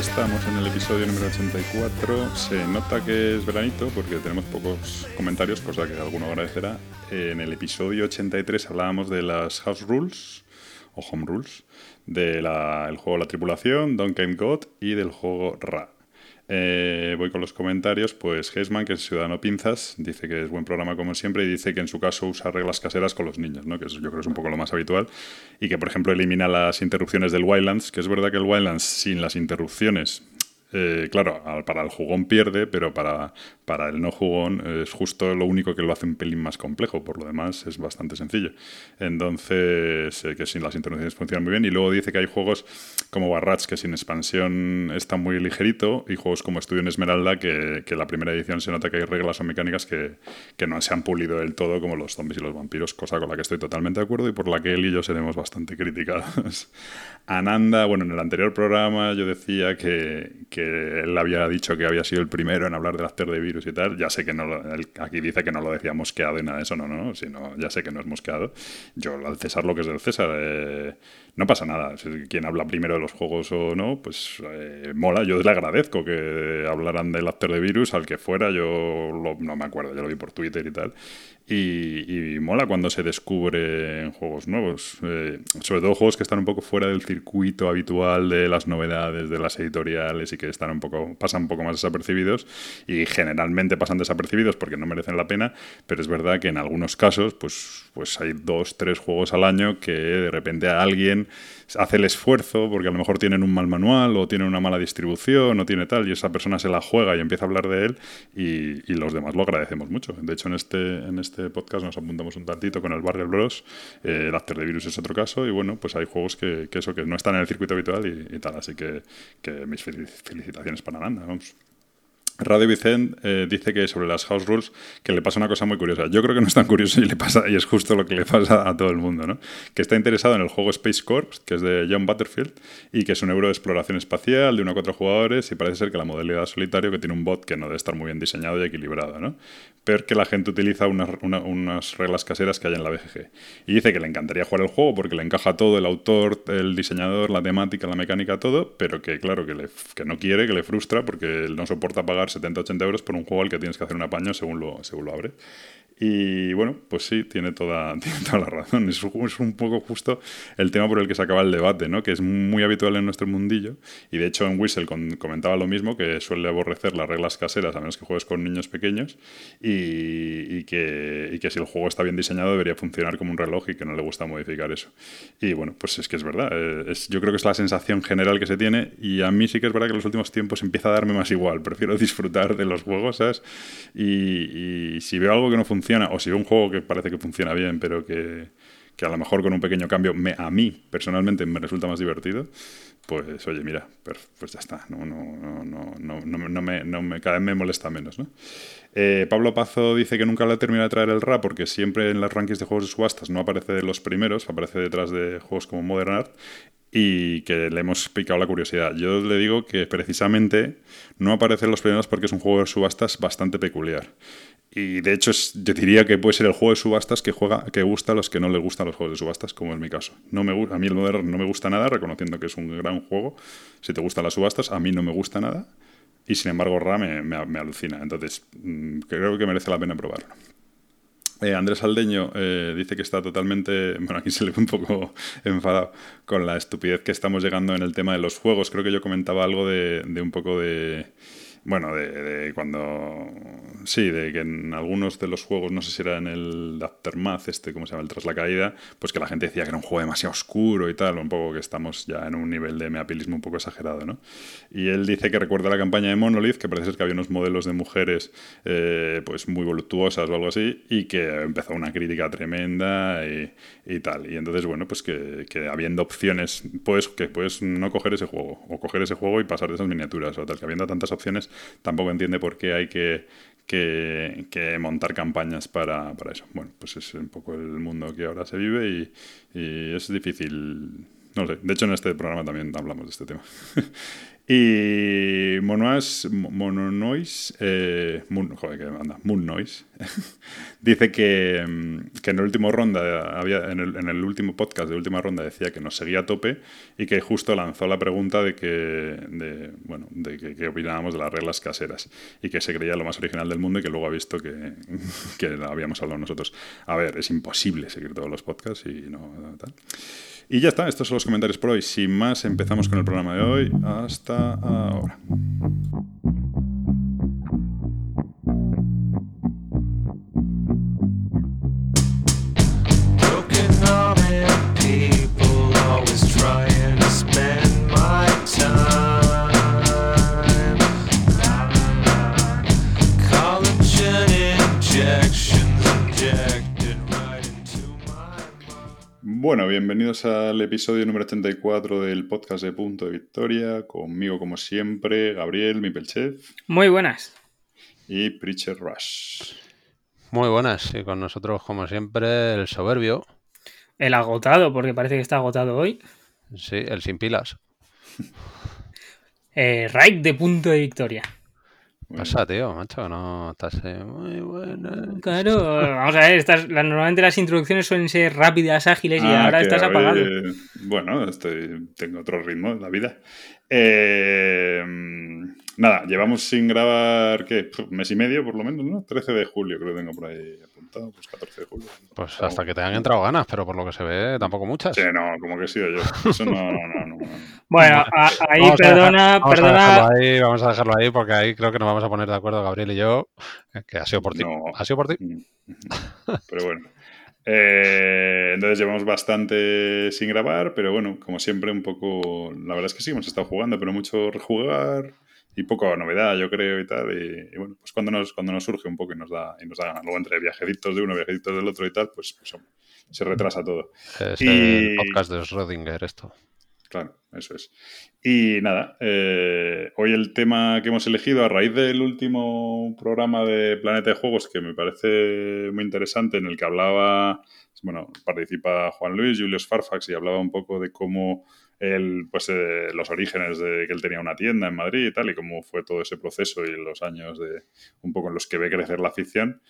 Estamos en el episodio número 84. Se nota que es veranito porque tenemos pocos comentarios, cosa que alguno agradecerá. En el episodio 83 hablábamos de las House Rules o Home Rules, del juego La Tripulación, Donkey God y del juego Ra. Eh, voy con los comentarios. Pues Heisman, que es ciudadano Pinzas, dice que es buen programa como siempre y dice que en su caso usa reglas caseras con los niños, ¿no? que yo creo es un poco lo más habitual. Y que, por ejemplo, elimina las interrupciones del Wildlands, que es verdad que el Wildlands sin las interrupciones eh, claro, para el jugón pierde, pero para, para el no jugón es justo lo único que lo hace un pelín más complejo. Por lo demás es bastante sencillo. Entonces, que sin las interrupciones funcionan muy bien. Y luego dice que hay juegos como Barrats que sin expansión está muy ligerito y juegos como Estudio en Esmeralda que, que la primera edición se nota que hay reglas o mecánicas que, que, no se han pulido del todo como los zombies y los vampiros, cosa con la que estoy totalmente de acuerdo y por la que él y yo seremos bastante criticados. Ananda, bueno, en el anterior programa yo decía que él había dicho que había sido el primero en hablar del after de virus y tal. Ya sé que no aquí dice que no lo decía mosqueado y nada de eso, no, no, sino ya sé que no es mosqueado. Yo al César lo que es del César, eh, no pasa nada. Quien habla primero de los juegos o no, pues eh, mola. Yo le agradezco que hablaran del after de virus al que fuera. Yo no me acuerdo, ya lo vi por Twitter y tal. Y, mola cuando se descubre en juegos nuevos. Eh, sobre todo juegos que están un poco fuera del circuito habitual de las novedades, de las editoriales y que están un poco, pasan un poco más desapercibidos. Y generalmente pasan desapercibidos porque no merecen la pena. Pero es verdad que en algunos casos, pues, pues hay dos, tres juegos al año que de repente a alguien hace el esfuerzo porque a lo mejor tienen un mal manual o tienen una mala distribución o tiene tal y esa persona se la juega y empieza a hablar de él y, los demás lo agradecemos mucho. De hecho, en este, en este podcast nos apuntamos un tantito con el Barrel Bros. Eh, el After the Virus es otro caso y bueno, pues hay juegos que, eso, que no están en el circuito habitual y, tal. Así que, que mis felicitaciones para Nanda. Vamos. Radio Vicent eh, dice que sobre las house rules que le pasa una cosa muy curiosa. Yo creo que no es tan curioso y le pasa y es justo lo que le pasa a todo el mundo, ¿no? Que está interesado en el juego Space Corps, que es de John Butterfield y que es un euro de exploración espacial de uno a cuatro jugadores y parece ser que la modalidad solitario que tiene un bot que no debe estar muy bien diseñado y equilibrado, ¿no? Pero que la gente utiliza unas, unas reglas caseras que hay en la BGG. Y dice que le encantaría jugar el juego porque le encaja todo, el autor, el diseñador, la temática, la mecánica, todo, pero que claro, que, le, que no quiere, que le frustra porque no soporta pagar 70-80 euros por un juego al que tienes que hacer un apaño según lo, según lo abre. Y bueno, pues sí, tiene toda, toda la razón. Es, es, un poco justo el tema por el que se acaba el debate, ¿no? que es muy habitual en nuestro mundillo. Y de hecho en Whistle comentaba lo mismo, que suele aborrecer las reglas caseras a menos que juegues con niños pequeños y, que, y que si el juego está bien diseñado debería funcionar como un reloj y que no le gusta modificar eso. Y bueno, pues es que es verdad. Eh, es, yo creo que es la sensación general que se tiene y a mí sí que es verdad que en los últimos tiempos empieza a darme más igual. Prefiero disfrutar de los juegos, ¿sabes? y, y si veo algo que no funciona, o si un juego que parece que funciona bien, pero que, que a lo mejor con un pequeño cambio me, a mí personalmente me resulta más divertido, pues oye, mira, pues ya está, no, no, no, no, no, me, no me, cada vez me molesta menos. ¿no? Eh, Pablo Pazo dice que nunca le ha terminado de traer el rap porque siempre en las rankings de juegos de subastas no aparece de los primeros, aparece detrás de juegos como Modern Art y que le hemos picado la curiosidad. Yo le digo que precisamente no aparece en los primeros porque es un juego de subastas bastante peculiar. Y de hecho, yo diría que puede ser el juego de subastas que juega, que gusta a los que no les gustan los juegos de subastas, como es mi caso. No me, a mí el Modern no me gusta nada, reconociendo que es un gran juego. Si te gustan las subastas, a mí no me gusta nada. Y sin embargo, Ra me, alucina. Entonces, mm, creo que merece la pena probarlo. Eh, Andrés Aldeño eh, dice que está totalmente, bueno, aquí se le ve un poco enfadado con la estupidez que estamos llegando en el tema de los juegos. Creo que yo comentaba algo de un poco de, bueno, de, cuando. Sí, de que en algunos de los juegos, no sé si era en el Aftermath, este, ¿cómo se llama? El Tras la Caída, pues que la gente decía que era un juego demasiado oscuro y tal, un poco que estamos ya en un nivel de meapilismo un poco exagerado, ¿no? Y él dice que recuerda la campaña de Monolith, que parece que había unos modelos de mujeres, eh, pues muy voluptuosas o algo así, y que empezó una crítica tremenda y, y tal. Y entonces, bueno, pues que, que, habiendo opciones, pues que puedes no coger ese juego, o coger ese juego y pasar de esas miniaturas, o tal, que habiendo tantas opciones tampoco entiende por qué hay que, que, montar campañas para, para, eso. Bueno, pues es un poco el mundo que ahora se vive y, y es difícil. No sé, de hecho en este programa también hablamos de este tema. Y Monoas, Mononoise, eh, Moon, joder, que anda, Moon Noise, dice que, mm, que, en el último ronda, había, en, el, último podcast de última ronda decía que nos seguía a tope y que justo lanzó la pregunta de que, de, bueno, de que, que, opinábamos de las reglas caseras y que se creía lo más original del mundo y que luego ha visto que, que habíamos hablado nosotros. A ver, es imposible seguir todos los podcasts y no tal. Y ya está, estos son los comentarios por hoy. Sin más, empezamos con el programa de hoy. Hasta ahora. Bueno, bienvenidos al episodio número 84 del podcast de Punto de Victoria. Conmigo, como siempre, Gabriel Mipelchev. Muy buenas. Y Preacher Rush. Muy buenas. Y con nosotros, como siempre, el soberbio. El agotado, porque parece que está agotado hoy. Sí, el sin pilas. eh, Raid de Punto de Victoria. Pasa, tío, macho, no estás eh, muy buena. Claro, vamos a ver, estas, normalmente las introducciones suelen ser rápidas, ágiles y ah, ahora estás apagado. bueno, estoy, tengo otro ritmo en la vida. Eh, nada, llevamos sin grabar, ¿qué? Un mes y medio por lo menos, ¿no? 13 de julio creo que tengo por ahí pues 14 de julio. Pues hasta que te hayan entrado ganas, pero por lo que se ve, tampoco muchas. Sí, no, como que he sido yo. Eso no, no, no. Bueno, ahí perdona, vamos perdona. A ahí, vamos a dejarlo ahí porque ahí creo que nos vamos a poner de acuerdo Gabriel y yo, que ha sido por ti. ¿Ha sido por ti? Mm, pero bueno. Eh, entonces llevamos bastante sin grabar, pero bueno, como siempre, un poco. La verdad es que sí, hemos estado jugando, pero mucho rejugar y poco novedad, yo creo, y tal. Y, bueno, pues cuando nos, cuando nos surge un poco y nos da, y nos da ganas. Luego entre viajecitos de uno, viajecitos del otro y tal, pues, pues se retrasa todo. Es el podcast de Schrödinger esto. Claro, eso es. Y nada, eh, hoy el tema que hemos elegido a raíz del último programa de Planeta de Juegos, que me parece muy interesante, en el que hablaba, bueno, participa Juan Luis, Julius Farfax, y hablaba un poco de cómo el, pues, eh, los orígenes de que él tenía una tienda en Madrid y tal, y cómo fue todo ese proceso y los años de un poco en los que ve crecer la afición,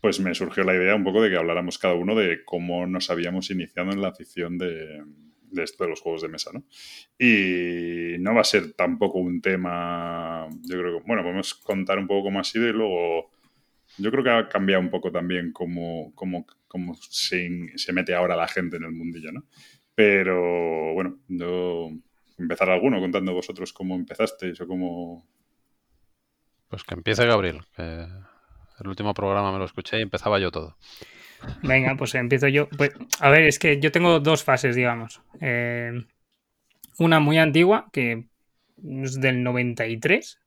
pues me surgió la idea un poco de que habláramos cada uno de cómo nos habíamos iniciado en la afición de de esto de los juegos de mesa, ¿no? Y no va a ser tampoco un tema, yo creo que, bueno, podemos contar un poco cómo ha sido y luego yo creo que ha cambiado un poco también cómo, cómo, cómo se, se, mete ahora la gente en el mundillo, ¿no? Pero bueno, yo empezar alguno contando vosotros cómo empezasteis o cómo... Pues que empiece Gabriel, que el último programa me lo escuché y empezaba yo todo. Venga, pues empiezo yo. Pues, a ver, es que yo tengo dos fases, digamos. Eh, una muy antigua, que es del 93,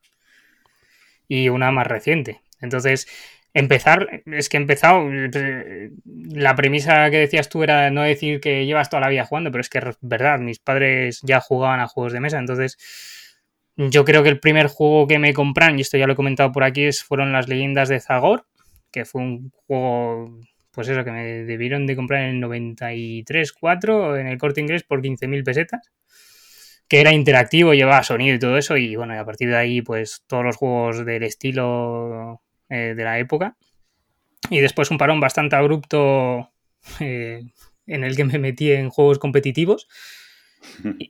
y una más reciente. Entonces, empezar, es que he empezado. La premisa que decías tú era no decir que llevas toda la vida jugando, pero es que es verdad, mis padres ya jugaban a juegos de mesa, entonces. Yo creo que el primer juego que me compran, y esto ya lo he comentado por aquí, fueron las leyendas de Zagor, que fue un juego pues eso, que me debieron de comprar en el 93, 4 en el corte inglés por 15.000 pesetas, que era interactivo, llevaba sonido y todo eso, y bueno, a partir de ahí, pues todos los juegos del estilo eh, de la época. Y después un parón bastante abrupto eh, en el que me metí en juegos competitivos.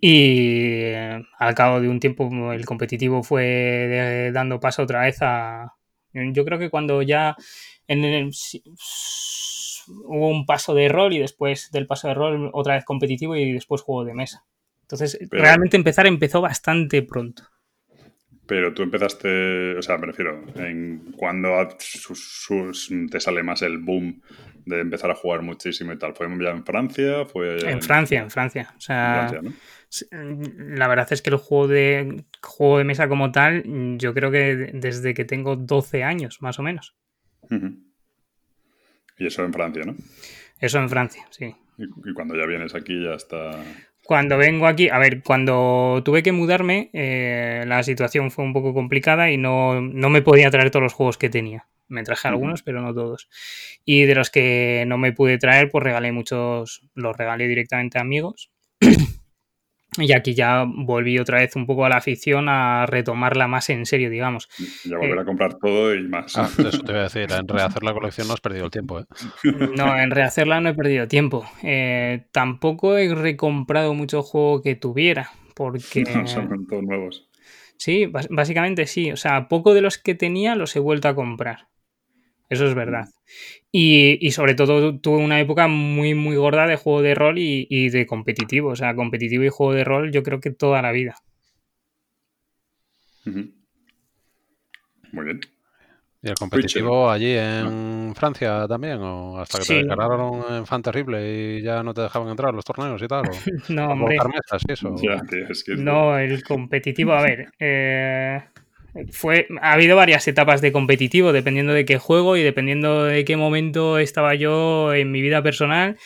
Y eh, al cabo de un tiempo el competitivo fue dando paso otra vez a... Yo creo que cuando ya en el, hubo un paso de rol y después del paso de rol otra vez competitivo y después juego de mesa. Entonces, realmente empezar empezó bastante pronto. Pero tú empezaste, o sea, me refiero, en cuando te sale más el boom de empezar a jugar muchísimo y tal. ¿Fue ya en Francia? ¿Fue en, Francia, en Francia. O sea, la verdad es que el juego de, juego de mesa como tal, yo creo que desde que tengo 12 años, más o menos. Y eso en Francia, ¿no? Eso en Francia, sí. Y, cuando ya vienes aquí ya está... Cuando vengo aquí, a ver, cuando tuve que mudarme, eh, la situación fue un poco complicada y no, me podía traer todos los juegos que tenía. Me traje algunos, pero no todos. Y de los que no me pude traer, pues regalé muchos, los regalé directamente a amigos. Y aquí ya volví otra vez un poco a la afición a retomarla más en serio, digamos. Y a volver Eh, a comprar todo y más. Ah, eso te voy a decir, en rehacer la colección no has perdido el tiempo, ¿eh? No, en rehacerla no he perdido tiempo. Eh, tampoco he recomprado mucho juego que tuviera, porque Son todos nuevos. sí, básicamente sí. O sea, poco de los que tenía los he vuelto a comprar. Eso es verdad. Y, y sobre todo tuve una época muy, muy gorda de juego de rol y, y de competitivo. O sea, competitivo y juego de rol yo creo que toda la vida. Muy bien. ¿Y el competitivo allí en Francia también? ¿O hasta que Sí. te declararon en fan terrible y ya no te dejaban entrar a los torneos y tal? ¿O No, hombre. colocar mesas y eso? Ya, tío, es que es- No, el competitivo, a ver, eh, fue, ha habido varias etapas de competitivo, dependiendo de qué juego y dependiendo de qué momento estaba yo en mi vida personal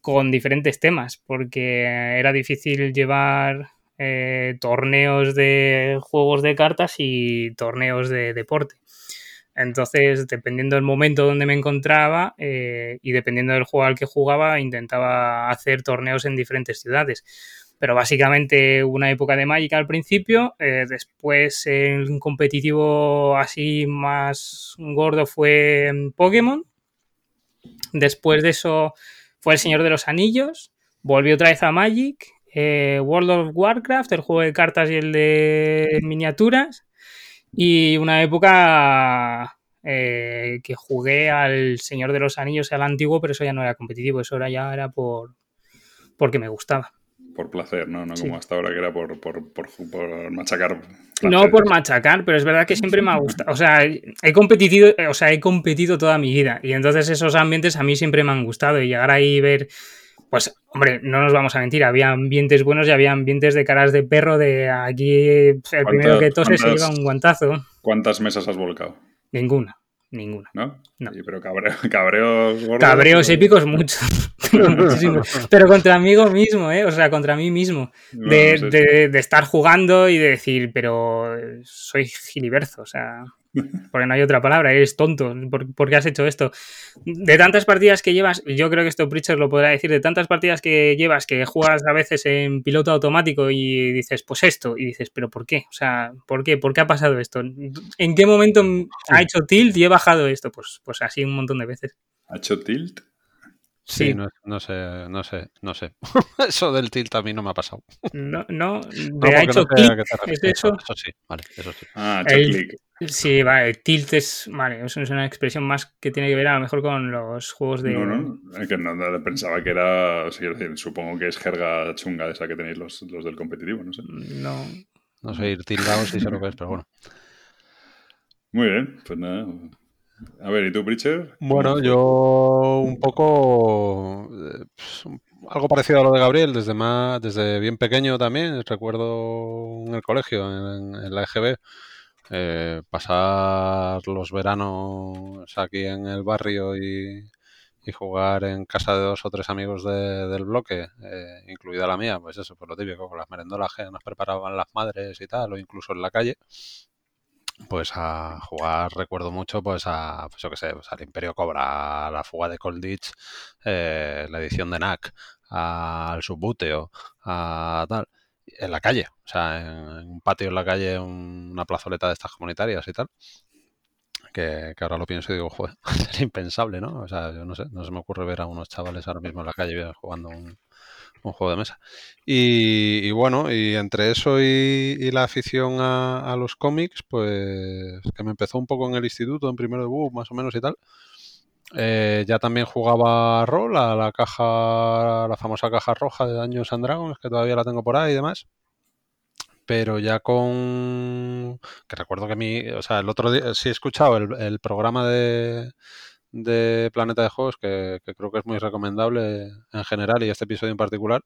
con diferentes temas, porque era difícil llevar eh, torneos de juegos de cartas y torneos de deporte. Entonces, dependiendo del momento donde me encontraba eh, y dependiendo del juego al que jugaba, intentaba hacer torneos en diferentes ciudades. Pero básicamente una época de Magic al principio, eh, después en competitivo así más gordo fue en Pokémon. Después de eso fue El Señor de los Anillos. Volví otra vez a Magic. eh, World of Warcraft, el juego de cartas y el de miniaturas. Y una época eh, que jugué al Señor de los Anillos, al antiguo, pero eso ya no era competitivo, eso era ya era por porque me gustaba. Por placer, ¿no? No Sí. como hasta ahora que era por, por, por, por machacar. No por machacar, pero es verdad que siempre me ha gustado. O sea, he competido, o sea, he competido toda mi vida. Y entonces esos ambientes a mí siempre me han gustado. Y llegar ahí y ver. Pues, hombre, no nos vamos a mentir, había ambientes buenos y había ambientes de caras de perro, de aquí el primero que tose se lleva un guantazo. ¿Cuántas mesas has volcado? Ninguna, ninguna. ¿No? No. Pero cabreo- cabreos gordos. Cabreos ¿no? épicos muchos. Pero contra amigo mismo, ¿eh? O sea, contra mí mismo. No, De, no sé. de- de estar jugando y de decir, pero soy giliberzo, o sea, porque no hay otra palabra, eres tonto, ¿por, por qué has hecho esto? De tantas partidas que llevas, yo creo que esto Preacher lo podrá decir, de tantas partidas que llevas que juegas a veces en piloto automático y dices, pues esto, y dices, pero ¿por qué? O sea, ¿por qué? ¿Por qué ha pasado esto? ¿En qué momento ha hecho tilt y he bajado esto? Pues, pues así un montón de veces. ¿Ha hecho tilt? Sí, Sí. No, no sé, no sé, no sé. eso del tilt a mí no me ha pasado. No, no, No, ha no hecho clic, te ¿es eso? Eso sí, vale, eso sí. Ah, El-. Sí, vale, tilt es, vale, eso es una expresión más que tiene que ver a lo mejor con los juegos de... No, no, es que no, no, pensaba que era, o sea, supongo que es jerga chunga de esa que tenéis los, los del competitivo, no sé. No. No sé ir tildado si sé lo que es, pero bueno. Muy bien, pues nada. A ver, ¿y tú, Preacher? Bueno, yo un poco eh, pues, algo parecido a lo de Gabriel, desde más, desde bien pequeño también. Recuerdo en el colegio, en, en la EGB, eh, pasar los veranos aquí en el barrio y, y jugar en casa de dos o tres amigos de- del bloque, eh, incluida la mía, pues eso, pues lo típico, con las merendolas que nos preparaban las madres y tal, o incluso en la calle pues a jugar recuerdo mucho pues a pues yo qué sé pues al Imperio Cobra a la fuga de Colditch eh, la edición de NAC al Subbuteo a tal en la calle o sea en, un patio en la calle un- una plazoleta de estas comunitarias y tal que, que ahora lo pienso y digo joder sería impensable no o sea yo no sé no se me ocurre ver a unos chavales ahora mismo en la calle jugando un, un juego de mesa y, bueno, y entre eso y, la afición a, los cómics, pues que me empezó un poco en el instituto, en primero de BUP, más o menos y tal. Eh, ya también jugaba rol a la caja, la famosa caja roja de Dungeons and Dragons, que todavía la tengo por ahí y demás. Pero ya con. Que recuerdo que mi. O sea, el otro día sí he escuchado el, el programa de, de Planeta de Juegos, que, creo que es muy recomendable en general y este episodio en particular.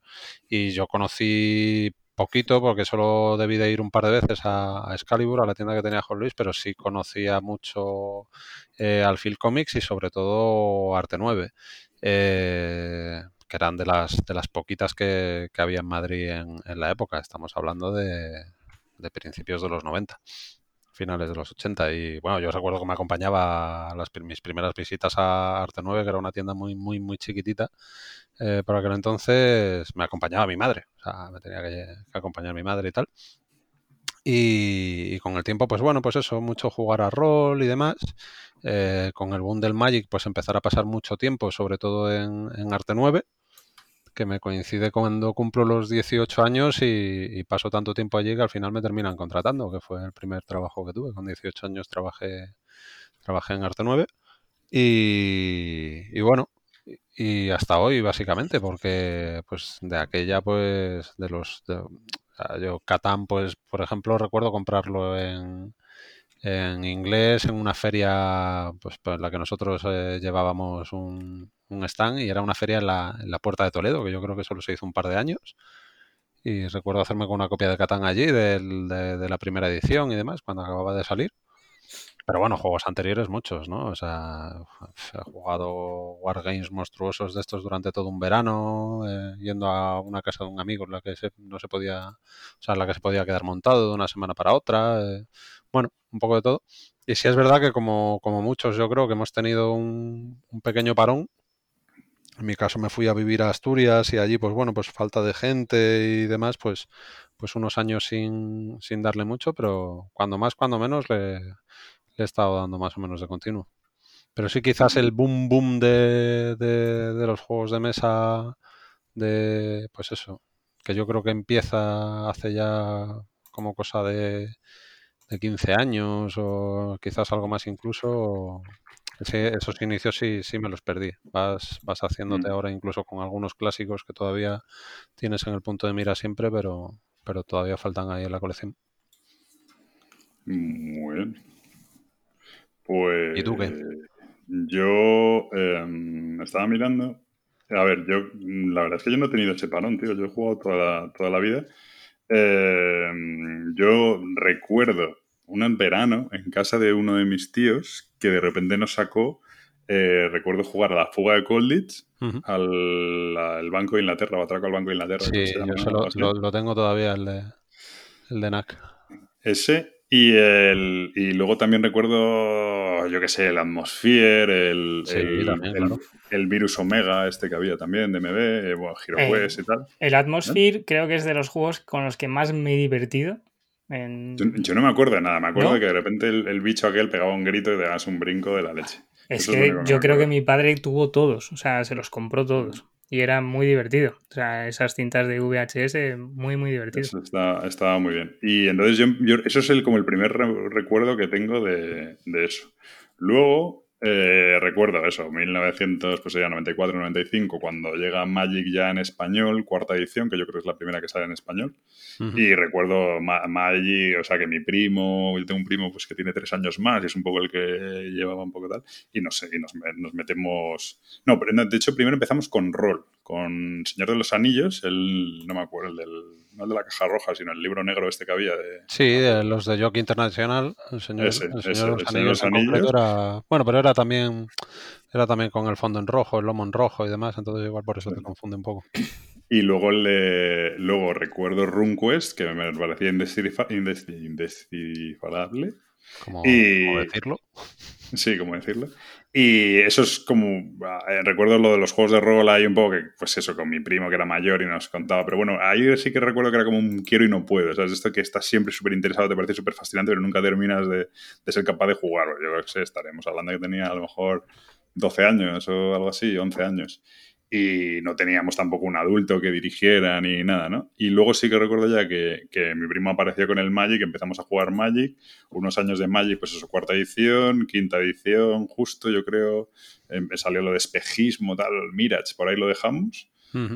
Y yo conocí poquito porque solo debí de ir un par de veces a, a Excalibur, a la tienda que tenía Juan Luis, pero sí conocía mucho eh, al Phil Comics y sobre todo Arte 9, eh, que eran de las, de las poquitas que, que había en Madrid en, en la época. Estamos hablando de, de principios de los 90. Finales de los 80. Y bueno, yo recuerdo que me acompañaba a las, mis primeras visitas a Arte 9, que era una tienda muy, muy, muy chiquitita. Eh, por aquel entonces me acompañaba mi madre, o sea, me tenía que, acompañar mi madre y tal. Y, con el tiempo, pues bueno, pues eso, mucho jugar a rol y demás. Eh, con el boom del Magic, pues empezar a pasar mucho tiempo, sobre todo en, en Arte 9 que me coincide cuando cumplo los 18 años y, paso tanto tiempo allí que al final me terminan contratando, que fue el primer trabajo que tuve. Con 18 años trabajé, trabajé en Arte 9 y, bueno, y hasta hoy básicamente, porque pues de aquella pues de los... yo Catán pues por ejemplo recuerdo comprarlo en, en inglés en una feria pues, en la que nosotros eh, llevábamos un, un stand y era una feria en la, en la, Puerta de Toledo, que yo creo que solo se hizo un par de años. Y recuerdo hacerme con una copia de Catán allí, de, de, la primera edición y demás, cuando acababa de salir. Pero bueno, juegos anteriores muchos, ¿no? O sea, he jugado wargames monstruosos de estos durante todo un verano, eh, yendo a una casa de un amigo en la que se, no se podía, o sea, en la que se podía quedar montado de una semana para otra. Eh, bueno, un poco de todo. Y sí es verdad que como, como muchos yo creo que hemos tenido un pequeño parón en mi caso me fui a vivir a Asturias y allí, pues bueno, pues falta de gente y demás, pues, pues unos años sin, sin darle mucho, pero cuando más, cuando menos, le, le, he estado dando más o menos de continuo. Pero sí quizás el boom boom de, de, de los juegos de mesa, de pues eso, que yo creo que empieza hace ya como cosa de, de 15 años o quizás algo más incluso, Sí, esos inicios sí, sí me los perdí. Vas, vas haciéndote mm. ahora incluso con algunos clásicos que todavía tienes en el punto de mira siempre, pero, pero todavía faltan ahí en la colección. Muy bien. Pues. ¿Y tú qué? Yo eh, estaba mirando. A ver, yo la verdad es que yo no he tenido ese parón, tío. Yo he jugado toda la, toda la vida. Eh, yo recuerdo un verano en casa de uno de mis tíos que de repente nos sacó, eh, recuerdo jugar a la fuga de Colditch, al, Banco de Inglaterra, o atraco al Banco de Inglaterra. Sí, yo lo, tengo todavía, el de, el de NAC. Ese, y, el, y luego también recuerdo, yo qué sé, el Atmosphere, el, el, virus Omega, este que había también de MB, eh, bueno, HeroQuest y tal. El Atmosphere creo que es de los juegos con los que más me he divertido. Yo, no me acuerdo de nada, me acuerdo de que de repente el, bicho aquel pegaba un grito y te das un brinco de la leche. Es que yo creo que mi padre tuvo todos, o sea, se los compró todos. Y era muy divertido. O sea, esas cintas de VHS, muy, muy divertido. estaba muy bien. Y entonces yo, eso es el, como el primer recuerdo que tengo de, de eso. Luego, eh, recuerdo eso, 1900, pues 94-95, cuando llega Magic ya en español, cuarta edición, que yo creo que es la primera que sale en español. Y recuerdo Magic, o sea, que mi primo, yo tengo un primo pues que tiene tres años más y es un poco el que llevaba un poco tal. Y no sé, y nos, nos metemos. No, pero de hecho, primero empezamos con rol, con Señor de los Anillos, el, no me acuerdo, el del no el de la caja roja, sino el libro negro este que había. De... Sí, de los de Jockey Internacional. El señor, de los Anillos. bueno, pero era también, era también con el fondo en rojo, el lomo en rojo y demás, entonces igual por eso te confunde un poco. Y luego, le, luego recuerdo RunQuest, que me parecía indescifrable. ¿Cómo, decirlo? Sí, como decirlo. Y eso es como. Eh, recuerdo lo de los juegos de rol ahí un poco que, pues eso, con mi primo que era mayor y nos contaba. Pero bueno, ahí sí que recuerdo que era como un quiero y no puedo. O sea, es esto que estás siempre súper interesado, te parece súper fascinante, pero nunca terminas de, de, ser capaz de jugarlo. Yo creo que sé, estaremos hablando que tenía a lo mejor 12 años o algo así, 11 años y no teníamos tampoco un adulto que dirigiera ni nada, ¿no? Y luego sí que recuerdo ya que, que, mi primo apareció con el Magic, empezamos a jugar Magic, unos años de Magic, pues eso, cuarta edición, quinta edición, justo yo creo, em, salió lo de espejismo, tal, Mirage, por ahí lo dejamos.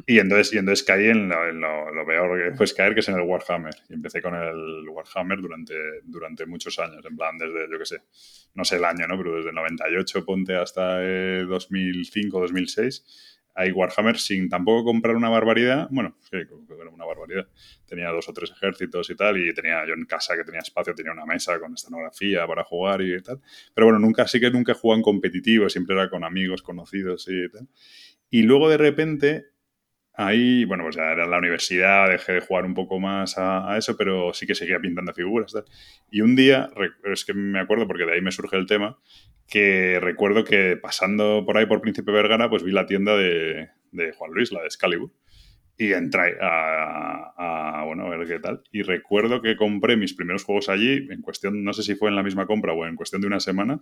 y, entonces, y entonces caí en lo, lo, peor que puedes caer, que es en el Warhammer. Y empecé con el Warhammer durante, durante muchos años, en plan desde, yo qué sé, no sé el año, ¿no? Pero desde el 98 ponte hasta 2005, 2006 hay Warhammer sin tampoco comprar una barbaridad. Bueno, sí, una barbaridad. Tenía dos o tres ejércitos y tal, y tenía yo en casa que tenía espacio, tenía una mesa con escenografía para jugar y tal. Pero bueno, nunca, sí que nunca en competitivo, siempre era con amigos conocidos y tal. Y luego de repente ahí, bueno, pues ya era la universidad, dejé de jugar un poco más a, eso, pero sí que seguía pintando figuras. Y un día, es que me acuerdo porque de ahí me surge el tema, que recuerdo que pasando por ahí por Príncipe Vergara, pues vi la tienda de, de Juan Luis, la de Excalibur y entré a, bueno, a ver qué tal. Y recuerdo que compré mis primeros juegos allí, en cuestión, no sé si fue en la misma compra o en cuestión de una semana,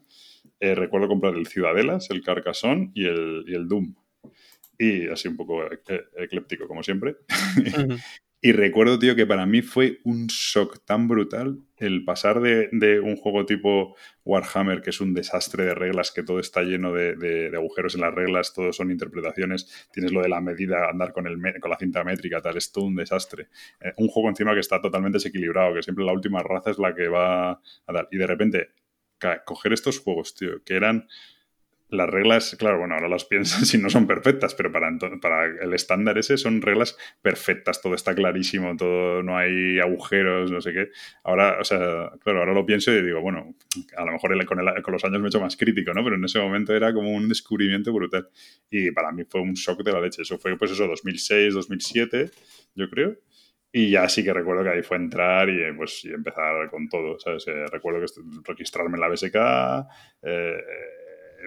eh, recuerdo comprar el Ciudadelas, el Carcassonne y el, y el Doom. Y así un poco ecléptico, como siempre. Y recuerdo, tío, que para mí fue un shock tan brutal el pasar de, un juego tipo Warhammer, que es un desastre de reglas, que todo está lleno de, agujeros en las reglas, todo son interpretaciones, tienes lo de la medida, andar con, el, con la cinta métrica, tal, es todo un desastre. Eh, un juego encima que está totalmente desequilibrado, que siempre la última raza es la que va a dar. Y de repente, coger estos juegos, tío, que eran las reglas, claro, bueno, ahora las piensas si no son perfectas, pero para, para el estándar ese son reglas perfectas, todo está clarísimo, todo, no hay agujeros, no sé qué. Ahora, o sea, claro, ahora lo pienso y digo, bueno, a lo mejor con, con, los años me he hecho más crítico, ¿no? Pero en ese momento era como un descubrimiento brutal. Y para mí fue un shock de la leche. Eso fue, pues eso, 2006, 2007, yo creo. Y ya sí que recuerdo que ahí fue entrar y, pues, y empezar con todo, ¿sabes? Eh, recuerdo que registrarme en la BSK, eh,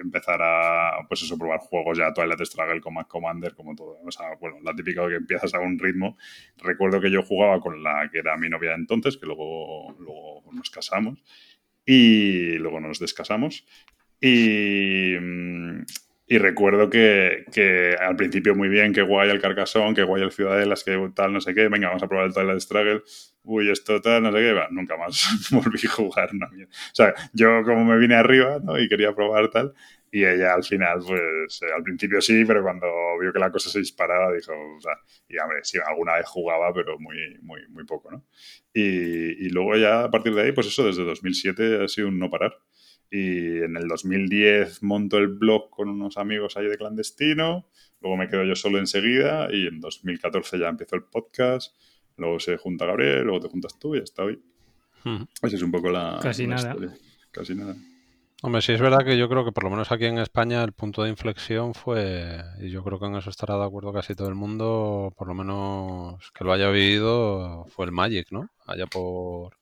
empezar a, pues eso, probar juegos ya Twilight Struggle, Command Commander, como todo. O sea, bueno, la típica que empiezas a un ritmo. Recuerdo que yo jugaba con la que era mi novia entonces, que luego, luego nos casamos y luego nos descasamos. Y, mm, y recuerdo que, que, al principio muy bien, que guay el Carcasón, que guay el Ciudadelas, que tal, no sé qué, venga, vamos a probar el Twilight Struggle, uy, esto tal, no sé qué, nunca más volví a jugar. No. O sea, yo como me vine arriba ¿no? y quería probar tal, y ella al final, pues eh, al principio sí, pero cuando vio que la cosa se disparaba, dijo, o sea, y hombre, sí, alguna vez jugaba, pero muy, muy, muy poco, ¿no? Y, y luego ya a partir de ahí, pues eso, desde 2007 ha sido un no parar. Y en el 2010 monto el blog con unos amigos ahí de clandestino, luego me quedo yo solo enseguida y en 2014 ya empezó el podcast, luego se junta Gabriel, luego te juntas tú y hasta hoy. Esa es un poco la, Casi nada. Historia. Casi nada. Hombre, sí es verdad que yo creo que por lo menos aquí en España el punto de inflexión fue, y yo creo que en eso estará de acuerdo casi todo el mundo, por lo menos que lo haya vivido, fue el Magic, ¿no? Allá por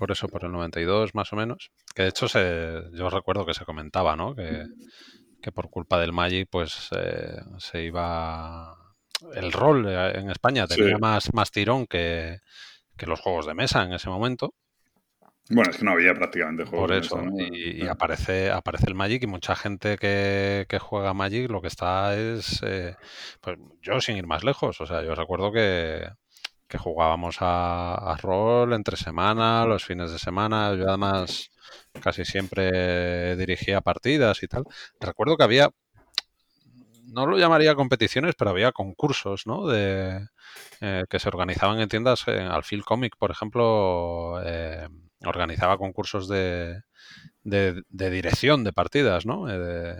por eso, por el 92 más o menos. Que de hecho se, yo recuerdo que se comentaba, ¿no? Que, por culpa del Magic, pues eh, se iba... El rol eh, en España tenía más, más tirón que, los juegos de mesa en ese momento. Bueno, es que no había prácticamente juegos. Por eso, de mesa, y, aparece, aparece el Magic y mucha gente que, juega Magic lo que está es, eh, pues yo sin ir más lejos, o sea, yo recuerdo que, que jugábamos a, rol entre semana, los fines de semana. Yo además casi siempre dirigía partidas y tal. Recuerdo que había, no lo llamaría competiciones, pero había concursos, ¿no? De, eh, que se organizaban en tiendas. En Alfil Comic, por ejemplo, eh, organizaba concursos de, de, dirección de partidas, ¿no? Eh,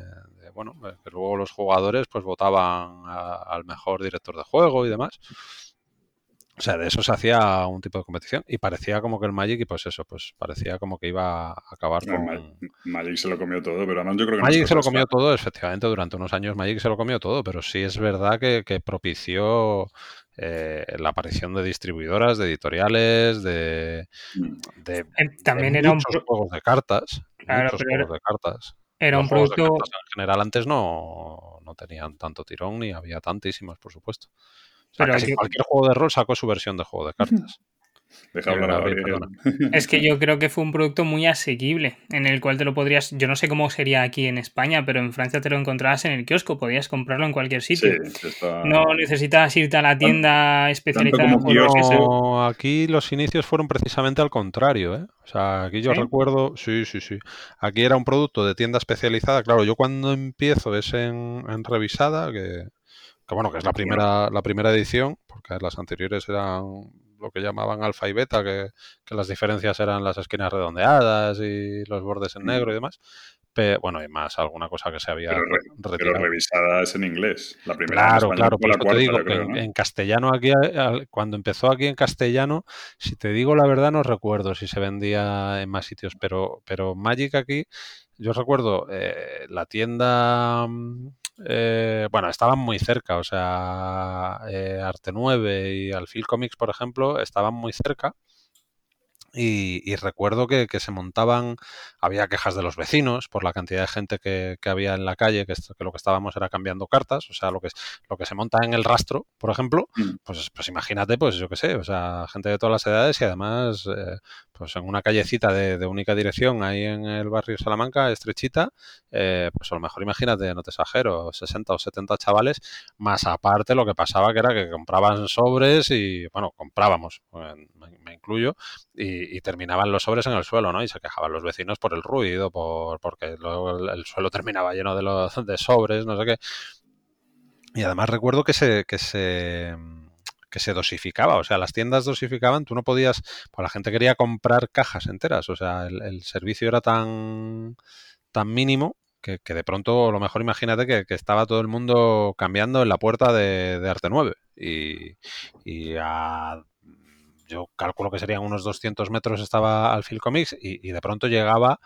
bueno, que luego los jugadores pues votaban al mejor director de juego y demás. O sea, de eso se hacía un tipo de competición y parecía como que el Magic, y pues eso, pues parecía como que iba a acabar con... Magic se lo comió todo, pero además yo creo que... Magic se lo comió todo, efectivamente, durante unos años Magic se lo comió todo, pero sí es verdad que, propició eh, la aparición de distribuidoras, de editoriales, de... Mm. de También era muchos un... juegos de cartas. Claro, muchos juegos de cartas. Era un producto... En general antes no, no tenían tanto tirón ni había tantísimos, por supuesto. Pero cualquier juego de rol sacó su versión de juego de cartas. Deja hablar Es que yo creo que fue un producto muy asequible, en el cual te lo podrías, yo no sé cómo sería aquí en España, pero en Francia te lo encontrabas en el kiosco, podías comprarlo en cualquier sitio. No necesitas irte a la tienda especializada. Como aquí los inicios fueron precisamente al contrario, ¿eh? O sea, aquí yo recuerdo, sí, sí, sí. Aquí era un producto de tienda especializada. Claro, yo cuando empiezo es en revisada, que que bueno, que es la primera, la primera edición, porque las anteriores eran lo que llamaban alfa y beta, que, las diferencias eran las esquinas redondeadas y los bordes en negro y demás. Pero, bueno, y más alguna cosa que se había pero, pero revisadas en inglés. La primera claro, claro, por eso te digo que en, castellano aquí, cuando empezó aquí en castellano, si te digo la verdad no recuerdo si se vendía en más sitios, pero, pero Magic aquí, yo recuerdo eh, la tienda mm, eh, bueno, estaban muy cerca, o sea, eh, Arte 9 y Alfil Comics, por ejemplo, estaban muy cerca. Y, recuerdo que, se montaban, había quejas de los vecinos por la cantidad de gente que, había en la calle, que, lo que estábamos era cambiando cartas, o sea, lo que, lo que se monta en el rastro, por ejemplo, mm. pues, pues imagínate, pues yo qué sé, o sea, gente de todas las edades y además, eh, pues en una callecita de, única dirección ahí en el barrio Salamanca, estrechita, eh, pues a lo mejor imagínate, no te exagero, 60 o 70 chavales, más aparte lo que pasaba que era que compraban sobres y, bueno, comprábamos, me incluyo, y y, terminaban los sobres en el suelo, ¿no? Y se quejaban los vecinos por el ruido, por porque luego el, suelo terminaba lleno de, los, de sobres, no sé qué. Y además recuerdo que se, que se que se dosificaba, o sea, las tiendas dosificaban, tú no podías, pues la gente quería comprar cajas enteras, o sea, el, servicio era tan, tan mínimo que, de pronto, a lo mejor imagínate que, estaba todo el mundo cambiando en la puerta de, de Arte 9 y, y a yo calculo que serían unos 200 metros estaba al Comics y, y de pronto llegaba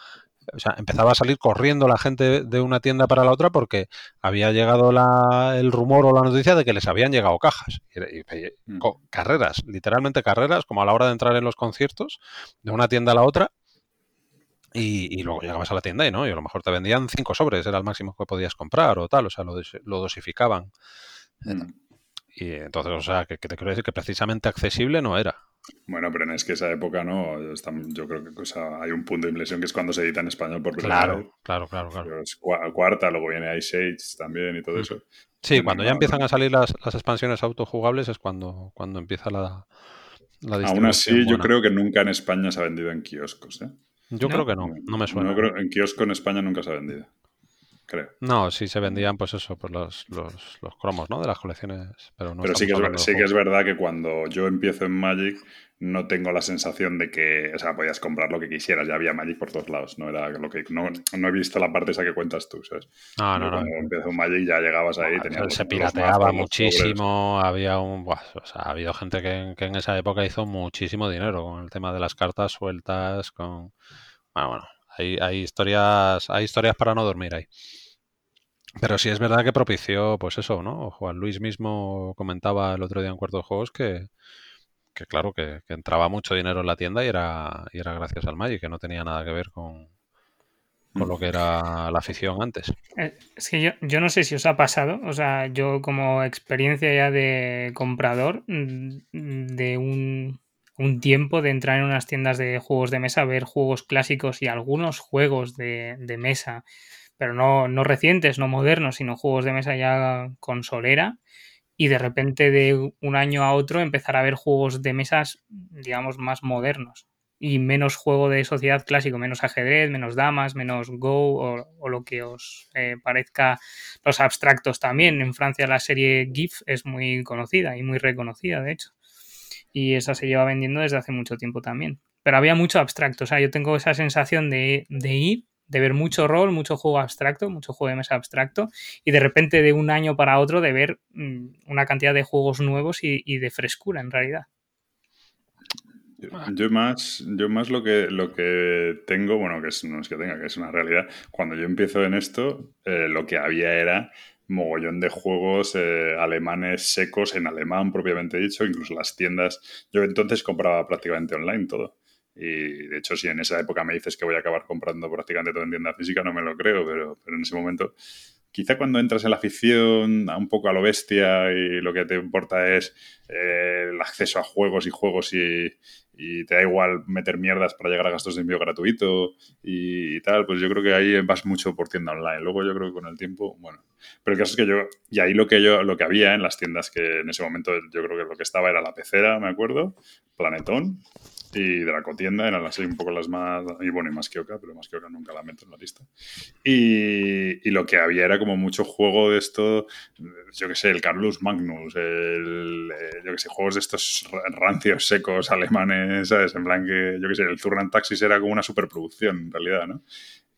o sea, empezaba a salir corriendo la gente de una tienda para la otra porque había llegado la, el rumor o la noticia de que les habían llegado cajas. Y, mm. carreras, literalmente carreras, como a la hora de entrar en los conciertos, de una tienda a la otra. Y, luego llegabas a la tienda y no, y a lo mejor te vendían cinco sobres, era el máximo que podías comprar o tal, o sea, lo, lo dosificaban. Mm. Y entonces, o sea, que, te quiero decir que precisamente accesible no era. Bueno, pero es que esa época no. yo creo que hay un punto de inflexión que es cuando se edita en español por primera claro, vez. Claro, claro, claro. Es cuarta, luego viene Ice Age también y todo mm. eso. Sí, cuando ya empiezan a salir las, expansiones autojugables es cuando, cuando empieza la, la Aún así, yo creo que nunca en España se ha vendido en kioscos. ¿eh? Yo creo que no, no me suena. en kiosco en España nunca se ha vendido creo. No, sí se vendían, pues eso, por los, los, los cromos, ¿no? De las colecciones. Pero, no pero sí, que es, sí que es verdad que cuando yo empiezo en Magic, no tengo la sensación de que, o sea, podías comprar lo que quisieras, ya había Magic por todos lados, no era lo que no, no he visto la parte esa que cuentas tú, ¿sabes? Ah, no, no. Cuando empezó Magic ya llegabas ahí, tenías se pirateaba muchísimo, había un, o sea, ha habido gente que, que, en esa época hizo muchísimo dinero con el tema de las cartas sueltas, con bueno, bueno, hay, hay historias, hay historias para no dormir ahí. Pero sí es verdad que propició, pues eso, ¿no? Juan Luis mismo comentaba el otro día en Cuarto de Juegos que, que claro, que, entraba mucho dinero en la tienda y era, y era gracias al Magic, que no tenía nada que ver con, con lo que era la afición antes. Eh, es que yo, yo no sé si os ha pasado, o sea, yo como experiencia ya de comprador mm, de un, un tiempo de entrar en unas tiendas de juegos de mesa, ver juegos clásicos y algunos juegos de, mesa pero no, no recientes, no modernos, sino juegos de mesa ya con solera. Y de repente de un año a otro empezar a ver juegos de mesas, digamos, más modernos. Y menos juego de sociedad clásico, menos ajedrez, menos damas, menos Go o, lo que os eh, parezca los abstractos también. En Francia la serie GIF es muy conocida y muy reconocida, de hecho. Y esa se lleva vendiendo desde hace mucho tiempo también. Pero había mucho abstracto. O sea, yo tengo esa sensación de, de ir de ver mucho rol, mucho juego abstracto, mucho juego de mesa abstracto, y de repente de un año para otro de ver mm, una cantidad de juegos nuevos y, de frescura en realidad. Yo más, yo más lo que, lo que tengo, bueno, que no es que tenga, que es una realidad, cuando yo empiezo en esto, eh, lo que había era mogollón de juegos eh, alemanes secos en alemán propiamente dicho, incluso las tiendas. Yo entonces compraba prácticamente online todo. Y de hecho, si en esa época me dices que voy a acabar comprando prácticamente todo en tienda física, no me lo creo, pero, pero en ese momento, quizá cuando entras en la afición un poco a lo bestia y lo que te importa es eh, el acceso a juegos y juegos y, te da igual meter mierdas para llegar a gastos de envío gratuito y, tal, pues yo creo que ahí vas mucho por tienda online. Luego yo creo que con el tiempo, bueno. Pero el caso es que yo, y ahí lo que yo, lo que había en las tiendas que en ese momento yo creo que lo que estaba era la pecera, me acuerdo, Planetón, y de la cotienda eran las un poco las más y bueno y más que Oca pero más que Oca nunca la meto en la lista. Y, y, lo que había era como mucho juego de esto yo que sé el Carlos Magnus el, eh, yo que sé juegos de estos rancios secos alemanes sabes en plan que yo que sé el Zurran Taxis era como una superproducción en realidad no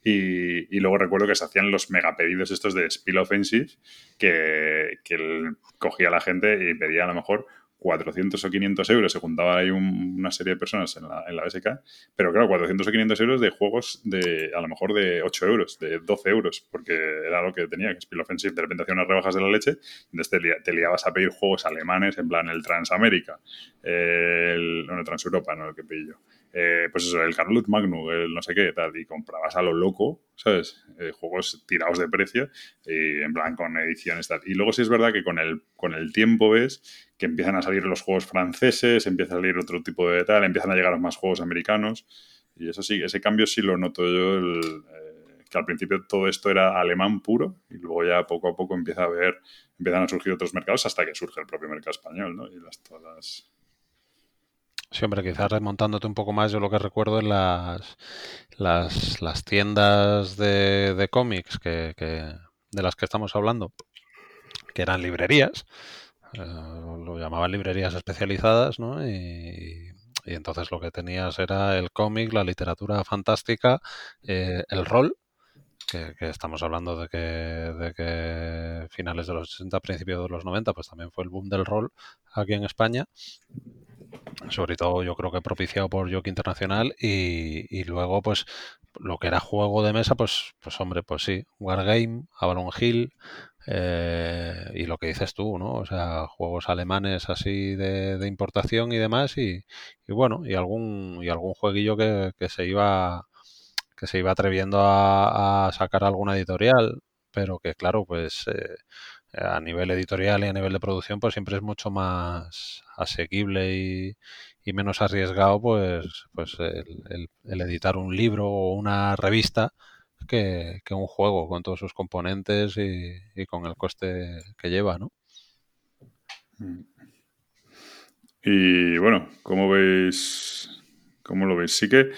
y, y, luego recuerdo que se hacían los megapedidos estos de Spill Offensive que, que cogía la gente y pedía a lo mejor 400 o 500 euros, se juntaba ahí una serie de personas en la, en la BSK, pero claro, 400 o 500 euros de juegos de a lo mejor de 8 euros, de 12 euros, porque era lo que tenía, que Spiel Offensive de repente hacía unas rebajas de la leche, entonces te, liabas a pedir juegos alemanes, en plan el Transamérica, el, bueno, Transeuropa, no el que yo. Eh, pues eso, el Carlut Magnum, el no sé qué, tal, y comprabas a lo loco, ¿sabes? Eh, juegos tirados de precio, y en plan con ediciones tal. Y luego sí es verdad que con el, con el tiempo ves que empiezan a salir los juegos franceses, empieza a salir otro tipo de tal, empiezan a llegar más juegos americanos, y eso sí, ese cambio sí lo noto yo, eh, que al principio todo esto era alemán puro, y luego ya poco a poco empieza a ver, empiezan a surgir otros mercados hasta que surge el propio mercado español, ¿no? Y las, todas Sí, hombre, quizás remontándote un poco más, yo lo que recuerdo en las, las, tiendas de, cómics que, de las que estamos hablando, que eran librerías, eh, lo llamaban librerías especializadas, ¿no? Y, entonces lo que tenías era el cómic, la literatura fantástica, eh, el rol, que, estamos hablando de que, de que finales de los 60, principios de los 90, pues también fue el boom del rol aquí en España sobre todo yo creo que propiciado por Jockey Internacional y, luego pues lo que era juego de mesa pues pues hombre pues sí Wargame Avalon Hill eh, y lo que dices tú no o sea juegos alemanes así de, importación y demás y, bueno y algún y algún jueguillo que, se iba que se iba atreviendo a, sacar alguna editorial pero que claro pues eh, a nivel editorial y a nivel de producción, pues siempre es mucho más asequible y, menos arriesgado, pues, pues el, editar un libro o una revista que, un juego con todos sus componentes y, con el coste que lleva, ¿no? Mm. Y bueno, ¿cómo veis? ¿Cómo lo veis? Sí que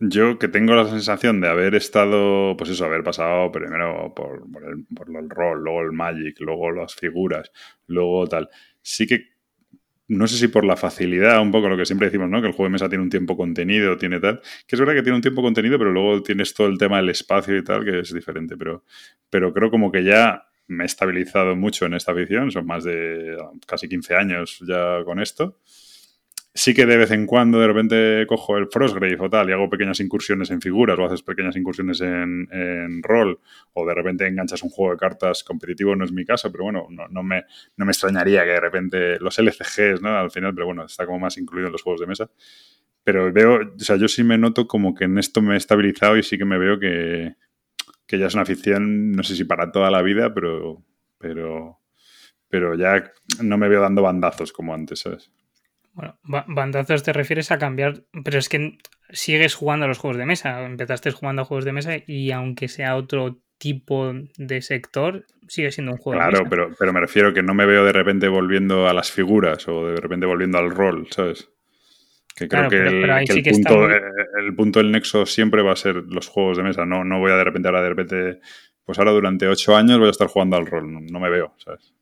yo que tengo la sensación de haber estado, pues eso, haber pasado primero por, el, por el rol, luego el Magic, luego las figuras, luego tal. Sí que no sé si por la facilidad, un poco lo que siempre decimos, ¿no? Que el juego de mesa tiene un tiempo contenido, tiene tal. Que es verdad que tiene un tiempo contenido, pero luego tienes todo el tema del espacio y tal, que es diferente. Pero, pero creo como que ya me he estabilizado mucho en esta afición. Son más de casi 15 años ya con esto sí que de vez en cuando de repente cojo el Frostgrave o tal y hago pequeñas incursiones en figuras o haces pequeñas incursiones en, rol o de repente enganchas un juego de cartas competitivo, no es mi caso, pero bueno, no, me, no me extrañaría que de repente los LCGs, ¿no? Al final, pero bueno, está como más incluido en los juegos de mesa. Pero veo, o sea, yo sí me noto como que en esto me he estabilizado y sí que me veo que, que ya es una afición, no sé si para toda la vida, pero, pero, pero ya no me veo dando bandazos como antes, ¿sabes? Bueno, bandazos te refieres a cambiar, pero es que sigues jugando a los juegos de mesa. Empezaste jugando a juegos de mesa y aunque sea otro tipo de sector, sigue siendo un juego claro, de mesa. pero, pero me refiero que no me veo de repente volviendo a las figuras o de repente volviendo al rol, ¿sabes? Que creo que, el, punto, el, punto, del nexo siempre va a ser los juegos de mesa. No, no voy a de repente ahora de repente, pues ahora durante ocho años voy a estar jugando al rol. no me veo, ¿sabes?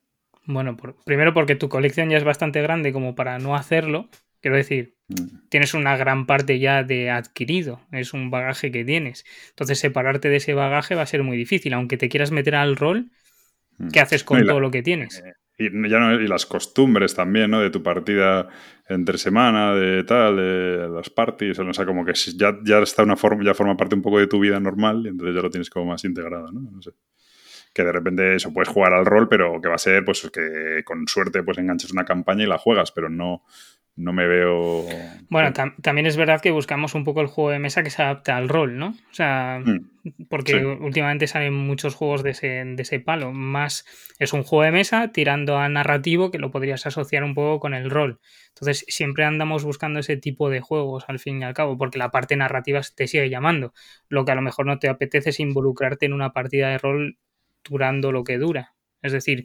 Bueno, primero porque tu colección ya es bastante grande como para no hacerlo. Quiero decir, mm. tienes una gran parte ya de adquirido, es un bagaje que tienes. Entonces, separarte de ese bagaje va a ser muy difícil. Aunque te quieras meter al rol, mm. ¿qué haces con todo lo que tienes? Eh, y, ya y las costumbres también, ¿no? De tu partida entre semana, de tal, de las parties, o sea, como que ya, ya está una forma, ya forma parte un poco de tu vida normal y entonces ya lo tienes como más integrado, ¿no? No sé que de repente eso puedes jugar al rol, pero que va a ser pues que con suerte pues enganches una campaña y la juegas, pero no, no me veo. Bueno, también es verdad que buscamos un poco el juego de mesa que se adapte al rol, ¿no? O sea, mm, porque últimamente salen muchos juegos de ese, de ese palo. Más es un juego de mesa tirando a narrativo que lo podrías asociar un poco con el rol. Entonces, siempre andamos buscando ese tipo de juegos al fin y al cabo, porque la parte narrativa te sigue llamando. Lo que a lo mejor no te apetece es involucrarte en una partida de rol durando lo que dura. Es decir,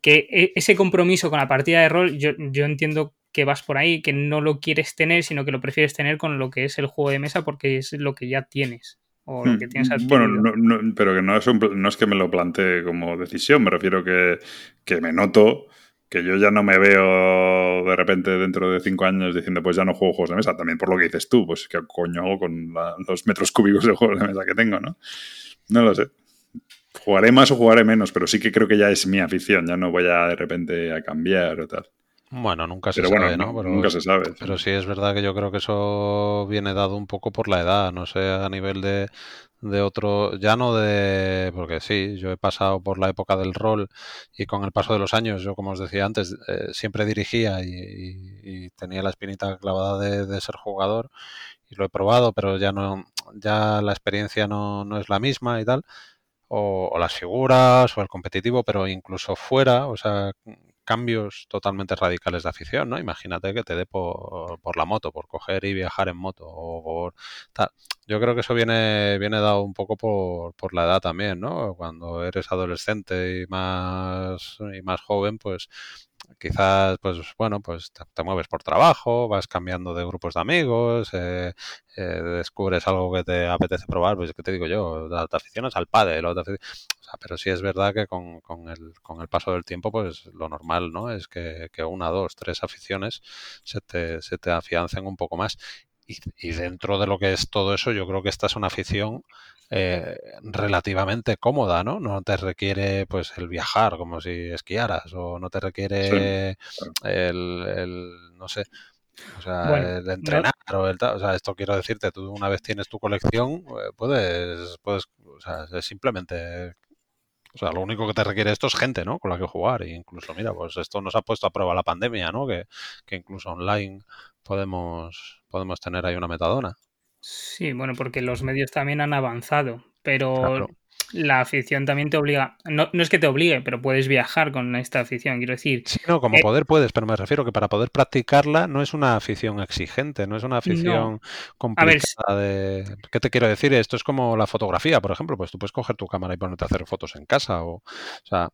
que e, ese compromiso con la partida de rol, yo, entiendo que vas por ahí, que no lo quieres tener, sino que lo prefieres tener con lo que es el juego de mesa porque es lo que ya tienes. O lo que tienes hmm. Bueno, pero que no es, no es que me lo plantee como decisión, me refiero que, que me noto que yo ya no me veo de repente dentro de cinco años diciendo pues ya no juego juegos de mesa, también por lo que dices tú, pues qué coño hago con los metros cúbicos de juegos de mesa que tengo, ¿no? No lo sé. Jugaré más o jugaré menos, pero sí que creo que ya es mi afición, ya no voy a de repente a cambiar o tal. Bueno, nunca se Pero sabe, bueno, ¿no? Pero, nunca se sabe. pero sí es verdad que yo creo que eso viene dado un poco por la edad, no sé, a nivel de, de otro, ya no de, porque sí, yo he pasado por la época del rol y con el paso de los años, yo como os decía antes, eh, siempre dirigía y, y- y tenía la espinita clavada de, de ser jugador y lo he probado, pero ya no, ya la experiencia no, no es la misma y tal o, las figuras o el competitivo, pero incluso fuera, o sea, cambios totalmente radicales de afición, ¿no? Imagínate que te dé por, por la moto, por coger y viajar en moto o por tal. Yo creo que eso viene, viene dado un poco por, por la edad también, ¿no? Cuando eres adolescente y más, y más joven, pues quizás, pues bueno, pues te, mueves por trabajo, vas cambiando de grupos de amigos, eh, eh, descubres algo que te apetece probar, pues que te digo yo, te, aficionas al pádel, o te afic- o sea, pero sí es verdad que con, con el, con el paso del tiempo, pues lo normal, ¿no? Es que, que una, dos, tres aficiones se te, se te afiancen un poco más. Y, y dentro de lo que es todo eso, yo creo que esta es una afición eh, relativamente cómoda, ¿no? No te requiere pues el viajar como si esquiaras o no te requiere el, el, no sé, o sea, Bueno, el entrenar o el tal. O sea, esto quiero decirte, tú una vez tienes tu colección, eh, puedes, puedes, o sea, es simplemente, o sea, lo único que te requiere esto es gente, ¿no? Con la que jugar. E incluso, mira, pues esto nos ha puesto a prueba la pandemia, ¿no? Que, que incluso online podemos, podemos tener ahí una metadona. Sí, bueno, porque los medios también han avanzado, pero Claro. la afición también te obliga, no, no es que te obligue, pero puedes viajar con esta afición, quiero decir, Sí, no, como Eh, poder puedes, pero me refiero que para poder practicarla no es una afición exigente, no es una afición complicada de... ¿Qué te quiero decir? Esto es como la fotografía, por ejemplo, pues tú puedes coger tu cámara y ponerte a hacer fotos en casa o, o sea,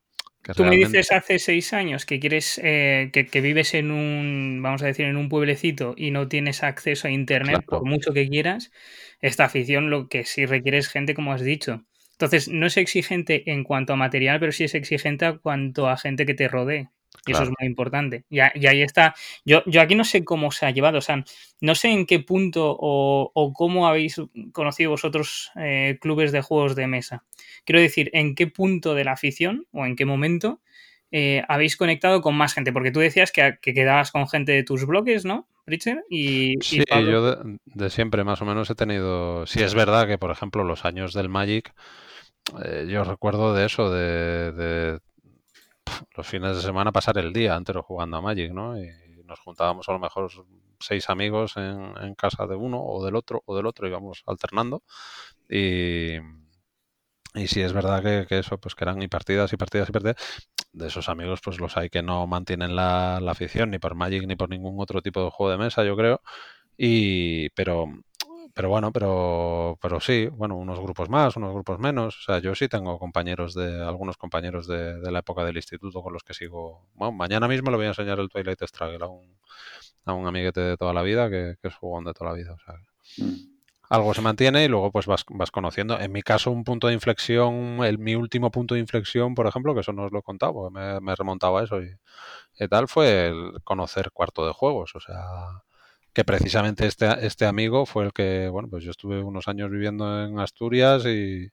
que Tú me dices hace seis años que quieres eh, que, que vives en un, vamos a decir, en un pueblecito y no tienes acceso a internet Claro. por mucho que quieras. Esta afición lo que sí requiere es gente, como has dicho. Entonces, no es exigente en cuanto a material, pero sí es exigente a cuanto a gente que te rodee. Y eso es muy importante. Y, a- y ahí está. Yo, yo aquí no sé cómo se ha llevado, o sea, no sé en qué punto o, o cómo habéis conocido vosotros eh, clubes de juegos de mesa. Quiero decir, ¿en qué punto de la afición o en qué momento eh, habéis conectado con más gente? Porque tú decías que, que quedabas con gente de tus bloques, ¿no, Richard? Y, y Sí, Pablo. yo de, de siempre más o menos he tenido... Sí, es verdad que, por ejemplo, los años del Magic, eh, yo recuerdo de eso, de, los fines de semana pasar el día entero jugando a Magic, ¿no? Y nos juntábamos a lo mejor seis amigos en, casa de uno o del otro o del otro, íbamos alternando. Y, y sí es verdad que, que eso, pues que eran y partidas y partidas y partidas. De esos amigos, pues los hay que no mantienen la, la afición ni por Magic ni por ningún otro tipo de juego de mesa, yo creo. Y, pero, pero bueno, pero, pero sí, bueno, unos grupos más, unos grupos menos. O sea, yo sí tengo compañeros de, algunos compañeros de, de la época del instituto con los que sigo. Bueno, mañana mismo le voy a enseñar el Twilight Struggle a un, a un amiguete de toda la vida que, que es jugón de toda la vida. O sea, Mm. algo se mantiene y luego pues vas, vas conociendo. En mi caso, un punto de inflexión, el, mi último punto de inflexión, por ejemplo, que eso no os lo he contado, porque me, me he remontado a eso y, y tal, fue el conocer cuarto de juegos. O sea, que precisamente este, este amigo fue el que, bueno, pues yo estuve unos años viviendo en Asturias y,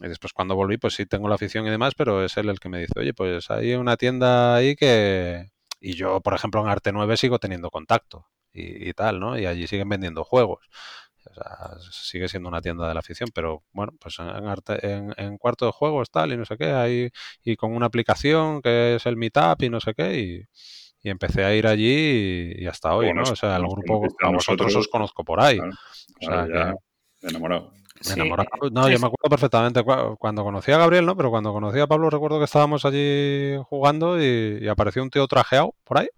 después cuando volví, pues sí tengo la afición y demás, pero es él el que me dice, oye, pues hay una tienda ahí que... Y yo, por ejemplo, en Arte 9 sigo teniendo contacto y, y tal, ¿no? Y allí siguen vendiendo juegos. O sea, sigue siendo una tienda de la afición, pero bueno, pues en, arte, en, en, cuarto de juegos tal y no sé qué, ahí, y con una aplicación que es el Meetup y no sé qué, y, y empecé a ir allí y, y hasta hoy, Bueno, ¿no? O sea, el grupo, a vosotros nosotros. os conozco por ahí. Claro, O sea, ya que enamorado. me Sí, enamoraba. No, yo me acuerdo perfectamente cua- cuando conocí a Gabriel, ¿no? Pero cuando conocí a Pablo recuerdo que estábamos allí jugando y, y apareció un tío trajeado por ahí,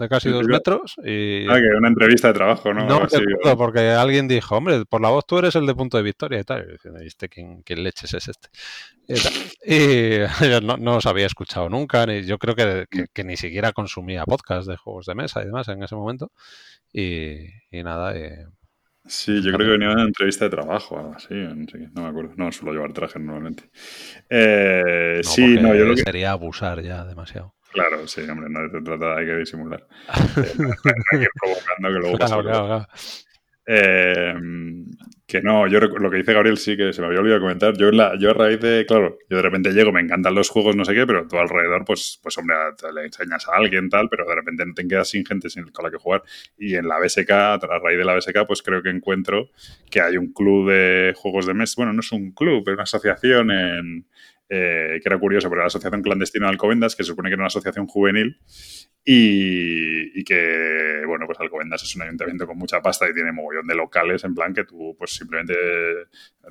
de casi Sí, dos metros, y Ah, que una entrevista de trabajo, ¿no? no porque alguien dijo, hombre, por la voz tú eres el de punto de victoria y tal. Y diciendo, ¿y este quién, quién leches es este? Y, yo no, no os había escuchado nunca, ni, yo creo que, que- que ni siquiera consumía podcast de juegos de mesa y demás en ese momento. Y, y nada, y- Sí, yo creo que venía de una entrevista de trabajo o algo así, no me acuerdo. No suelo llevar traje normalmente. Eh, no, sí, no, yo lo que... sería abusar ya demasiado. Claro, sí, hombre, no se trata, hay que disimular. Eh, hay que ir provocando que luego pasa Claro, claro. Eh, que no, yo lo que dice Gabriel sí que se me había olvidado comentar. Yo, la, yo a raíz de, claro, yo de repente llego, me encantan los juegos, no sé qué, pero tú alrededor, pues, pues hombre, te le enseñas a alguien tal, pero de repente no te quedas sin gente con la que jugar. Y en la BSK, a raíz de la BSK, pues creo que encuentro que hay un club de juegos de mesa. Bueno, no es un club, es una asociación en, eh, que era curioso, pero la Asociación Clandestina de Alcobendas, que se supone que era una asociación juvenil, y, que, bueno, pues Alcobendas es un ayuntamiento con mucha pasta y tiene mogollón de locales, en plan que tú, pues simplemente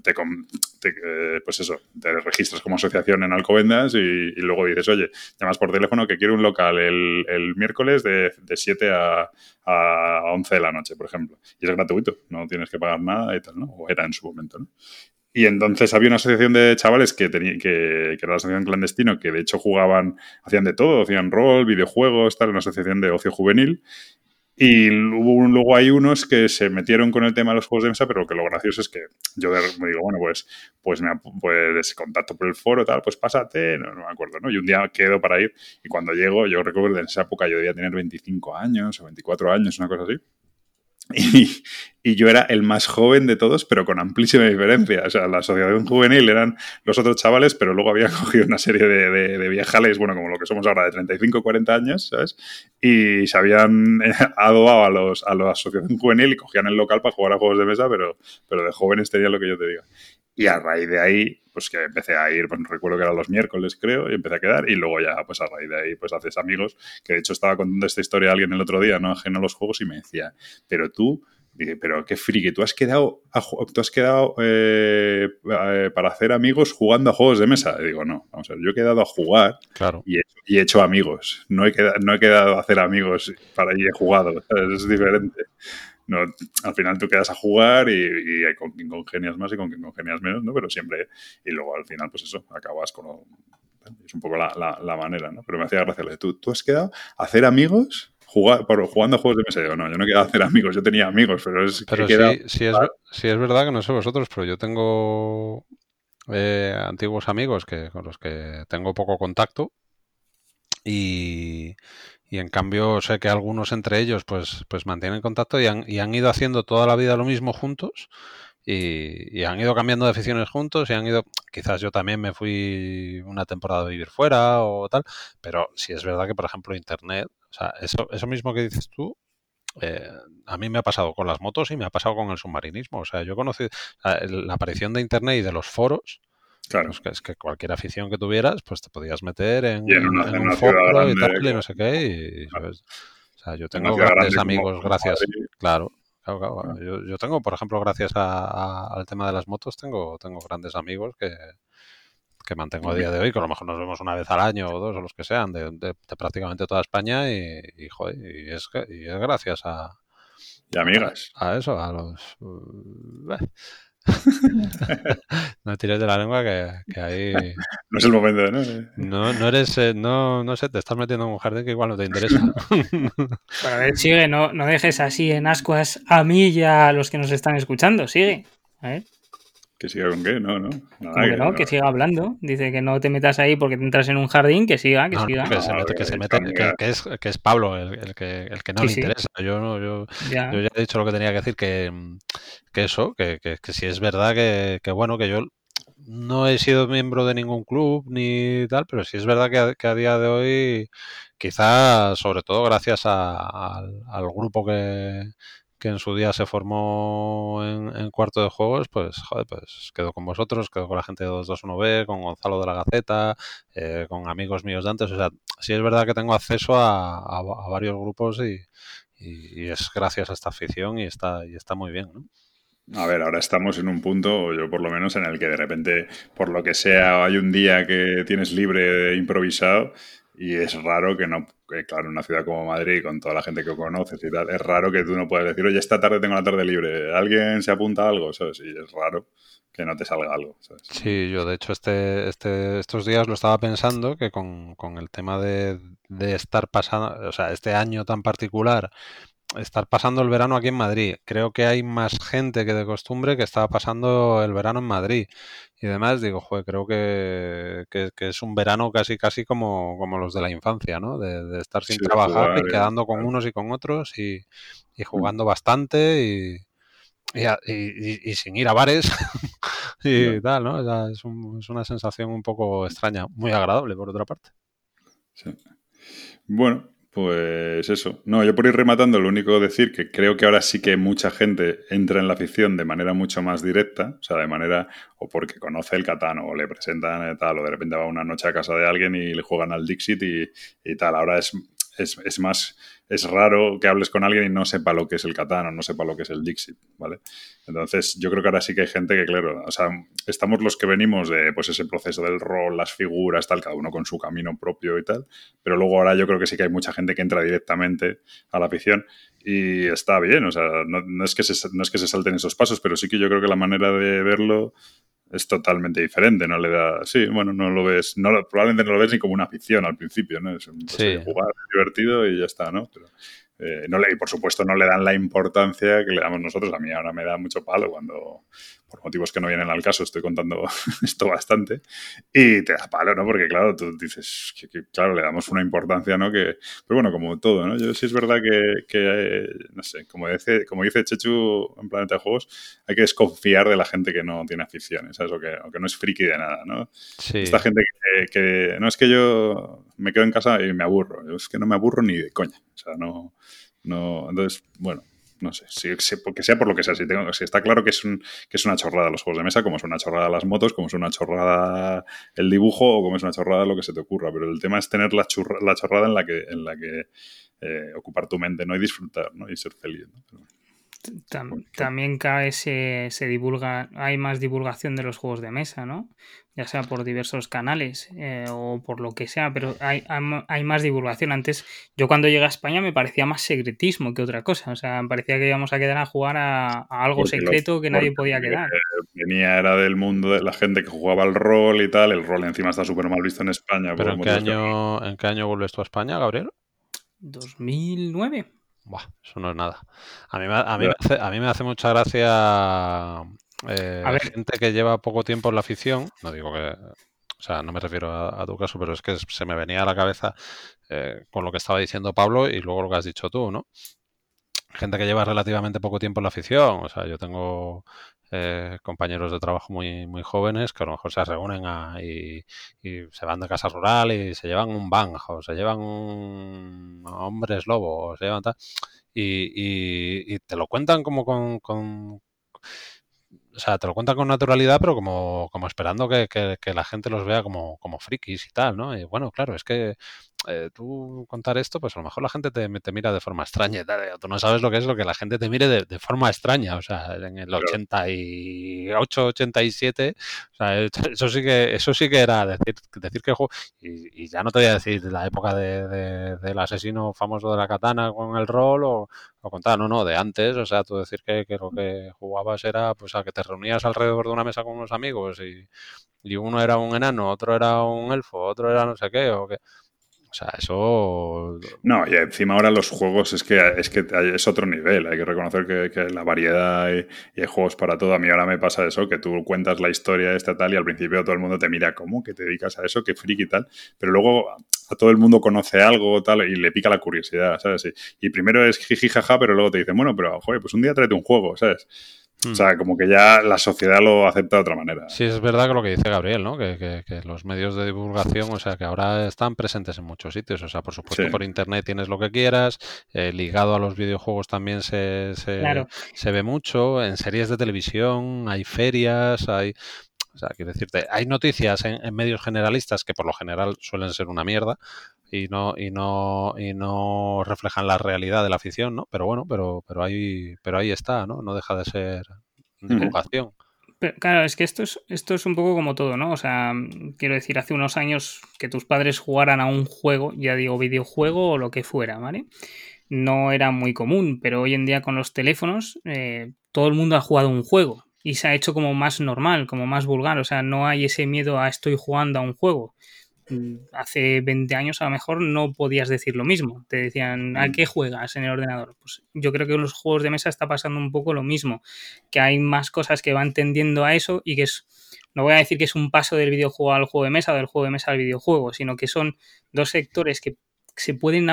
te, eh, pues eso, te registras como asociación en Alcobendas y, luego dices, oye, llamas por teléfono que quiero un local el, miércoles de, de 7 a, a 11 de la noche, por ejemplo. Y es gratuito, no tienes que pagar nada y tal, ¿no? O era en su momento, ¿no? Y entonces había una asociación de chavales que, tenía, que, era la asociación clandestino, que de hecho jugaban, hacían de todo, hacían rol, videojuegos, tal, una asociación de ocio juvenil. Y luego hay unos que se metieron con el tema de los juegos de mesa, pero que lo gracioso es que yo me digo, bueno, pues, pues me pues contacto por el foro, tal, pues pásate, no, no, me acuerdo, ¿no? Y un día quedo para ir y cuando llego, yo recuerdo que en esa época yo debía tener 25 años o 24 años, una cosa así. Y, y, yo era el más joven de todos, pero con amplísima diferencia. O sea, la asociación juvenil eran los otros chavales, pero luego había cogido una serie de, de, viejales, bueno, como lo que somos ahora, de 35, 40 años, ¿sabes? Y se habían adobado a, los, a la asociación juvenil y cogían el local para jugar a juegos de mesa, pero, pero de jóvenes tenía lo que yo te digo. Y a raíz de ahí, pues que empecé a ir, pues recuerdo que eran los miércoles, creo, y empecé a quedar. Y luego ya, pues a raíz de ahí, pues haces amigos. Que de hecho estaba contando esta historia a alguien el otro día, no ajeno a los juegos, y me decía, pero tú, dije, pero qué friki, tú has quedado, tú has quedado eh, eh, para hacer amigos jugando a juegos de mesa. Y digo, no, vamos a ver, yo he quedado a jugar claro. y, he, hecho amigos. No he, quedado, no he quedado a hacer amigos para ir he jugado. Es diferente no, al final tú quedas a jugar y, y, con quien congenias más y con quien congenias menos, ¿no? Pero siempre, y luego al final, pues eso, acabas con... Es un poco la, la, manera, ¿no? Pero me hacía gracia ¿tú, tú has quedado a hacer amigos jugar, jugando a juegos de mesa. Yo, no, yo no quedado a hacer amigos, yo tenía amigos, pero es pero sí, sí, es, sí, es, verdad que no sé vosotros, pero yo tengo eh, antiguos amigos que, con los que tengo poco contacto y, y en cambio sé que algunos entre ellos pues, pues mantienen contacto y han, y han ido haciendo toda la vida lo mismo juntos y, han ido cambiando de aficiones juntos y han ido, quizás yo también me fui una temporada a vivir fuera o tal, pero sí es verdad que por ejemplo Internet, o sea, eso, eso mismo que dices tú, eh, a mí me ha pasado con las motos y me ha pasado con el submarinismo. O sea, yo he conocido la aparición de Internet y de los foros Claro. Pues que es que cualquier afición que tuvieras, pues te podías meter en, un foro y tal, y no sé qué. Y, O sea, yo tengo grandes amigos gracias. Claro, claro, Yo, yo, tengo, por ejemplo, gracias al tema de las motos, tengo, tengo grandes amigos que, que mantengo a día de hoy, que a lo mejor nos vemos una vez al año o dos o los que sean, de, de, prácticamente toda España y, y, joder, y, es, y es gracias a... Y amigas. A, eso, a los... Uh, no tires de la lengua que, ahí. No es el momento, ¿no? No, no eres, eh, no, no sé, te estás metiendo en un jardín que igual no te interesa. a ver, sigue, no, no dejes así en ascuas a mí y a los que nos están escuchando, sigue. A ver. ¿Que siga con qué? No, no. que, no, que siga hablando. Dice que no te metas ahí porque te entras en un jardín, que siga, que siga. que se mete, que, se mete que, es, que es Pablo el, que, el que no le interesa. Yo, no, yo, ya. yo ya he dicho lo que tenía que decir, que, que eso, que, que, que si es verdad que, que, bueno, que yo no he sido miembro de ningún club ni tal, pero sí es verdad que a, que a día de hoy, quizás, sobre todo gracias a, al, al grupo que que en su día se formó en, cuarto de juegos, pues, joder, pues quedo con vosotros, quedo con la gente de 221B, con Gonzalo de la Gaceta, eh, con amigos míos de antes. O sea, sí es verdad que tengo acceso a, varios grupos y, es gracias a esta afición y está, y está muy bien, ¿no? A ver, ahora estamos en un punto, yo por lo menos, en el que de repente, por lo que sea, hay un día que tienes libre improvisado y es raro que no, claro, en una ciudad como Madrid, con toda la gente que conoces y tal, es raro que tú no puedas decir, oye, esta tarde tengo la tarde libre, ¿alguien se apunta a algo? ¿Sabes? Y es raro que no te salga algo. ¿sabes? Sí, yo de hecho este, este, estos días lo estaba pensando, que con, con el tema de, de estar pasando, o sea, este año tan particular, estar pasando el verano aquí en Madrid. Creo que hay más gente que de costumbre que estaba pasando el verano en Madrid. Y además digo, joder, creo que, que, es un verano casi casi como, como los de la infancia, ¿no? De, estar sin trabajar y quedando con unos y con otros y, y jugando bastante y, y, sin ir a bares y tal, ¿no? es, es, una sensación un poco extraña, muy agradable por otra parte. Sí. Bueno, pues eso. No, yo por ir rematando, lo único decir que creo que ahora sí que mucha gente entra en la ficción de manera mucho más directa, o sea, de manera o porque conoce el Catán o le presentan tal, o de repente va una noche a casa de alguien y le juegan al Dixit y, y tal. Ahora es, es, es más es raro que hables con alguien y no sepa lo que es el Catán o no sepa lo que es el Dixit, ¿vale? Entonces, yo creo que ahora sí que hay gente que, claro, o sea, estamos los que venimos de, pues, ese proceso del rol, las figuras, tal, cada uno con su camino propio y tal, pero luego ahora yo creo que sí que hay mucha gente que entra directamente a la afición y está bien, o sea, no, es, que no es que se salten esos pasos, pero sí que yo creo que la manera de verlo es totalmente diferente, no le da, sí, bueno, no lo ves, no, probablemente no lo ves ni como una afición al principio, ¿no? Es un pues, jugar divertido y ya está, ¿no? Pero, eh, no le, y por supuesto no le dan la importancia que le damos nosotros. A mí ahora me da mucho palo cuando, por motivos que no vienen al caso, estoy contando esto bastante. Y te da palo, ¿no? Porque claro, tú dices, que, claro, le damos una importancia, ¿no? Que, pero bueno, como todo, ¿no? Yo sí es verdad que, que no sé, como dice, como dice Chechu en Planeta de Juegos, hay que desconfiar de la gente que no tiene aficiones, ¿sabes? O que, o que no es friki de nada, ¿no? Sí. Esta gente que, que, no es que yo me quedo en casa y me aburro, es que no me aburro ni de coña. O sea, no, no, entonces, bueno, no sé, si, porque sea por lo que sea, si, tengo, si está claro que es, un, que es una chorrada los juegos de mesa, como es una chorrada las motos, como es una chorrada el dibujo o como es una chorrada lo que se te ocurra, pero el tema es tener la, la chorrada en la que, en la que eh, ocupar tu mente ¿no? y disfrutar ¿no? y ser feliz. ¿no? También cada vez se, se, divulga, hay más divulgación de los juegos de mesa, ¿no? Ya sea por diversos canales eh, o por lo que sea, pero hay, hay, más divulgación. Antes, yo cuando llegué a España me parecía más secretismo que otra cosa. O sea, me parecía que íbamos a quedar a jugar a, algo secreto que nadie podía quedar. Venía, era del mundo de la gente que jugaba al rol y tal. El rol encima está súper mal visto en España. ¿Pero en qué, año, en qué año vuelves tú a España, Gabriel? 2009. Buah, eso no es nada. A mí, a mí, me, hace, a mí me hace mucha gracia eh, gente que lleva poco tiempo en la afición. No digo que. O sea, no me refiero a, tu caso, pero es que se me venía a la cabeza eh, con lo que estaba diciendo Pablo y luego lo que has dicho tú, ¿no? Gente que lleva relativamente poco tiempo en la afición. O sea, yo tengo eh, compañeros de trabajo muy, muy jóvenes que a lo mejor se reúnen y, se van de casa rural y se llevan un banjo, se llevan un hombres lobos, se llevan tal, y, te lo cuentan como con, o sea, te lo cuentan con naturalidad, pero como, como esperando que, que, la gente los vea como, como frikis y tal, ¿no? Y bueno, claro, es que eh, tú contar esto, pues a lo mejor la gente te, te mira de forma extraña. Tú no sabes lo que es lo que la gente te mire de, forma extraña. O sea, en el 88, 87, o sea, eso sí que, eso sí que era decir, decir que juego. Y, ya no te voy a decir la época de, del asesino famoso de la katana con el rol o, o contar, no, no, de antes. O sea, tú decir que, que lo que jugabas era pues a que te reunías alrededor de una mesa con unos amigos y, y uno era un enano, otro era un elfo, otro era no sé qué, o que o sea, eso. No, y encima ahora los juegos es que es, que es otro nivel. Hay que reconocer que, la variedad y, hay juegos para todo. A mí ahora me pasa eso, que tú cuentas la historia esta tal y al principio todo el mundo te mira, ¿cómo? ¿Que te dedicas a eso? ¿Qué friki y tal? Pero luego a todo el mundo conoce algo tal y le pica la curiosidad, ¿sabes? Y, primero es jiji jaja, pero luego te dicen, bueno, pero joder, pues un día tráete un juego, ¿sabes? O sea, como que ya la sociedad lo acepta de otra manera. Sí, es verdad que lo que dice Gabriel, ¿no? Que, los medios de divulgación, o sea, que ahora están presentes en muchos sitios. O sea, por supuesto, por internet tienes lo que quieras. Eh, ligado a los videojuegos también se, se, ve mucho. En series de televisión hay ferias, hay. O sea, quiero decirte, hay noticias en, en medios generalistas que por lo general suelen ser una mierda, y no y no y no reflejan la realidad de la afición, ¿no? Pero bueno, pero pero ahí pero ahí está, ¿no? No deja de ser divulgación. claro, es que esto es, esto es un poco como todo, ¿no? O sea, quiero decir, hace unos años que tus padres jugaran a un juego, ya digo videojuego o lo que fuera, ¿vale? No era muy común, pero hoy en día con los teléfonos eh, todo el mundo ha jugado un juego y se ha hecho como más normal, como más vulgar, o sea, no hay ese miedo a estoy jugando a un juego hace 20 años a lo mejor no podías decir lo mismo. Te decían, ¿a mm. qué juegas en el ordenador? Pues yo creo que en los juegos de mesa está pasando un poco lo mismo, que hay más cosas que van tendiendo a eso y que es, no voy a decir que es un paso del videojuego al juego de mesa o del juego de mesa al videojuego, sino que son dos sectores que se pueden,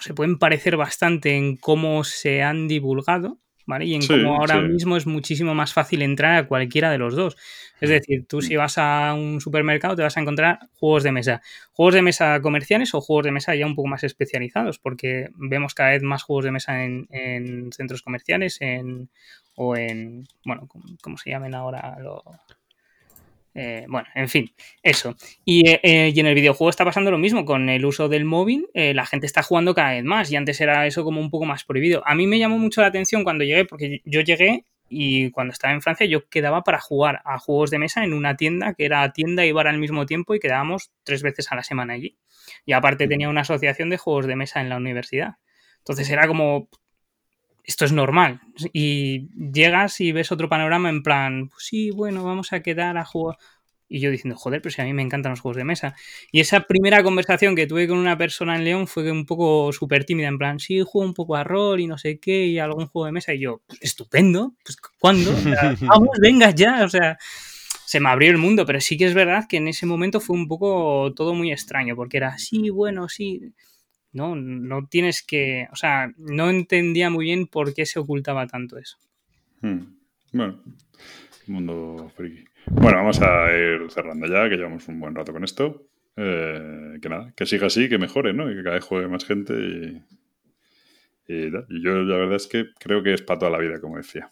se pueden parecer bastante en cómo se han divulgado, ¿vale? Y en Sí, cómo ahora sí. mismo es muchísimo más fácil entrar a cualquiera de los dos. Es decir, tú si vas a un supermercado te vas a encontrar juegos de mesa. Juegos de mesa comerciales o juegos de mesa ya un poco más especializados, porque vemos cada vez más juegos de mesa en, en centros comerciales en, o en, bueno, ¿cómo, se llamen ahora? Lo- eh, bueno, en fin, eso. Y, eh, eh, y en el videojuego está pasando lo mismo, con el uso del móvil, eh, la gente está jugando cada vez más y antes era eso como un poco más prohibido. A mí me llamó mucho la atención cuando llegué, porque yo llegué y cuando estaba en Francia yo quedaba para jugar a juegos de mesa en una tienda que era tienda y bar al mismo tiempo y quedábamos tres veces a la semana allí. Y aparte tenía una asociación de juegos de mesa en la universidad. Entonces era como, esto es normal. Y llegas y ves otro panorama en plan, pues sí, bueno, vamos a quedar a jugar. Y yo diciendo, joder, pero si a mí me encantan los juegos de mesa. Y esa primera conversación que tuve con una persona en León fue un poco súper tímida, en plan, sí, juego un poco a rol y no sé qué, y algún juego de mesa. Y yo, estupendo, pues ¿cuándo? O sea, vamos, venga ya, o sea, se me abrió el mundo, pero sí que es verdad que en ese momento fue un poco todo muy extraño, porque era, sí, bueno, sí. No, no tienes que, o sea, no entendía muy bien por qué se ocultaba tanto eso. Hmm. Bueno, mundo friki. Bueno, vamos a ir cerrando ya, que llevamos un buen rato con esto. Eh, que nada, que siga así, que mejore, ¿no? Y que cada vez juegue más gente y, y, tal. Y yo la verdad es que creo que es para toda la vida, como decía.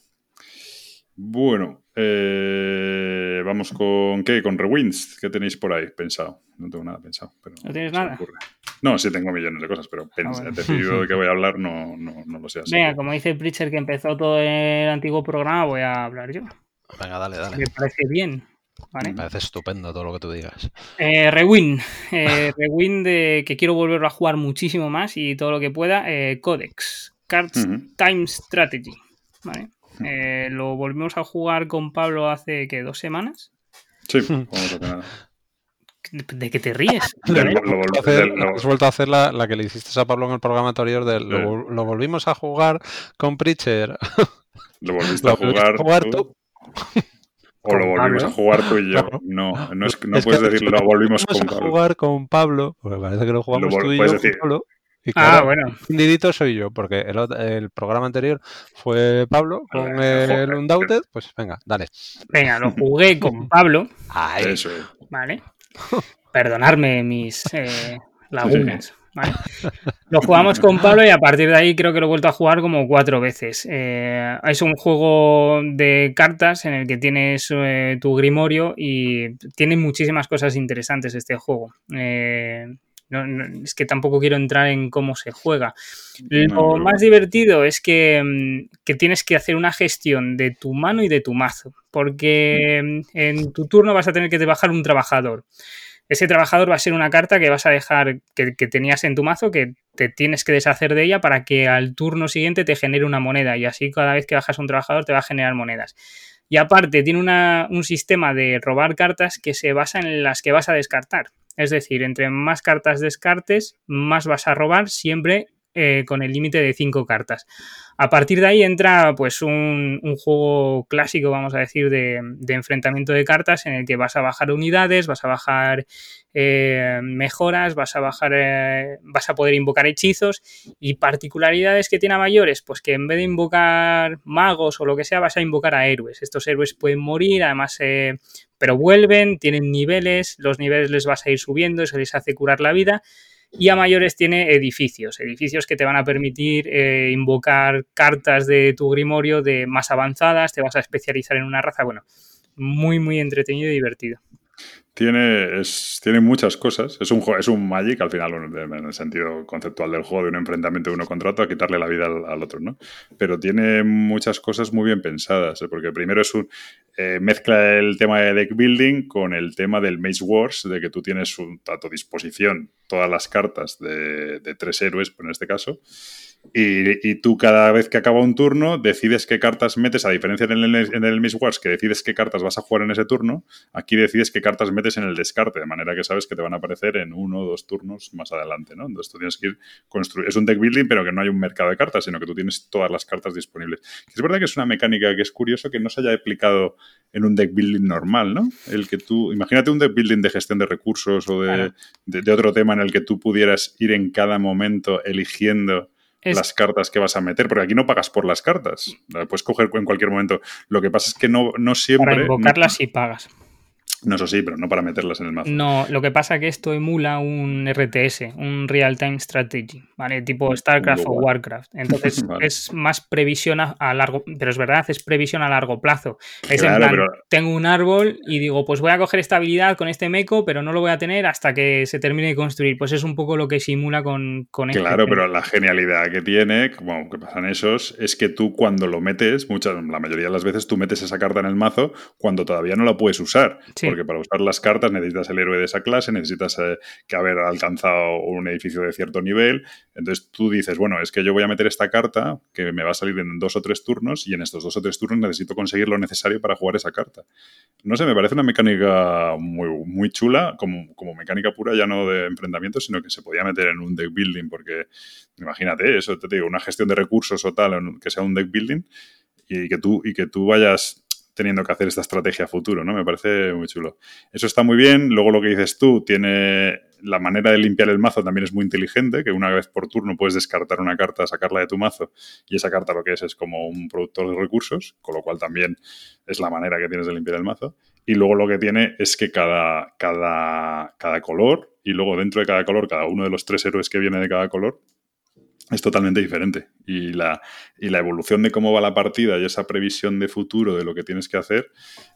Bueno, eh, vamos con ¿qué? Con Rewinds. ¿Qué tenéis por ahí pensado? No tengo nada pensado. Pero ¿No tienes nada? ocurre. No, sí tengo millones de cosas, pero pens- bueno. he decidido de qué voy a hablar, no, no, no lo sé así. Venga, como dice el Preacher que empezó todo el antiguo programa, voy a hablar yo. Venga, dale, dale. Me parece bien. ¿vale? Me parece estupendo todo lo que tú digas. Eh, Rewind. Eh, Rewind de que quiero volverlo a jugar muchísimo más y todo lo que pueda. eh, Codex. Cards. Time Strategy. ¿vale? Eh, lo volvimos a jugar con Pablo hace que dos semanas. Sí, vamos a. ¿De qué te ríes? ¿Vale? lo Hacer- lo- has vuelto a hacer la, la que le hiciste a Pablo en el programa anterior de lo, lo volvimos a jugar con Preacher. Lo volviste Lo a jugar, a jugar tú, tú. o lo volvimos Pablo. a jugar tú y yo. Claro. No, no, es, no Es puedes que decir lo volvimos con a Pablo. jugar con Pablo. Porque parece que lo jugamos tú y yo puedes con decir. Pablo. Y Ah, claro, bueno. Didito soy yo, porque el, el programa anterior fue Pablo con Joder, el joder. Undoubted. Pues venga, dale. Venga, lo jugué con Pablo. Ahí. Eso es. ¿vale? Perdonarme mis eh, lagunas, ¿vale? Lo jugamos con Pablo y a partir de ahí creo que lo he vuelto a jugar como cuatro veces. Eh, es un juego de cartas en el que tienes eh, tu grimorio y tiene muchísimas cosas interesantes este juego. Eh, no- no- es que tampoco quiero entrar en cómo se juega. Lo más divertido es que, mm, que tienes que hacer una gestión de tu mano y de tu mazo, porque mm, en tu turno vas a tener que bajar un trabajador. Ese trabajador va a ser una carta que vas a dejar, que, que tenías en tu mazo, que te tienes que deshacer de ella para que al turno siguiente te genere una moneda y así cada vez que bajas un trabajador te va a generar monedas. Y aparte tiene una- un sistema de robar cartas que se basa en las que vas a descartar. Es decir, entre más cartas descartes, más vas a robar siempre eh, con el límite de 5 cartas. A partir de ahí entra pues un, juego clásico, vamos a decir, de, enfrentamiento de cartas en el que vas a bajar unidades, vas a bajar eh, mejoras, vas a bajar, eh, vas a poder invocar hechizos y particularidades que tiene a mayores, pues que en vez de invocar magos o lo que sea, vas a invocar a héroes. Estos héroes pueden morir, además, pero vuelven, tienen niveles, los niveles les vas a ir subiendo, eso les hace curar la vida. Y a mayores tiene edificios, edificios que te van a permitir eh, invocar cartas de tu grimorio de más avanzadas, te vas a especializar en una raza, bueno, muy, muy entretenido y divertido. Tiene, es, tiene muchas cosas. Es un, es un Magic, al final, en el sentido conceptual del juego, de un enfrentamiento de uno contra otro, a quitarle la vida al, al otro, ¿no? Pero tiene muchas cosas muy bien pensadas, ¿eh? porque primero es un. eh, mezcla el tema de deck building con el tema del Mage Wars, de que tú tienes un- a tu disposición todas las cartas de, de tres héroes, en este caso. Y, y tú cada vez que acaba un turno decides qué cartas metes, a diferencia en el, en el Mage Wars, que decides qué cartas vas a jugar en ese turno, aquí decides qué cartas metes en el descarte, de manera que sabes que te van a aparecer en uno o dos turnos más adelante, ¿no? Entonces tú tienes que ir construyendo. Es un deck building, pero que no hay un mercado de cartas, sino que tú tienes todas las cartas disponibles. Es verdad que es una mecánica que es curioso que no se haya aplicado en un deck building normal, ¿no? El que tú. Imagínate un deck building de gestión de recursos o de, Claro. de, de otro tema en el que tú pudieras ir en cada momento eligiendo las cartas que vas a meter, porque aquí no pagas por las cartas. La puedes coger en cualquier momento. Lo que pasa es que no, no siempre. Para invocarlas sí pagas. No, eso sí, pero no para meterlas en el mazo. No, lo que pasa es que esto emula un RTS, un Real Time Strategy, ¿vale? Tipo StarCraft o Warcraft. Entonces es más previsión a, largo, pero es verdad, es previsión a largo plazo. Es en plan, tengo un árbol y digo, pues voy a coger esta habilidad con este meco, pero no lo voy a tener hasta que se termine de construir. Pues es un poco lo que simula con, con este Claro, pero la genialidad que tiene, como que pasan esos, es que tú cuando lo metes, muchas, la mayoría de las veces tú metes esa carta en el mazo cuando todavía no la puedes usar. Sí porque para usar las cartas necesitas el héroe de esa clase, necesitas eh, que haber alcanzado un edificio de cierto nivel. Entonces tú dices, bueno, es que yo voy a meter esta carta que me va a salir en dos o tres turnos y en estos dos o tres turnos necesito conseguir lo necesario para jugar esa carta. No sé, me parece una mecánica muy, muy chula, como, como mecánica pura, ya no de enfrentamiento, sino que se podía meter en un deck building, porque imagínate eso, te digo, una gestión de recursos o tal, que sea un deck building y que tú, y que tú vayas teniendo que hacer esta estrategia a futuro, ¿no? Me parece muy chulo. Eso está muy bien. Luego lo que dices tú, tiene la manera de limpiar el mazo también es muy inteligente, que una vez por turno puedes descartar una carta, sacarla de tu mazo, y esa carta lo que es es como un productor de recursos, con lo cual también es la manera que tienes de limpiar el mazo. Y luego lo que tiene es que cada, cada, cada color, y luego dentro de cada color, cada uno de los tres héroes que viene de cada color, es totalmente diferente. Y la, y la, evolución de cómo va la partida y esa previsión de futuro de lo que tienes que hacer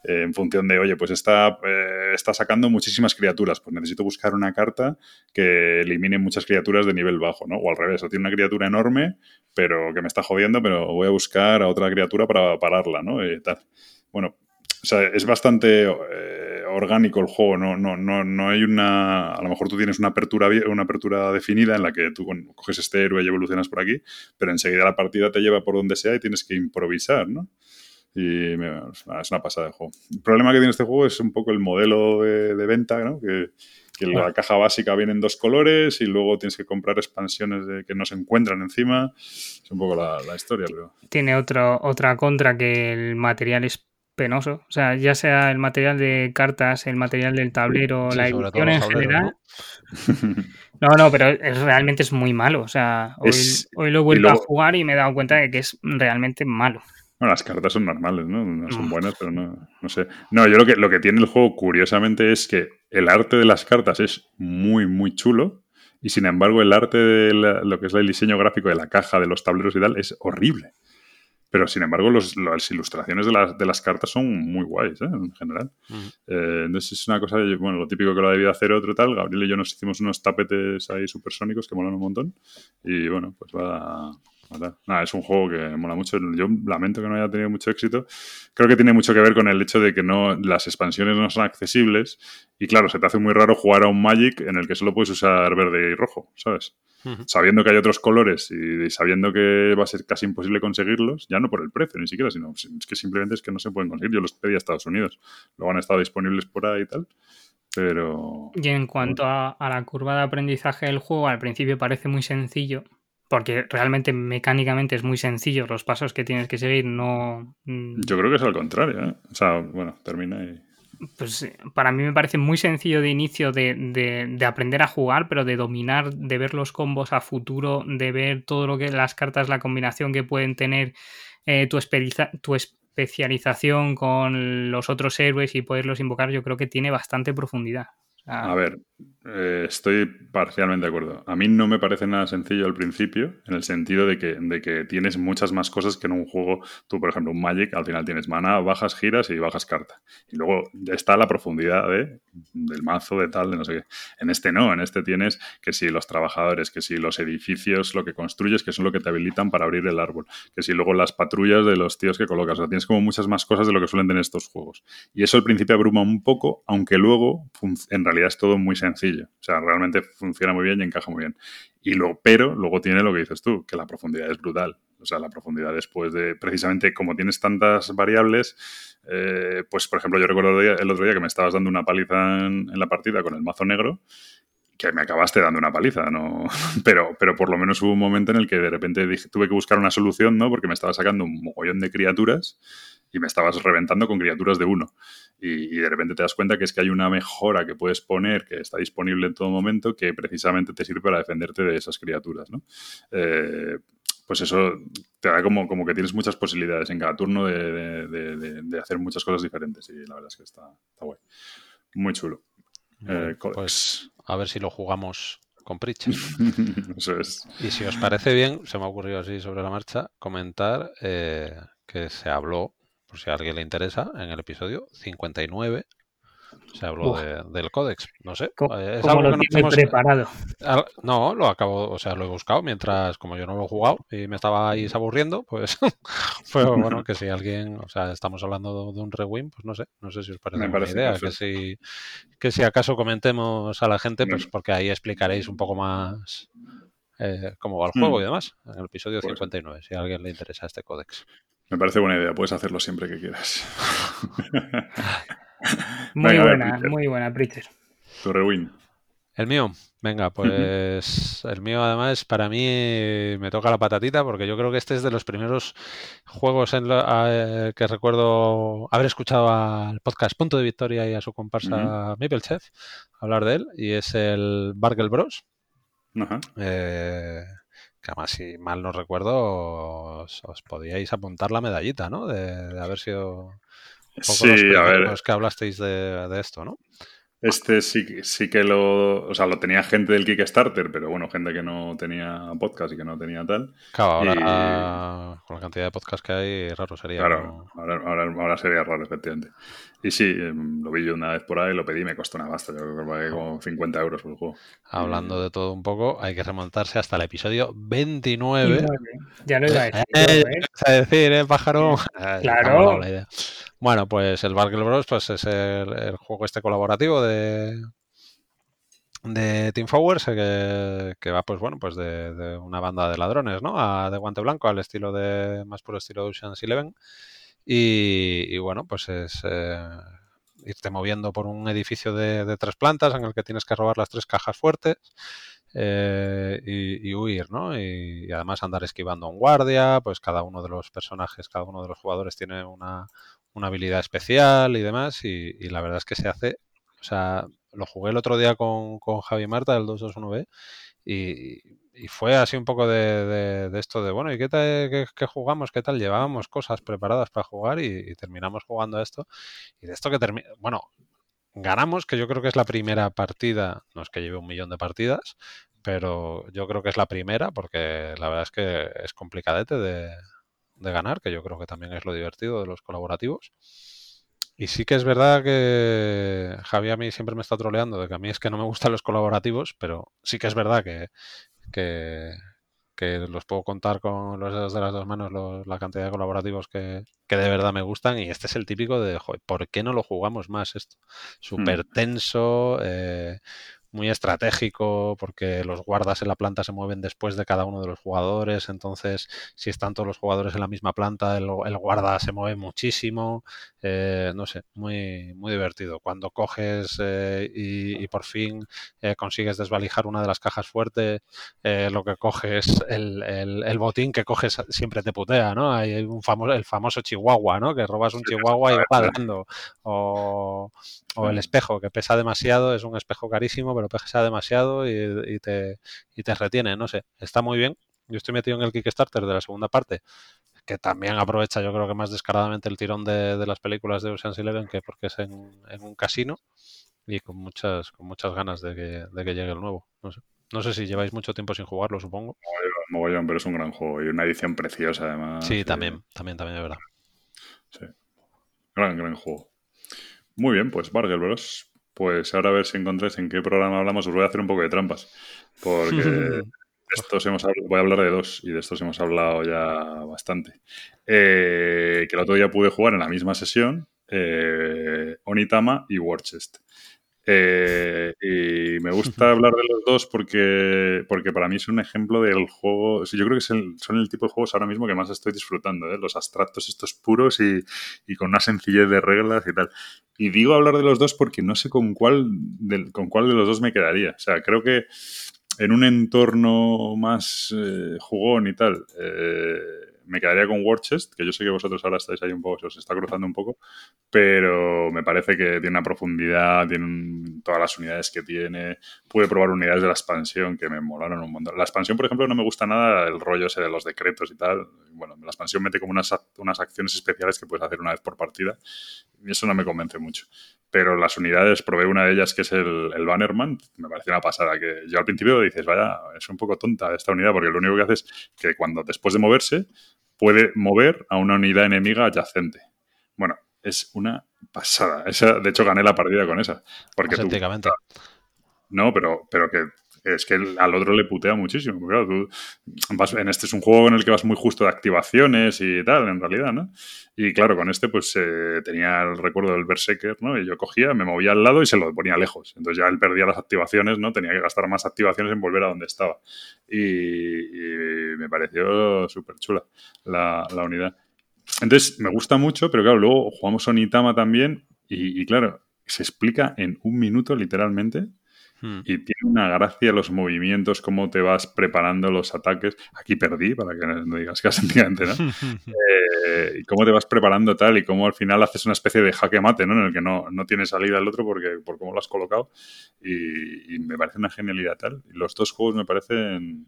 eh, en función de, oye, pues está, eh, está sacando muchísimas criaturas, pues necesito buscar una carta que elimine muchas criaturas de nivel bajo, ¿no? O al revés, o tiene una criatura enorme, pero que me está jodiendo, pero voy a buscar a otra criatura para pararla, ¿no? Y tal. Bueno, o sea, es bastante eh, orgánico el juego, no, no, no, no hay una... A lo mejor tú tienes una apertura, una apertura definida en la que tú coges este héroe y evolucionas por aquí, pero enseguida la partida te lleva por donde sea y tienes que improvisar, ¿no? Y es una pasada de juego. El problema que tiene este juego es un poco el modelo de, venta, ¿no? Que, la caja básica viene en dos colores y luego tienes que comprar expansiones de, que no se encuentran encima. Es un poco la, la historia, creo. Tiene otro, otra contra que el material es penoso. O sea, ya sea el material de cartas, el material del tablero, la edición en general. ¿no? ¿no? pero es, realmente es muy malo. O sea, hoy, lo he vuelto a jugar y me he dado cuenta de que es realmente malo. Bueno, las cartas son normales, ¿no? No son buenas, pero no, no sé. No, yo lo que, lo que tiene el juego, curiosamente, es que el arte de las cartas es muy, muy chulo. Y sin embargo, el arte de lo que es el diseño gráfico de la caja, de los tableros y tal, es horrible. Pero sin embargo, las ilustraciones de las, de las, cartas son muy guays, ¿eh? en general. Eh, entonces es una cosa, bueno, lo típico que lo ha debido hacer otro tal. Gabriel y yo nos hicimos unos tapetes ahí supersónicos que molan un montón. Y bueno, pues va, Nada, es un juego que mola mucho. Yo lamento que no haya tenido mucho éxito. Creo que tiene mucho que ver con el hecho de que no las expansiones no son accesibles. Y claro, se te hace muy raro jugar a un Magic en el que solo puedes usar verde y rojo, ¿sabes? Sabiendo que hay otros colores y sabiendo que va a ser casi imposible conseguirlos, ya no por el precio ni siquiera, sino es que simplemente es que no se pueden conseguir. Yo los pedí a Estados Unidos. Luego han estado disponibles por ahí y tal. Pero. Y en cuanto a la curva de aprendizaje del juego, al principio parece muy sencillo porque realmente mecánicamente es muy sencillo, los pasos que tienes que seguir no... Mm, Yo creo que es al contrario, ¿eh? O sea, bueno, termina y... Pues eh, para mí me parece muy sencillo de inicio de, aprender a jugar, pero de dominar, de ver los combos a futuro, de ver todo lo que las cartas, la combinación que pueden tener eh, tu, tu especialización con los otros héroes y poderlos invocar, yo creo que tiene bastante profundidad. A ver, eh, estoy parcialmente de acuerdo. A mí no me parece nada sencillo al principio, en el sentido de que, de que tienes muchas más cosas que en un juego. Tú, por ejemplo, un Magic, al final tienes mana, bajas, giras y bajas carta. Y luego está la profundidad de, del mazo, de tal, de no sé qué. En este no, en este tienes que si los trabajadores, que si los edificios, lo que construyes, que son lo que te habilitan para abrir el árbol, que si luego las patrullas de los tíos que colocas. O sea, tienes como muchas más cosas de lo que suelen tener estos juegos. Y eso al principio abruma un poco, aunque luego en realidad es todo muy sencillo. O sea, realmente funciona muy bien y encaja muy bien. Y lo, pero luego tiene lo que dices tú, que la profundidad es brutal. O sea, la profundidad después de, precisamente como tienes tantas variables, eh, pues por ejemplo, yo recuerdo el otro día que me estabas dando una paliza en, la partida con el mazo negro, que me acabaste dando una paliza, ¿no? Pero, pero por lo menos hubo un momento en el que de repente tuve que buscar una solución, ¿no? Porque me estaba sacando un mogollón de criaturas y me estabas reventando con criaturas de uno. Y, de repente te das cuenta que es que hay una mejora que puedes poner, que está disponible en todo momento, que precisamente te sirve para defenderte de esas criaturas. ¿no? Eh, pues eso te da como, como que tienes muchas posibilidades en cada turno de, hacer muchas cosas diferentes. Y la verdad es que está, está guay. Muy chulo. Eh, pues a ver si lo jugamos con Pritchard. Eso es. Y si os parece bien, se me ha ocurrido así sobre la marcha, comentar eh, que se habló, por si a alguien le interesa, en el episodio 59 se habló del códex, no sé. Es algo lo que no preparado. No, lo acabo, o sea, lo he buscado mientras, como yo no lo he jugado y me estaba ahí aburriendo, pues fue bueno que si alguien, o sea, estamos hablando de un rewind, pues no sé, no sé si os parece una idea, que si, que si acaso comentemos a la gente, pues porque ahí explicaréis un poco más eh, cómo va el juego hmm. y demás, en el episodio 59, si a alguien le interesa este códex. Me parece buena idea, puedes hacerlo siempre que quieras. Muy buena, muy buena, Pritcher. Tu rewind. El mío, venga, pues el mío además para mí me toca la patatita porque yo creo que este es de los primeros juegos en que recuerdo haber escuchado al podcast Punto de Victoria y a su comparsa Chef hablar de él y es el Bargel Bros. Eh, que además si mal no recuerdo os, podíais apuntar la medallita, ¿no? de haber sido sí, a ver. que hablasteis de, de esto, ¿no? Este sí, sí que lo, o sea, lo tenía gente del Kickstarter, pero bueno, gente que no tenía podcast y que no tenía tal. Claro, ahora con la cantidad de podcast que hay, raro sería. Claro, ahora, ahora, sería raro, efectivamente. Y sí, em, lo vi yo una vez por ahí, lo pedí, me costó una basta, yo creo que pagué como 50 euros por el juego. Hablando de todo un poco, hay que remontarse hasta el episodio 29. Ya lo iba a decir. Eh, a decir, ¿eh, pájaro? Claro. Bueno, pues el Barkel Bros. Pues es el, juego este colaborativo de, de Team Forward que, que, va pues bueno pues de, una banda de ladrones no a, de guante blanco al estilo de más puro estilo de Ocean's Eleven y, bueno pues es eh, irte moviendo por un edificio de, tres plantas en el que tienes que robar las tres cajas fuertes eh, y, huir, ¿no? Y, y, además andar esquivando a un guardia, pues cada uno de los personajes, cada uno de los jugadores tiene una, una habilidad especial y demás, y, la verdad es que se hace, o sea, lo jugué el otro día con, con Javi Marta del 221B y, y fue así un poco de, esto de, bueno, ¿y qué, tal, qué, jugamos? ¿Qué tal? Llevábamos cosas preparadas para jugar y, terminamos jugando esto. Y de esto que termina, bueno, ganamos, que yo creo que es la primera partida, no es que lleve un millón de partidas, pero yo creo que es la primera porque la verdad es que es complicadete de, de ganar, que yo creo que también es lo divertido de los colaborativos. Y sí que es verdad que Javi a mí siempre me está troleando de que a mí es que no me gustan los colaborativos, pero sí que es verdad que, que, los puedo contar con los dedos de las dos manos la cantidad de colaborativos que, que, de verdad me gustan. Y este es el típico de, joder, ¿por qué no lo jugamos más esto? Súper hmm. tenso, eh, muy estratégico porque los guardas en la planta se mueven después de cada uno de los jugadores, entonces si están todos los jugadores en la misma planta, el, guarda se mueve muchísimo, eh, no sé, muy, muy divertido. Cuando coges eh, y, por fin eh, consigues desvalijar una de las cajas fuertes, lo que coges, el, el, botín que coges siempre te putea, ¿no? Hay un famoso, el famoso chihuahua, ¿no? Que robas un chihuahua y va dando. O, o el espejo, que pesa demasiado, es un espejo carísimo, pero pesa demasiado y, te, y te retiene, no sé, está muy bien. Yo estoy metido en el Kickstarter de la segunda parte, que también aprovecha yo creo que más descaradamente el tirón de, las películas de Ocean's Eleven que porque es en, un casino y con muchas con muchas ganas de que, llegue el nuevo. No sé. No sé si lleváis mucho tiempo sin jugarlo, supongo. Mogollón, pero es un gran juego y una edición preciosa además. Sí, también, también, también, de verdad. Sí. Gran, gran juego. Muy bien, pues Bargel Bros. Pues ahora a ver si encontréis en qué programa hablamos. Os voy a hacer un poco de trampas. Porque de estos hemos voy a hablar de dos y de estos hemos hablado ya bastante. Eh, que el otro día pude jugar en la misma sesión eh, Onitama y Warchest. Eh, y me gusta hablar de los dos porque, porque para mí es un ejemplo del juego. Yo creo que son el tipo de juegos ahora mismo que más estoy disfrutando, ¿eh? los abstractos estos puros y, y, con una sencillez de reglas y tal. Y digo hablar de los dos porque no sé con cuál, de, con cuál de los dos me quedaría. O sea, creo que en un entorno más eh, jugón y tal, me quedaría con War Chest, que yo sé que vosotros ahora estáis ahí un poco, se os está cruzando un poco, pero me parece que tiene una profundidad, tiene todas las unidades que tiene. Pude probar unidades de la expansión que me molaron un montón. La expansión, por ejemplo, no me gusta nada el rollo ese de los decretos y tal. Bueno, la expansión mete como unas, unas acciones especiales que puedes hacer una vez por partida y eso no me convence mucho. Pero las unidades, probé una de ellas que es el, el Bannerman, me pareció una pasada. Que yo al principio dices, vaya, es un poco tonta esta unidad porque lo único que hace es que cuando después de moverse puede mover a una unidad enemiga adyacente. Bueno, es una pasada. Esa, de hecho, gané la partida con esa. Porque tú, no, pero, pero que es que al otro le putea muchísimo. Claro, en este es un juego en el que vas muy justo de activaciones y tal, en realidad, ¿no? Y claro, con este pues eh, tenía el recuerdo del Berserker, ¿no? Y yo cogía, me movía al lado y se lo ponía lejos. Entonces ya él perdía las activaciones, ¿no? Tenía que gastar más activaciones en volver a donde estaba. Y, me pareció súper chula la, unidad. Entonces me gusta mucho, pero claro, luego jugamos Onitama también y claro, se explica en un minuto literalmente Hmm. Y tiene una gracia los movimientos, cómo te vas preparando los ataques. Aquí perdí, para que no digas que sencillamente, ¿no? eh, y cómo te vas preparando tal y cómo al final haces una especie de jaque mate, ¿no? En el que no, no tiene salida el otro porque, por cómo lo has colocado. Y, me parece una genialidad tal. Los dos juegos me parecen...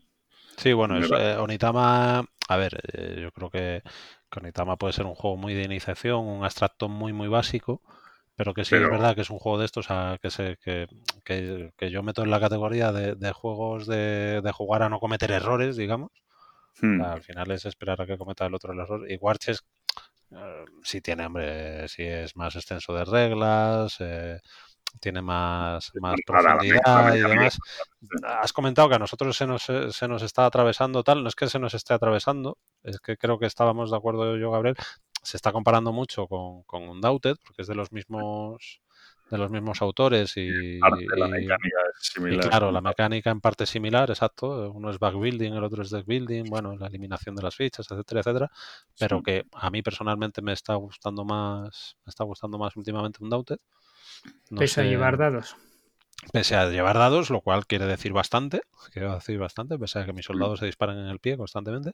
Sí, bueno, es, eh, Onitama, a ver, eh, yo creo que, que Onitama puede ser un juego muy de iniciación, un abstracto muy, muy básico pero que sí es verdad que es un juego de estos a, que, se, que, que, yo meto en la categoría de, de juegos de, de, jugar a no cometer errores, digamos. Hmm. al final es esperar a que cometa el otro el error. Y Warches eh, sí tiene, hombre, sí es más extenso de reglas, eh, tiene más, más profundidad y demás. Has comentado que a nosotros se nos, se nos está atravesando tal, no es que se nos esté atravesando, es que creo que estábamos de acuerdo yo, Gabriel, se está comparando mucho con, con Undoubted, porque es de los mismos de los mismos autores y, la mecánica es similar. claro, la mecánica en parte es similar, exacto. Uno es backbuilding, el otro es deckbuilding, bueno, la eliminación de las fichas, etcétera, etcétera. Pero que a mí personalmente me está gustando más, me está gustando más últimamente Undoubted. No pese a llevar dados. Pese a llevar dados, lo cual quiere decir bastante, quiere decir bastante, pese a que mis soldados se disparen en el pie constantemente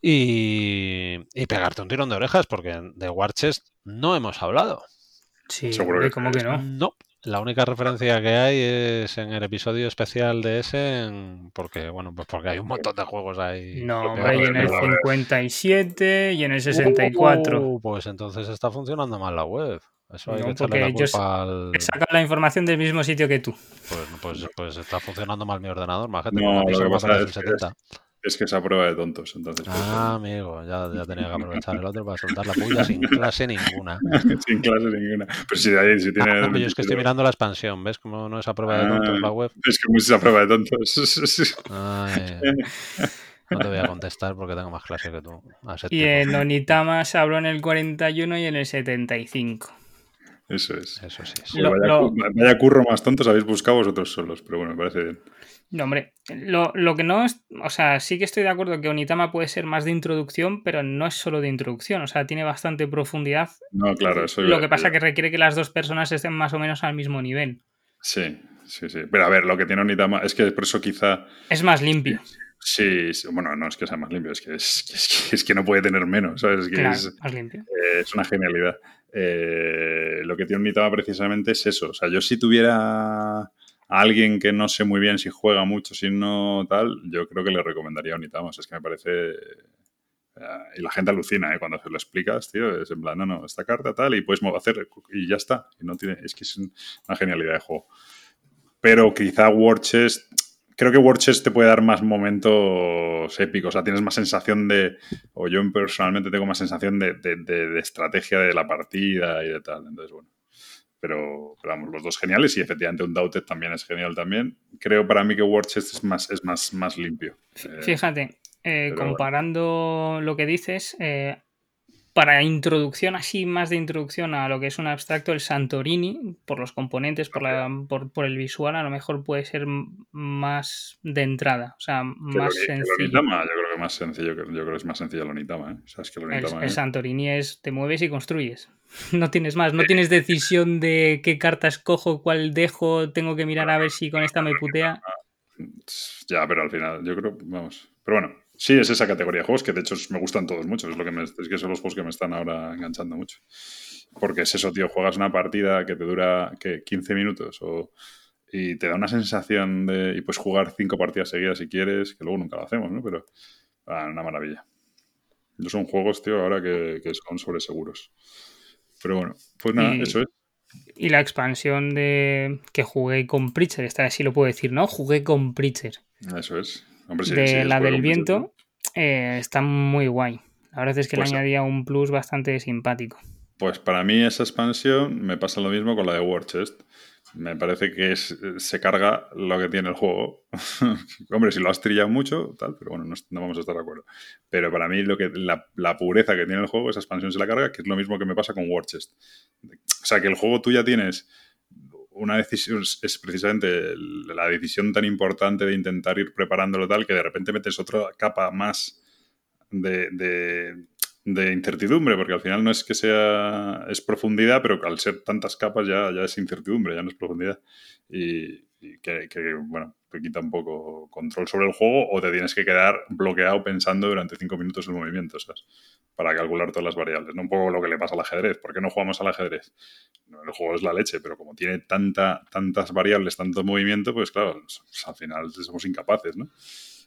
y, pegarte un tirón de orejas, porque de Warchest no hemos hablado. Sí, Seguro que, ¿cómo que no? No, la única referencia que hay es en el episodio especial de ese, porque bueno, pues porque hay un montón de juegos ahí. No, hombre, y en el 57 y en el 64. Uh, pues entonces está funcionando mal la web. Eso hay que echarle la culpa al... Saca la información del mismo sitio que tú. Pues, pues, pues está funcionando mal mi ordenador, más gente. No, lo que pasa es 70. Es que es a prueba de tontos, entonces. Pues, ah, amigo, ya, ya, tenía que aprovechar el otro para soltar la puya sin clase ninguna. sin clase ninguna. Pero si, ahí, si tiene. Ah, yo es que estoy mirando la expansión, ¿ves cómo no es a prueba de tontos la web? Es que es a prueba de tontos. Ay. No te voy a contestar porque tengo más clase que tú. Y en Onitama se habló en el 41 y en el 75. Eso es. Eso sí. vaya, curro más tontos habéis buscado vosotros solos, pero bueno, me parece bien. No, hombre, lo, lo, que no es, o sea, sí que estoy de acuerdo que Onitama puede ser más de introducción, pero no es solo de introducción, o sea, tiene bastante profundidad. No, claro, eso Lo que pasa es que requiere que las dos personas estén más o menos al mismo nivel. Sí, sí, sí. Pero a ver, lo que tiene Onitama es que por eso quizá... Es más limpio. Sí, bueno, no es que sea más limpio, es que, es, es, que, no puede tener menos, ¿sabes? que es, más limpio. Eh, es una genialidad. Eh, lo que tiene Onitama precisamente es eso. O sea, yo si tuviera alguien que no sé muy bien si juega mucho, si no tal, yo creo que le recomendaría Unitamos. Es que me parece. Eh, y la gente alucina, ¿eh? Cuando se lo explicas, tío, es en plan, no, no, esta carta tal, y puedes hacer, y ya está. Y no tiene, es que es una genialidad de juego. Pero quizá War Chest, creo que War te puede dar más momentos épicos, o sea, tienes más sensación de, o yo personalmente tengo más sensación de, de, de estrategia de la partida y de tal. Entonces, bueno pero, vamos, los dos geniales y efectivamente un Doubted también es genial también. Creo para mí que Warchest es más, es más, más limpio. Eh, fíjate, eh, comparando lo que dices, eh, para introducción, así más de introducción a lo que es un abstracto, el Santorini, por los componentes, por, la, por, por el visual, a lo mejor puede ser más de entrada, o sea, más sencillo. yo creo que más sencillo, yo creo que es más sencillo el Onitama, ¿eh? O sea, es que el, el, Santorini es te mueves y construyes. No tienes más, no tienes decisión de qué carta escojo, cuál dejo, tengo que mirar a ver si con esta me putea. Ya, pero al final, yo creo, vamos. Pero bueno, Sí, es esa categoría de juegos que de hecho me gustan todos mucho. Es, lo que me, es que son los juegos que me están ahora enganchando mucho. Porque es eso, tío, juegas una partida que te dura ¿qué? 15 minutos o, y te da una sensación de... Y puedes jugar cinco partidas seguidas si quieres, que luego nunca lo hacemos, ¿no? Pero ah, una maravilla. Son juegos, tío, ahora que, que son sobre seguros. Pero bueno, pues nada, Y- eso es. Y la expansión de que jugué con Preacher, esta vez sí lo puedo decir, ¿no? Jugué con Preacher. Eso es. Hombre, sí, de sí, la del viento eh, está muy guay. La verdad es que Pues- le añadía un plus bastante simpático. Pues para mí esa expansión me pasa lo mismo con la de War Chest. Me parece que es, se carga lo que tiene el juego. Hombre, si lo has trillado mucho, tal, pero bueno, no, no vamos a estar de acuerdo. Pero para mí lo que, la, la pureza que tiene el juego, esa expansión se la carga, que es lo mismo que me pasa con War Chest. O sea, que el juego tú ya tienes una decisión, es precisamente la decisión tan importante de intentar ir preparándolo tal, que de repente metes otra capa más de, de, incertidumbre, porque al final no es que sea, es profundidad, pero al ser tantas capas ya, ya es incertidumbre, ya no es profundidad. Y, y que, que, bueno, te quita un poco control sobre el juego o te tienes que quedar bloqueado pensando durante cinco minutos el movimiento, ¿sabes? Para calcular todas las variables. ¿no? Un poco lo que le pasa al ajedrez. ¿Por qué no jugamos al ajedrez? El juego es la leche, pero como tiene tanta, tantas variables, tanto movimiento, pues claro, pues al final somos incapaces, ¿no?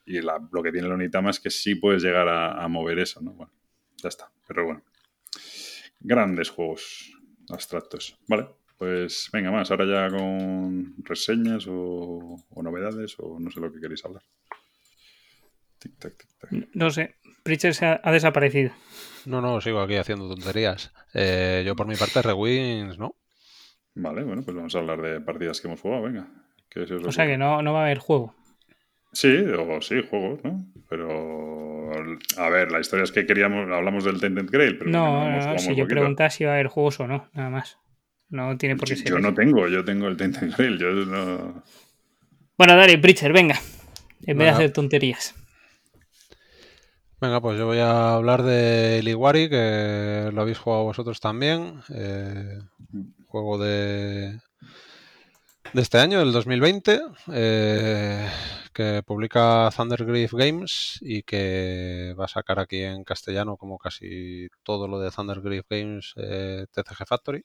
Y la, lo que tiene el Onitama es que sí puedes llegar a, a mover eso, ¿no? Bueno, ya está. Pero bueno. Grandes juegos abstractos. Vale, pues venga más. Ahora ya con reseñas o, o novedades o no sé lo que queréis hablar. Tic tac, tic tac. No sé, Preacher se ha, ha desaparecido. No, no, sigo aquí haciendo tonterías. Eh, yo por mi parte, Rewins, ¿no? Vale, bueno, pues vamos a hablar de partidas que hemos jugado, venga. ¿Qué se os O sea que no, no va a haber juego. Sí, o sí, juegos, ¿no? Pero, a ver, la historia es que queríamos, hablamos del Tented Grail, pero No, hemos no, jugado si yo preguntaba si iba a haber juegos o no, nada más. No tiene por qué Yo- ser. Yo eso. no tengo, yo tengo el Tented Grail, yo no... Bueno, dale, Preacher, venga. En vez de hacer tonterías. Venga, pues yo voy a hablar de Liguari, que lo habéis jugado vosotros también. eh, juego de, de este año, del 2020, eh, que publica Thundergriff Games y que va a sacar aquí en castellano, como casi todo lo de Thundergriff Games, eh, TCG Factory.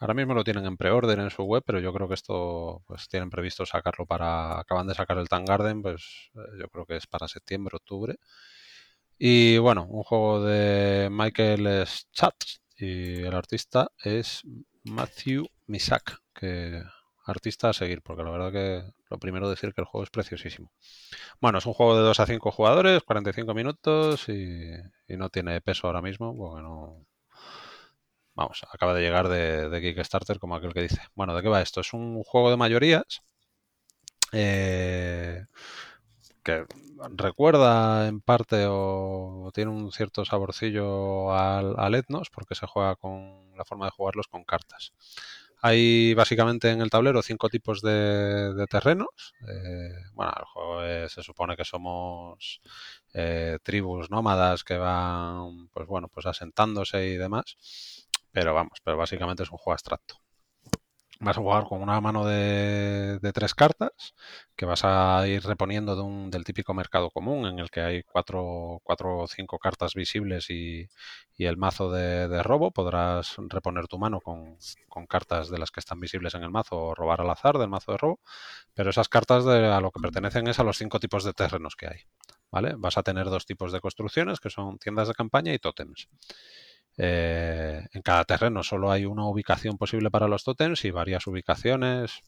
Ahora mismo lo tienen en pre-order en su web, pero yo creo que esto pues tienen previsto sacarlo para. Acaban de sacar el Tan Garden, pues eh, yo creo que es para septiembre, octubre. Y bueno, un juego de Michael Schatz y el artista es Matthew Misak, que artista a seguir, porque la verdad que lo primero decir que el juego es preciosísimo. Bueno, es un juego de 2 a 5 jugadores, 45 minutos y, y no tiene peso ahora mismo, porque no, Vamos, acaba de llegar de, de, Kickstarter, como aquel que dice. Bueno, ¿de qué va esto? Es un juego de mayorías eh, que recuerda en parte o tiene un cierto saborcillo al, al, Etnos, porque se juega con la forma de jugarlos con cartas. Hay básicamente en el tablero cinco tipos de, terrenos. Eh, bueno, el juego es, se supone que somos eh, tribus nómadas que van, pues bueno, pues asentándose y demás. Pero vamos, pero básicamente es un juego abstracto. Vas a jugar con una mano de, tres cartas que vas a ir reponiendo de un, del típico mercado común en el que hay cuatro, cuatro o cinco cartas visibles y, y el mazo de, de, robo. Podrás reponer tu mano con, con, cartas de las que están visibles en el mazo o robar al azar del mazo de robo. Pero esas cartas de, a lo que pertenecen es a los cinco tipos de terrenos que hay. ¿vale? Vas a tener dos tipos de construcciones que son tiendas de campaña y tótems. Eh, en cada terreno solo hay una ubicación posible para los tótems y varias ubicaciones,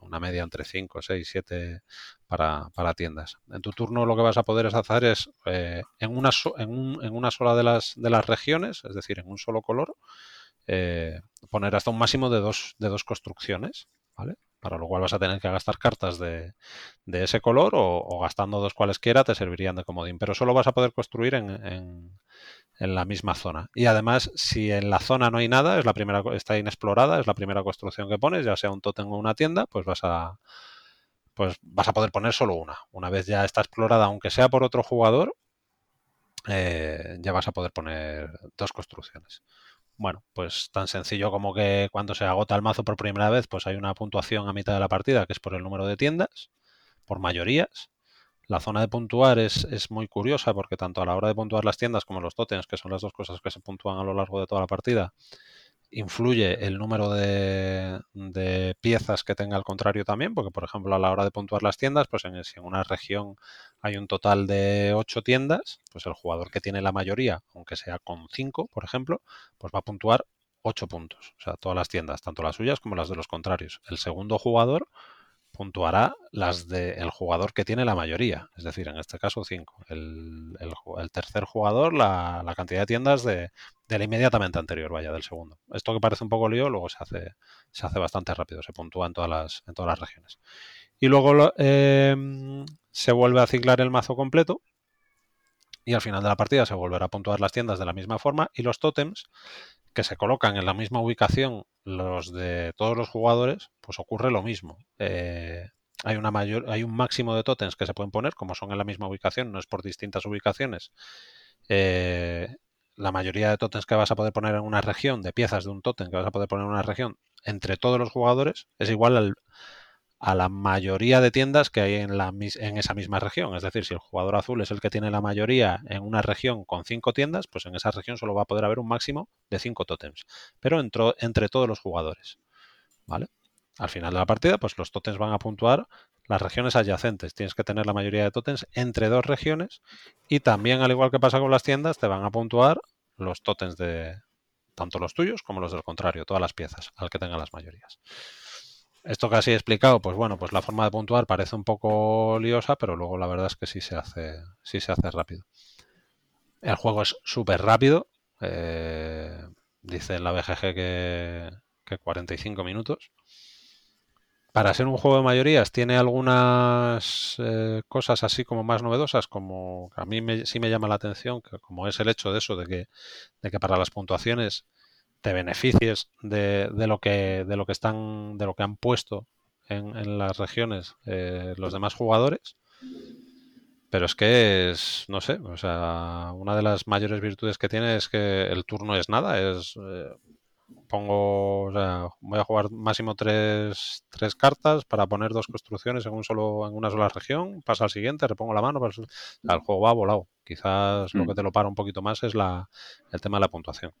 una media entre 5, 6, 7 para, tiendas. En tu turno lo que vas a poder hacer es eh, en, una sola de las, de las regiones, es decir, en un solo color, eh, poner hasta un máximo de dos, de dos construcciones, ¿vale? Para lo cual vas a tener que gastar cartas de, de ese color o, o, gastando dos cualesquiera te servirían de comodín, pero solo vas a poder construir en, en, en, la misma zona. Y además, si en la zona no hay nada, es la primera, está inexplorada, es la primera construcción que pones, ya sea un tótem o una tienda, pues vas a pues vas a poder poner solo una. Una vez ya está explorada, aunque sea por otro jugador, eh, ya vas a poder poner dos construcciones. Bueno, pues tan sencillo como que cuando se agota el mazo por primera vez, pues hay una puntuación a mitad de la partida que es por el número de tiendas, por mayorías. La zona de puntuar es, es, muy curiosa porque tanto a la hora de puntuar las tiendas como los totens, que son las dos cosas que se puntúan a lo largo de toda la partida, influye el número de, piezas que tenga el contrario también, porque por ejemplo a la hora de puntuar las tiendas, pues en, si en una región hay un total de 8 tiendas, pues el jugador que tiene la mayoría, aunque sea con 5, por ejemplo, pues va a puntuar 8 puntos. O sea, todas las tiendas, tanto las suyas como las de los contrarios. El segundo jugador puntuará las del jugador que tiene la mayoría, es decir, en este caso 5. El, tercer jugador, la, cantidad de tiendas de, la inmediatamente anterior, vaya, del segundo. Esto que parece un poco lío, luego se hace, se hace bastante rápido, se puntúa en todas las, en todas las regiones. Y luego em, se vuelve a ciclar el mazo completo y al final de la partida se volverá a puntuar las tiendas de la misma forma y los tótems que se colocan en la misma ubicación los de todos los jugadores, pues ocurre lo mismo. Eh, hay, una mayor, hay un máximo de totens que se pueden poner, como son en la misma ubicación, no es por distintas ubicaciones. Eh, la mayoría de totens que vas a poder poner en una región, de piezas de un totem que vas a poder poner en una región, entre todos los jugadores, es igual al, a la mayoría de tiendas que hay en, esa misma región. Es decir, si el jugador azul es el que tiene la mayoría en una región con cinco tiendas, pues en esa región solo va a poder haber un máximo de cinco tótems, pero entre todos los jugadores. ¿Vale? Al final de la partida, pues los tótems van a puntuar las regiones adyacentes. Tienes que tener la mayoría de tótems entre dos regiones y también, al igual que pasa con las tiendas, te van a puntuar los tótems de tanto los tuyos como los del contrario, todas las piezas, al que tengan las mayorías. Esto que así he explicado, pues bueno, pues la forma de puntuar parece un poco liosa, pero luego la verdad es que sí se hace, sí se hace rápido. El juego es súper rápido. Eh, dice la BGG que, 45 minutos. Para ser un juego de mayorías tiene algunas eh, cosas así como más novedosas, como a mí sí me llama la atención, que como es el hecho de eso, de que, de que para las puntuaciones te beneficies de, lo que de lo que están de lo que han puesto en, las regiones eh, los demás jugadores. Pero es que es no sé o sea una de las mayores virtudes que tiene es que el turno es nada es eh, pongo o sea voy a jugar máximo tres, tres, cartas para poner dos construcciones en un solo en una sola región pasa al siguiente repongo la mano el juego va volado. Quizás lo mm. que te lo para un poquito más es la el tema de la puntuación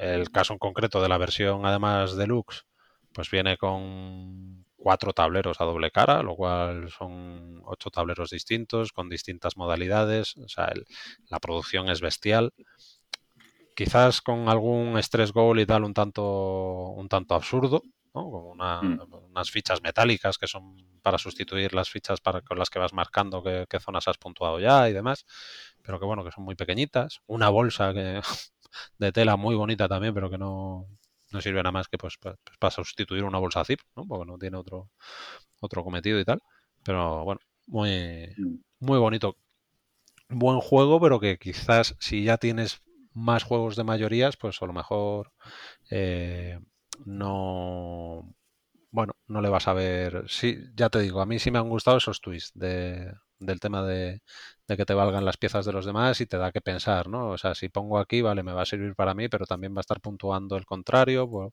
el caso en concreto de la versión, además deluxe, pues viene con cuatro tableros a doble cara, lo cual son ocho tableros distintos con distintas modalidades. O sea, la producción es bestial. Quizás con algún stress goal y tal un tanto, un tanto absurdo, ¿no? Como mm. unas fichas metálicas que son para sustituir las fichas para, con las que vas marcando qué, qué zonas has puntuado ya y demás, pero que bueno, que son muy pequeñitas. Una bolsa que de tela muy bonita también, pero que no, no sirve nada más que pues, pues, para sustituir una bolsa zip, ¿no? Porque no tiene otro, otro cometido y tal. Pero bueno, muy, mm. muy bonito. Buen juego, pero que quizás si ya tienes más juegos de mayorías, pues a lo mejor eh, no. Bueno, no le vas a ver. Sí, ya te digo, a mí sí me han gustado esos twists de, del tema de, que te valgan las piezas de los demás y te da que pensar, ¿no? O sea, si pongo aquí, vale, me va a servir para mí, pero también va a estar puntuando el contrario por,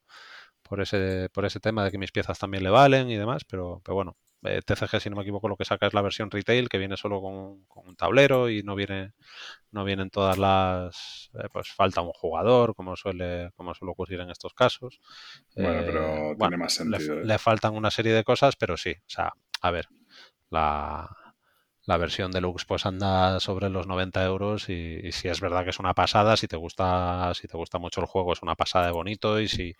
por ese, por ese tema de que mis piezas también le valen y demás, pero, pero bueno, eh, TCG, si no me equivoco, lo que saca es la versión retail, que viene solo con, un tablero y no viene no vienen todas las... Eh, pues falta un jugador, como suele, como suele ocurrir en estos casos. Bueno, pero eh, tiene más sentido. le faltan una serie de cosas, pero sí, o sea, a ver, la, la versión deluxe pues anda sobre los 90 euros y, si es verdad que es una pasada, si te gusta, si te gusta mucho el juego es una pasada de bonito y si,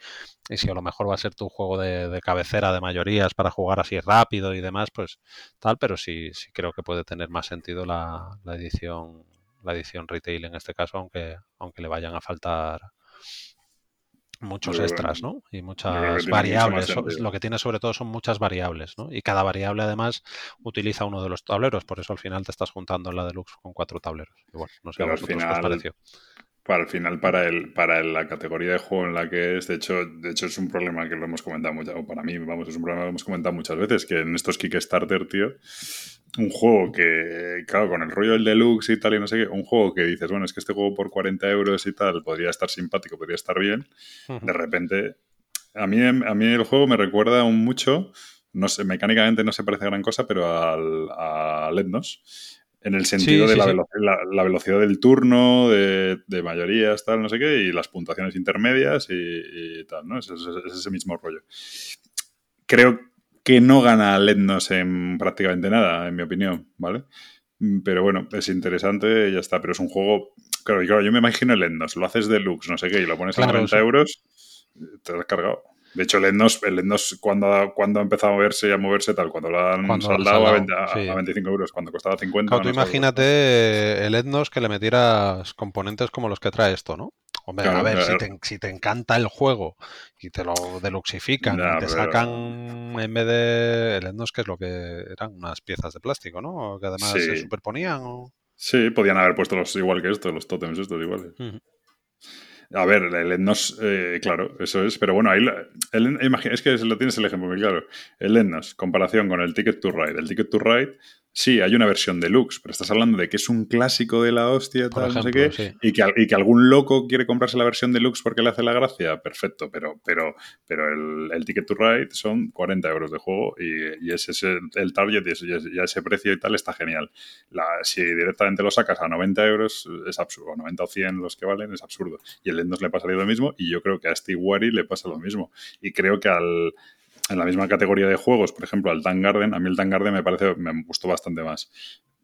y si a lo mejor va a ser tu juego de, cabecera de mayorías para jugar así rápido y demás, pues tal, pero sí, sí creo que puede tener más sentido la, la edición, la edición retail en este caso, aunque, aunque le vayan a faltar muchos extras, ¿no? Y muchas variables. Lo que tiene sobre todo son muchas variables, ¿no? Y cada variable además utiliza uno de los tableros, por eso al final te estás juntando en la deluxe con cuatro tableros. Y bueno, no sé a vosotros qué os pareció. Para el final, para, el, para la categoría de juego en la que es, de hecho, de hecho es un problema que lo hemos comentado mucho, o para mí, vamos, es un problema que hemos comentado muchas veces, que en estos Kickstarter, tío, un juego que, claro, con el rollo del deluxe y tal y no sé qué, un juego que dices, bueno, es que este juego por 40 euros y tal podría estar simpático, podría estar bien, de repente, a mí, a mí el juego me recuerda un mucho no sé, mecánicamente no se parece a gran cosa, pero al, a Letnos en el sentido de la, velocidad del turno, de, mayorías, tal, no sé qué, y las puntuaciones intermedias y, tal, ¿no? Es, ese mismo rollo. Creo que no gana Letnos en prácticamente nada, en mi opinión, ¿vale? Mm, pero bueno, es interesante, ya está, pero es un juego... Claro, y claro, yo me imagino el Letnos, lo haces deluxe, no sé qué, y lo pones a 90 euros, te lo has cargado. De hecho, el Endos, el cuando, cuando ha empezado a moverse y a moverse tal, cuando lo han saldado, a, 25 euros, cuando costaba 50. tú imagínate el Etnos que le metieras componentes como los que trae esto, ¿no? Hombre, a ver, Si, te, encanta el juego y te lo deluxifican y te sacan en vez de el Etnos, que es lo que eran unas piezas de plástico, ¿no? Que además se superponían. Sí, podían haber puesto los igual que esto, los tótems estos iguales. A ver, el Etnos, eh, claro, eso es. Pero bueno, ahí el, es que lo tienes el ejemplo muy claro. El Etnos, comparación con el Ticket to Ride. El Ticket to Ride Sí, hay una versión deluxe, pero estás hablando de que es un clásico de la hostia, tal, no sé qué, y, que, y, que, algún loco quiere comprarse la versión deluxe porque le hace la gracia, perfecto, pero, pero, pero el, Ticket to Ride son 40 euros de juego y, ese es el, target y, a ese precio y tal está genial. La, si directamente lo sacas a 90 euros es absurdo, 90 o 100 los que valen es absurdo. Y el Endos le pasa lo mismo y yo creo que a Steve Wary le pasa lo mismo. Y creo que al, en la misma categoría de juegos, por ejemplo, al Tan Garden, a mí el Tan Garden me parece, me gustó bastante más.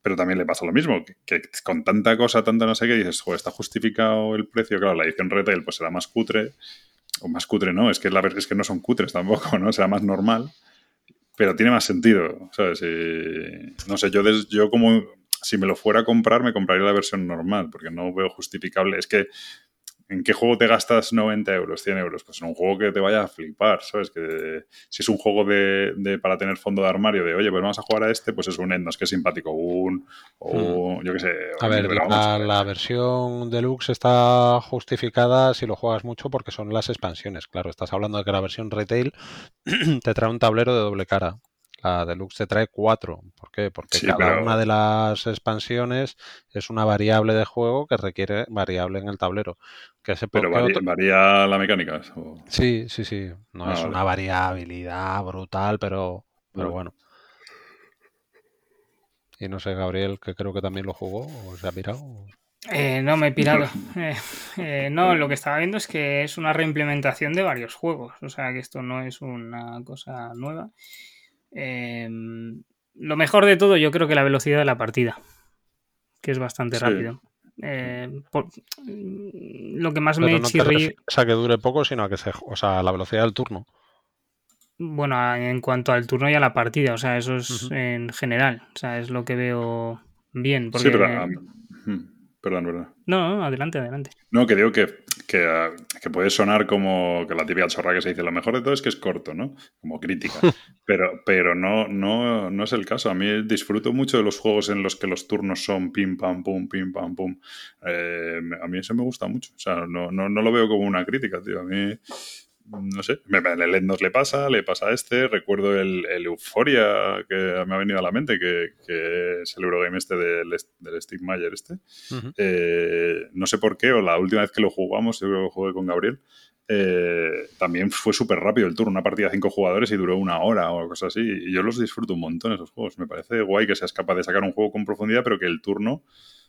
Pero también le pasa lo mismo, que, con tanta cosa, tanta no sé qué, dices, joder, está justificado el precio. Claro, la edición retail pues será más cutre, o más cutre no, es que, la, es que no son cutres tampoco, ¿no? Será más normal, pero tiene más sentido, ¿sabes? no sé, yo, yo como, si me lo fuera a comprar, me compraría la versión normal, porque no veo justificable. Es que ¿En qué juego te gastas 90 euros, 100 euros? Pues en un juego que te vaya a flipar, ¿sabes? Que si es un juego de, para tener fondo de armario, de oye, pues vamos a jugar a este, pues es un Endos, que es simpático. Un, o hmm. yo qué sé. A ver, la, versión deluxe está justificada si lo juegas mucho porque son las expansiones. Claro, estás hablando de que la versión retail te trae un tablero de doble cara. La Deluxe te trae cuatro. ¿Por qué? Porque cada una de las expansiones es una variable de juego que requiere variable en el tablero. Que pero varía, la mecánica. Sí, sí, sí. No ah, es una variabilidad brutal, pero, pero bueno. Y no sé, Gabriel, que creo que también lo jugó o se ha pirado. Eh, no, me he pirado. Eh, eh, no, lo que estaba viendo es que es una reimplementación de varios juegos. O sea, que esto no es una cosa nueva. Em, lo mejor de todo, yo creo que la velocidad de la partida, que es bastante rápido. Em, lo que más me no a que dure poco, sino a que se. O sea, la velocidad del turno. Bueno, en cuanto al turno y a la partida, o sea, eso es en general. O sea, es lo que veo bien. Porque... Sí, pero. Perdón, perdón. No, adelante, adelante. No, que digo que, que, puede sonar como que la típica chorra que se dice, lo mejor de todo es que es corto, ¿no? Como crítica. pero pero no, no, no es el caso. A mí disfruto mucho de los juegos en los que los turnos son pim, pam, pum, pim, pam, pum. Eh, a mí eso me gusta mucho. O sea, no, no, no lo veo como una crítica, tío. A mí no sé, el Endos le pasa, le pasa a este. Recuerdo el, el Euphoria que me ha venido a la mente, que, es el Eurogame este del, del Steve Mayer este. Eh, no sé por qué, o la última vez que lo jugamos, yo creo que jugué con Gabriel, eh, también fue súper rápido el turno, una partida de cinco jugadores y duró una hora o cosas así. Y yo los disfruto un montón esos juegos. Me parece guay que seas capaz de sacar un juego con profundidad, pero que el turno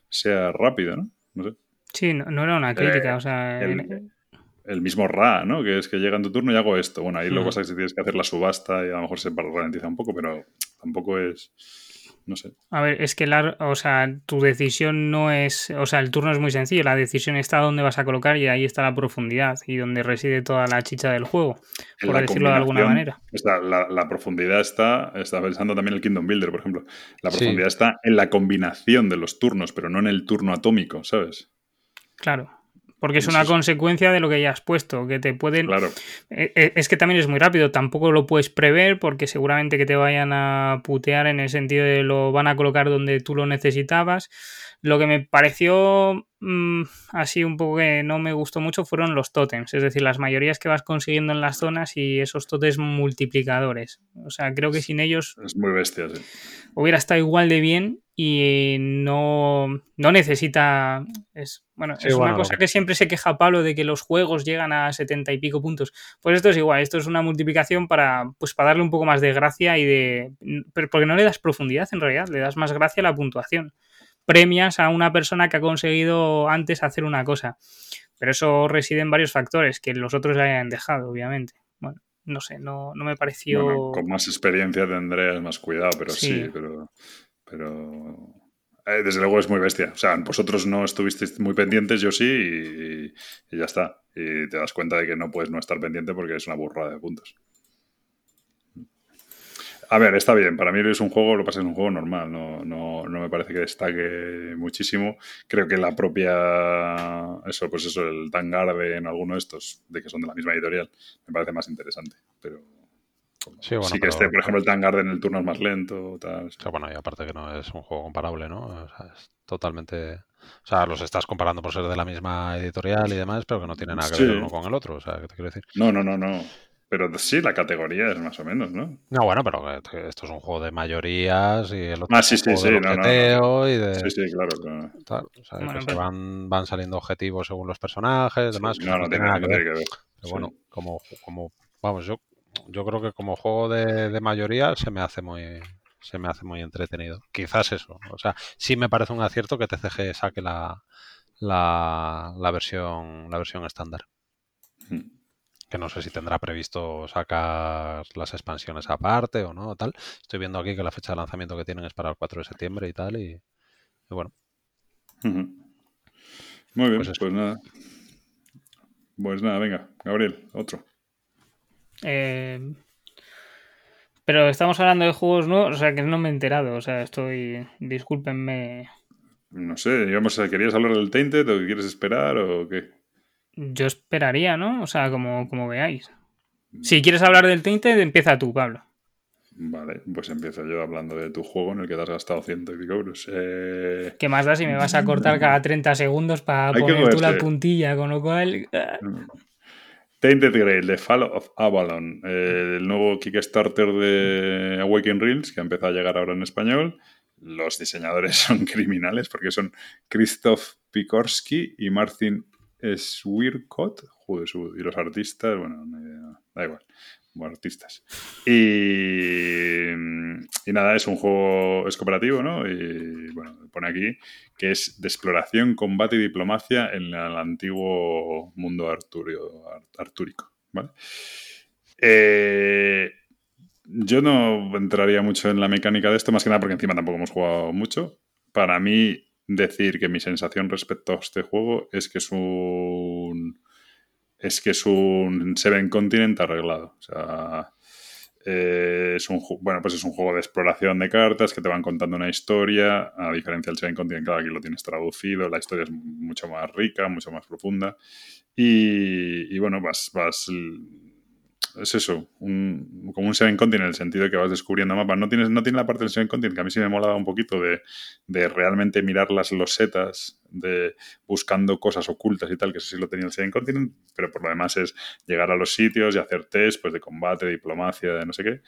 sea rápido, ¿no? No sé. Sí, no, era una crítica, eh, o sea el mismo Ra, ¿no? Que es que llega en tu turno y hago esto. Bueno, ahí lo que pasa es que tienes que hacer la subasta y a lo mejor se ralentiza un poco, pero tampoco es. No sé. A ver, es que la, o sea, tu decisión no es. O sea, el turno es muy sencillo. La decisión está donde vas a colocar y ahí está la profundidad y donde reside toda la chicha del juego, por decirlo de alguna manera. La, la, profundidad está. Está pensando también el Kingdom Builder, por ejemplo. La profundidad está en la combinación de los turnos, pero no en el turno atómico, ¿sabes? Claro. Porque es una consecuencia de lo que ya has puesto, que te pueden... Claro. Eh, eh, es que también es muy rápido, tampoco lo puedes prever porque seguramente que te vayan a putear en el sentido de lo van a colocar donde tú lo necesitabas. Lo que me pareció mm, así un poco que no me gustó mucho fueron los tótems, es decir, las mayorías que vas consiguiendo en las zonas y esos tótems multiplicadores. O sea, creo que sin ellos... Es muy bestia, sí. Hubiera estado igual de bien y no, no necesita... Es, bueno, es una cosa que siempre se queja Pablo de que los juegos llegan a setenta y pico puntos. Pues esto es igual, esto es una multiplicación para, pues para darle un poco más de gracia y de... Porque no le das profundidad en realidad, le das más gracia a la puntuación premias a una persona que ha conseguido antes hacer una cosa. Pero eso reside en varios factores que los otros le hayan dejado, obviamente. Bueno, no sé, no, no me pareció. con más experiencia tendrás más cuidado, pero sí, pero. pero... Eh, desde luego es muy bestia. O sea, vosotros no estuvisteis muy pendientes, yo sí, y, y, ya está. Y te das cuenta de que no puedes no estar pendiente porque es una burrada de puntos. A ver, está bien. Para mí es un juego, lo pasa es un juego normal. No, no, no, me parece que destaque muchísimo. Creo que la propia. Eso, pues eso, el en alguno de estos, de que son de la misma editorial, me parece más interesante. Pero. Sí, bueno, sí que esté, por ejemplo, el Tangarden en el turno es más lento. Tal, bueno, y aparte que no es un juego comparable, ¿no? O sea, es totalmente. O sea, los estás comparando por ser de la misma editorial y demás, pero que no tiene nada que ver uno con el otro. O sea, ¿qué te quiero decir? No, no, no, no. Pero sí, la categoría es más o menos, ¿no? No, bueno, pero esto es un juego de mayorías y el otro ah, sí, sí, sí, de no, y de... Sí, sí, claro. claro. o sea, van, van saliendo objetivos según los personajes, demás. no, no, tiene nada que ver. Pero bueno, como, como, vamos, yo, yo creo que como juego de, de mayoría se me hace muy se me hace muy entretenido. Quizás eso. O sea, sí me parece un acierto que TCG saque la, la, la versión la versión estándar. Hmm que no sé si tendrá previsto sacar las expansiones aparte o no, tal. Estoy viendo aquí que la fecha de lanzamiento que tienen es para el 4 de septiembre y tal, y, bueno. Muy bien, pues, pues, nada. Pues nada, venga, Gabriel, otro. Eh, pero estamos hablando de juegos nuevos, o sea que no me he enterado, o sea, estoy. Discúlpenme. No sé, digamos, ¿querías hablar del Tainted o quieres esperar o qué? Yo esperaría, ¿no? O sea, como, como veáis. Si quieres hablar del Tainted, empieza tú, Pablo. Vale, pues empiezo yo hablando de tu juego en el que te has gastado ciento y pico euros. Eh... ¿Qué más da si me vas a cortar cada 30 segundos para poner tú la puntilla? Con lo cual. Tainted Grail, The Fall of Avalon, el nuevo Kickstarter de Awaken Reels que ha empezado a llegar ahora en español. Los diseñadores son criminales porque son Christoph Pikorsky y Martin es Swircott, y los artistas, bueno, da igual, como artistas. Y, y, nada, es un juego, es cooperativo, ¿no? Y bueno, pone aquí que es de exploración, combate y diplomacia en el antiguo mundo arturio, artúrico, ¿vale? Eh, yo no entraría mucho en la mecánica de esto, más que nada porque encima tampoco hemos jugado mucho. Para mí, decir que mi sensación respecto a este juego es que es un. Es que es un Seven Continent arreglado. O sea. Eh, es un bueno pues es un juego de exploración de cartas que te van contando una historia a diferencia del Seven Continent claro aquí lo tienes traducido la historia es mucho más rica mucho más profunda y, bueno vas vas es eso, como un Seven Continent en el sentido de que vas descubriendo mapas. No, tienes, no tiene la parte del Seven Continent, que a mí sí me molaba un poquito de, de realmente mirar las losetas, de buscando cosas ocultas y tal, que eso sí lo tenía el Seven Continent, pero por lo demás es llegar a los sitios y hacer test pues, de combate, de diplomacia, de no sé qué.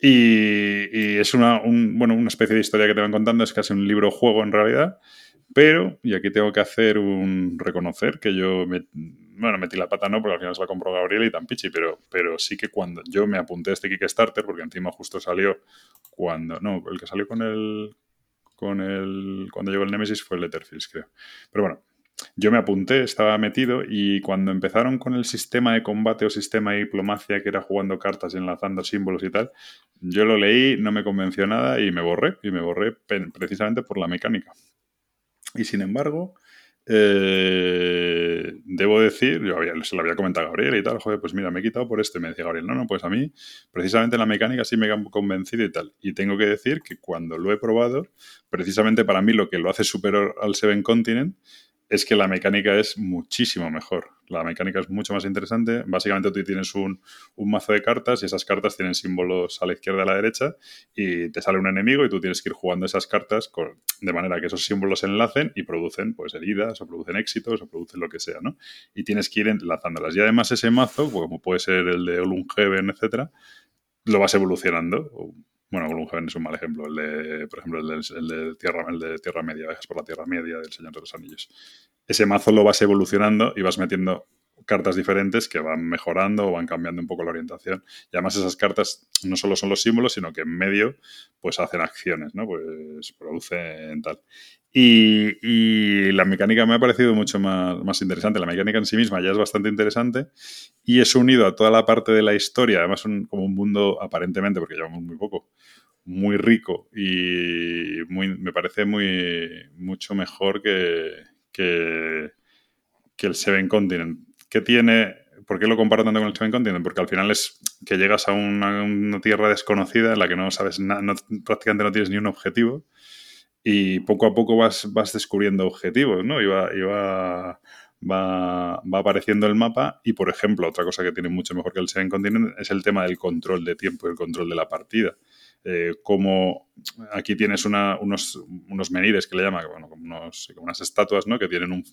Y, es una, un, bueno, una especie de historia que te van contando, es casi un libro juego en realidad, pero, y aquí tengo que hacer un reconocer que yo me, bueno, metí la pata no, porque al final se la compró Gabriel y tan pichi, pero, pero sí que cuando yo me apunté a este Kickstarter, porque encima justo salió cuando, no, el que salió con el, con el, cuando llegó el Nemesis fue el Letterfields, creo. Pero bueno, yo me apunté, estaba metido y cuando empezaron con el sistema de combate o sistema de diplomacia, que era jugando cartas y enlazando símbolos y tal, yo lo leí, no me convenció nada y me borré, y me borré precisamente por la mecánica. Y sin embargo, eh, debo decir, yo se lo había comentado a Gabriel y tal, joder, pues mira, me he quitado por esto. Y me decía Gabriel, no, no, pues a mí, precisamente la mecánica sí me ha convencido y tal. Y tengo que decir que cuando lo he probado, precisamente para mí lo que lo hace superior al Seven Continent es que la mecánica es muchísimo mejor. La mecánica es mucho más interesante. Básicamente tú tienes un, mazo de cartas y esas cartas tienen símbolos a la izquierda y a la derecha y te sale un enemigo y tú tienes que ir jugando esas cartas de manera que esos símbolos se enlacen y producen pues heridas o producen éxitos o producen lo que sea, ¿no? Y tienes que ir enlazándolas. Y además ese mazo, como puede ser el de Olunheaven, etcétera, lo vas evolucionando. Bueno, Gloomhaven es un mal ejemplo. El de, por ejemplo, el de, Tierra, el de Tierra Media, viajas por la Tierra Media del Señor de los Anillos. Ese mazo lo vas evolucionando y vas metiendo cartas diferentes que van mejorando o van cambiando un poco la orientación. Y además esas cartas no solo son los símbolos, sino que en medio pues hacen acciones, ¿no? Pues producen tal. Y, la mecánica me ha parecido mucho más, más, interesante. La mecánica en sí misma ya es bastante interesante y es unido a toda la parte de la historia, además como un mundo aparentemente, porque llevamos muy poco, muy rico y muy, me parece muy mucho mejor que, que, que el Seven Continent que tiene, ¿por qué lo comparo tanto con el Seven Continent? Porque al final es que llegas a una, tierra desconocida en la que no sabes nada, prácticamente no tienes ni un objetivo y poco a poco vas, vas descubriendo objetivos, ¿no? Y, va, va, va, apareciendo el mapa y, por ejemplo, otra cosa que tiene mucho mejor que el Seven Continent es el tema del control de tiempo el control de la partida. Eh, como aquí tienes unos, unos menires que le llaman, bueno, como, como unas estatuas, ¿no? Que tienen un,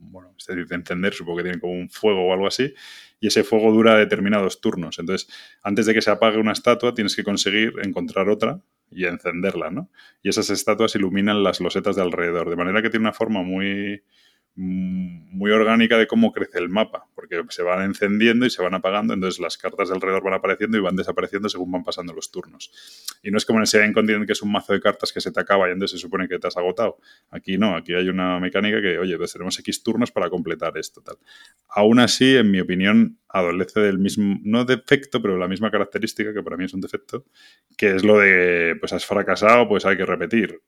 bueno, es decir, de encender, supongo que tienen como un fuego o algo así, y ese fuego dura determinados turnos. Entonces, antes de que se apague una estatua, tienes que conseguir encontrar otra y encenderla, ¿no? Y esas estatuas iluminan las losetas de alrededor, de manera que tiene una forma muy, muy orgánica de cómo crece el mapa, porque se van encendiendo y se van apagando, entonces las cartas de alrededor van apareciendo y van desapareciendo según van pasando los turnos. Y no es como en Seven Continent que es un mazo de cartas que se te acaba y entonces se supone que te has agotado. Aquí no, aquí hay una mecánica que, oye, pues tenemos X turnos para completar esto. Tal. Aún así, en mi opinión, adolece del mismo, no defecto, pero la misma característica, que para mí es un defecto, que es lo de, pues has fracasado, pues hay que repetir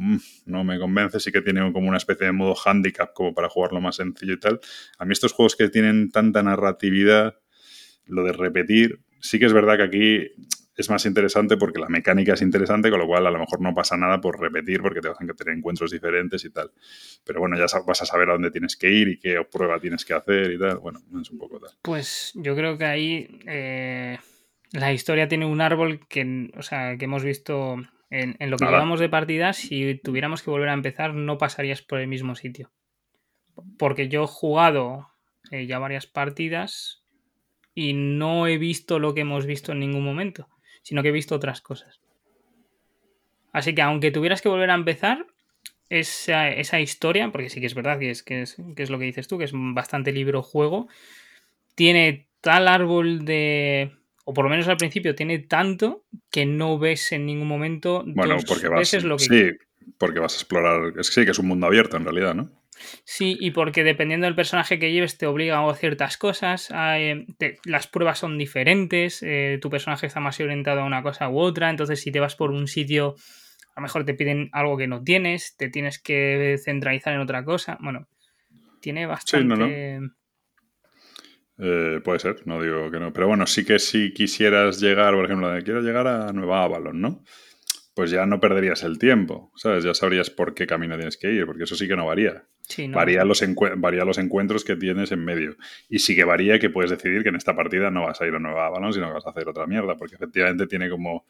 Mm, no me convence, sí que tiene como una especie de modo handicap como para jugarlo más sencillo y tal. A mí estos juegos que tienen tanta narratividad, lo de repetir, sí que es verdad que aquí es más interesante porque la mecánica es interesante, con lo cual a lo mejor no pasa nada por repetir porque te vas a tener encuentros diferentes y tal. Pero bueno, ya vas a saber a dónde tienes que ir y qué prueba tienes que hacer y tal. Bueno, es un poco tal. Pues yo creo que ahí eh, la historia tiene un árbol que, o sea, que hemos visto en, lo que llevamos de partidas, si tuviéramos que volver a empezar, no pasarías por el mismo sitio. Porque yo he jugado eh, ya varias partidas y no he visto lo que hemos visto en ningún momento, sino que he visto otras cosas. Así que aunque tuvieras que volver a empezar, esa, esa historia, porque sí que es verdad que es, que es, que es lo que dices tú, que es bastante libro-juego, tiene tal árbol de o por lo menos al principio, tiene tanto que no ves en ningún momento bueno, porque vas, lo que... Sí, porque vas a explorar... Es que sí, que es un mundo abierto en realidad, ¿no? Sí, y porque dependiendo del personaje que lleves te obliga a ciertas cosas, las pruebas son diferentes, eh, tu personaje está más orientado a una cosa u otra, entonces si te vas por un sitio, a lo mejor te piden algo que no tienes, te tienes que centralizar en otra cosa, bueno, tiene bastante... Eh, puede ser, no digo que no. Pero bueno, sí que si quisieras llegar, por ejemplo, de quiero llegar a Nueva Avalon, ¿no? Pues ya no perderías el tiempo, ¿sabes? Ya sabrías por qué camino tienes que ir, porque eso sí que no varía. Varía, los varía los encuentros que tienes en medio. Y sí que varía que puedes decidir que en esta partida no vas a ir a Nueva Avalon, sino que vas a hacer otra mierda, porque efectivamente tiene como...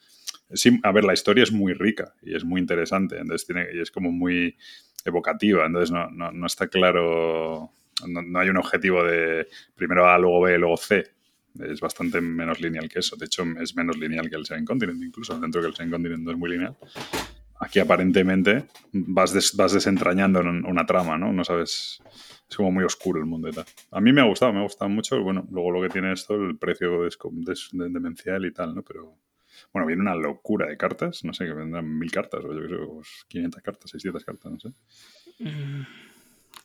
Sí, a ver, la historia es muy rica y es muy interesante, entonces tiene, y es como muy evocativa, entonces no, no, no está claro no, hay un objetivo de primero A, luego B, luego C. Es bastante menos lineal que eso. De hecho, es menos lineal que el Seven Continent, incluso dentro que el Seven Continent no es muy lineal. Aquí aparentemente vas, vas desentrañando una trama, ¿no? No sabes. Es como muy oscuro el mundo y tal. A mí me ha gustado, me ha gustado mucho. Bueno, luego lo que tiene esto, el precio es, demencial y tal, ¿no? Pero bueno, viene una locura de cartas. No sé, que vendrán mil cartas o yo creo 500 cartas, 600 cartas, no sé. Mm.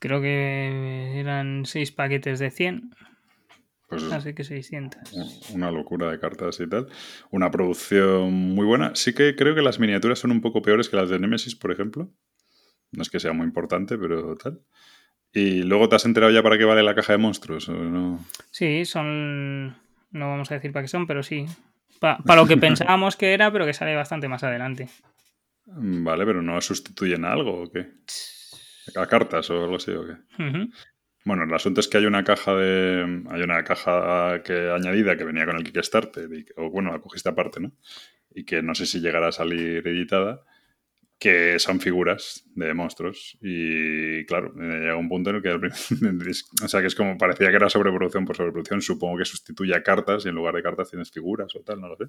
Creo que eran seis paquetes de 100. Pues Así que 600. Una locura de cartas y tal. Una producción muy buena. Sí que creo que las miniaturas son un poco peores que las de Nemesis, por ejemplo. No es que sea muy importante, pero tal. ¿Y luego te has enterado ya para qué vale la caja de monstruos? no? Sí, son. No vamos a decir para qué son, pero sí. para lo que pensábamos que era, pero que sale bastante más adelante. Vale, pero ¿no sustituyen algo o qué? A cartas o algo así o qué. Bueno, el asunto es que hay una caja de. Hay una caja que añadida que venía con el Kickstarter, o bueno, la cogiste aparte, ¿no? Y que no sé si llegará a salir editada, que son figuras de monstruos. Y claro, llega un punto en el que. o sea, que es como parecía que era sobreproducción por sobreproducción. Supongo que sustituye a cartas y en lugar de cartas tienes figuras o tal, no lo sé.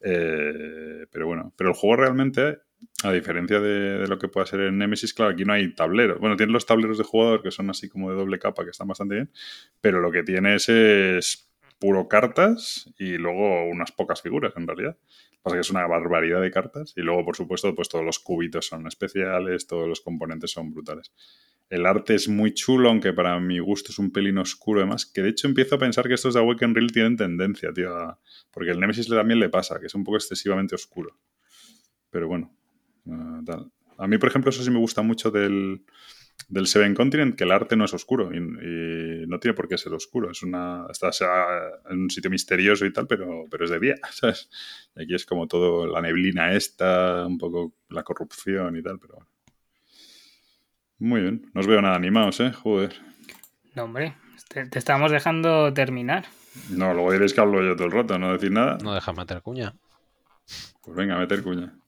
Eh, pero bueno, pero el juego realmente a diferencia de, lo que pueda ser en Nemesis, claro, aquí no hay tableros. Bueno, tiene los tableros de jugador que son así como de doble capa, que están bastante bien, pero lo que tienes es puro cartas y luego unas pocas figuras, en realidad. Pasa que es una barbaridad de cartas y luego, por supuesto, pues todos los cubitos son especiales, todos los componentes son brutales. El arte es muy chulo, aunque para mi gusto es un pelín oscuro además, que de hecho empiezo a pensar que estos de Awaken Real tienen tendencia, tío, porque el Nemesis también le pasa, que es un poco excesivamente oscuro. Pero bueno, Ah, a mí, por ejemplo, eso sí me gusta mucho del, del Seven Continent, que el arte no es oscuro y, no tiene por qué ser oscuro. Es una, está en un sitio misterioso y tal, pero, pero es de día, ¿sabes? Y aquí es como todo, la neblina esta, un poco la corrupción y tal, pero bueno. Muy bien, no os veo nada animados, ¿eh? Joder. No, hombre, te, te estamos dejando terminar. No, luego diréis que hablo yo todo el rato, no decir nada. No deja meter cuña. Pues venga, meter cuña.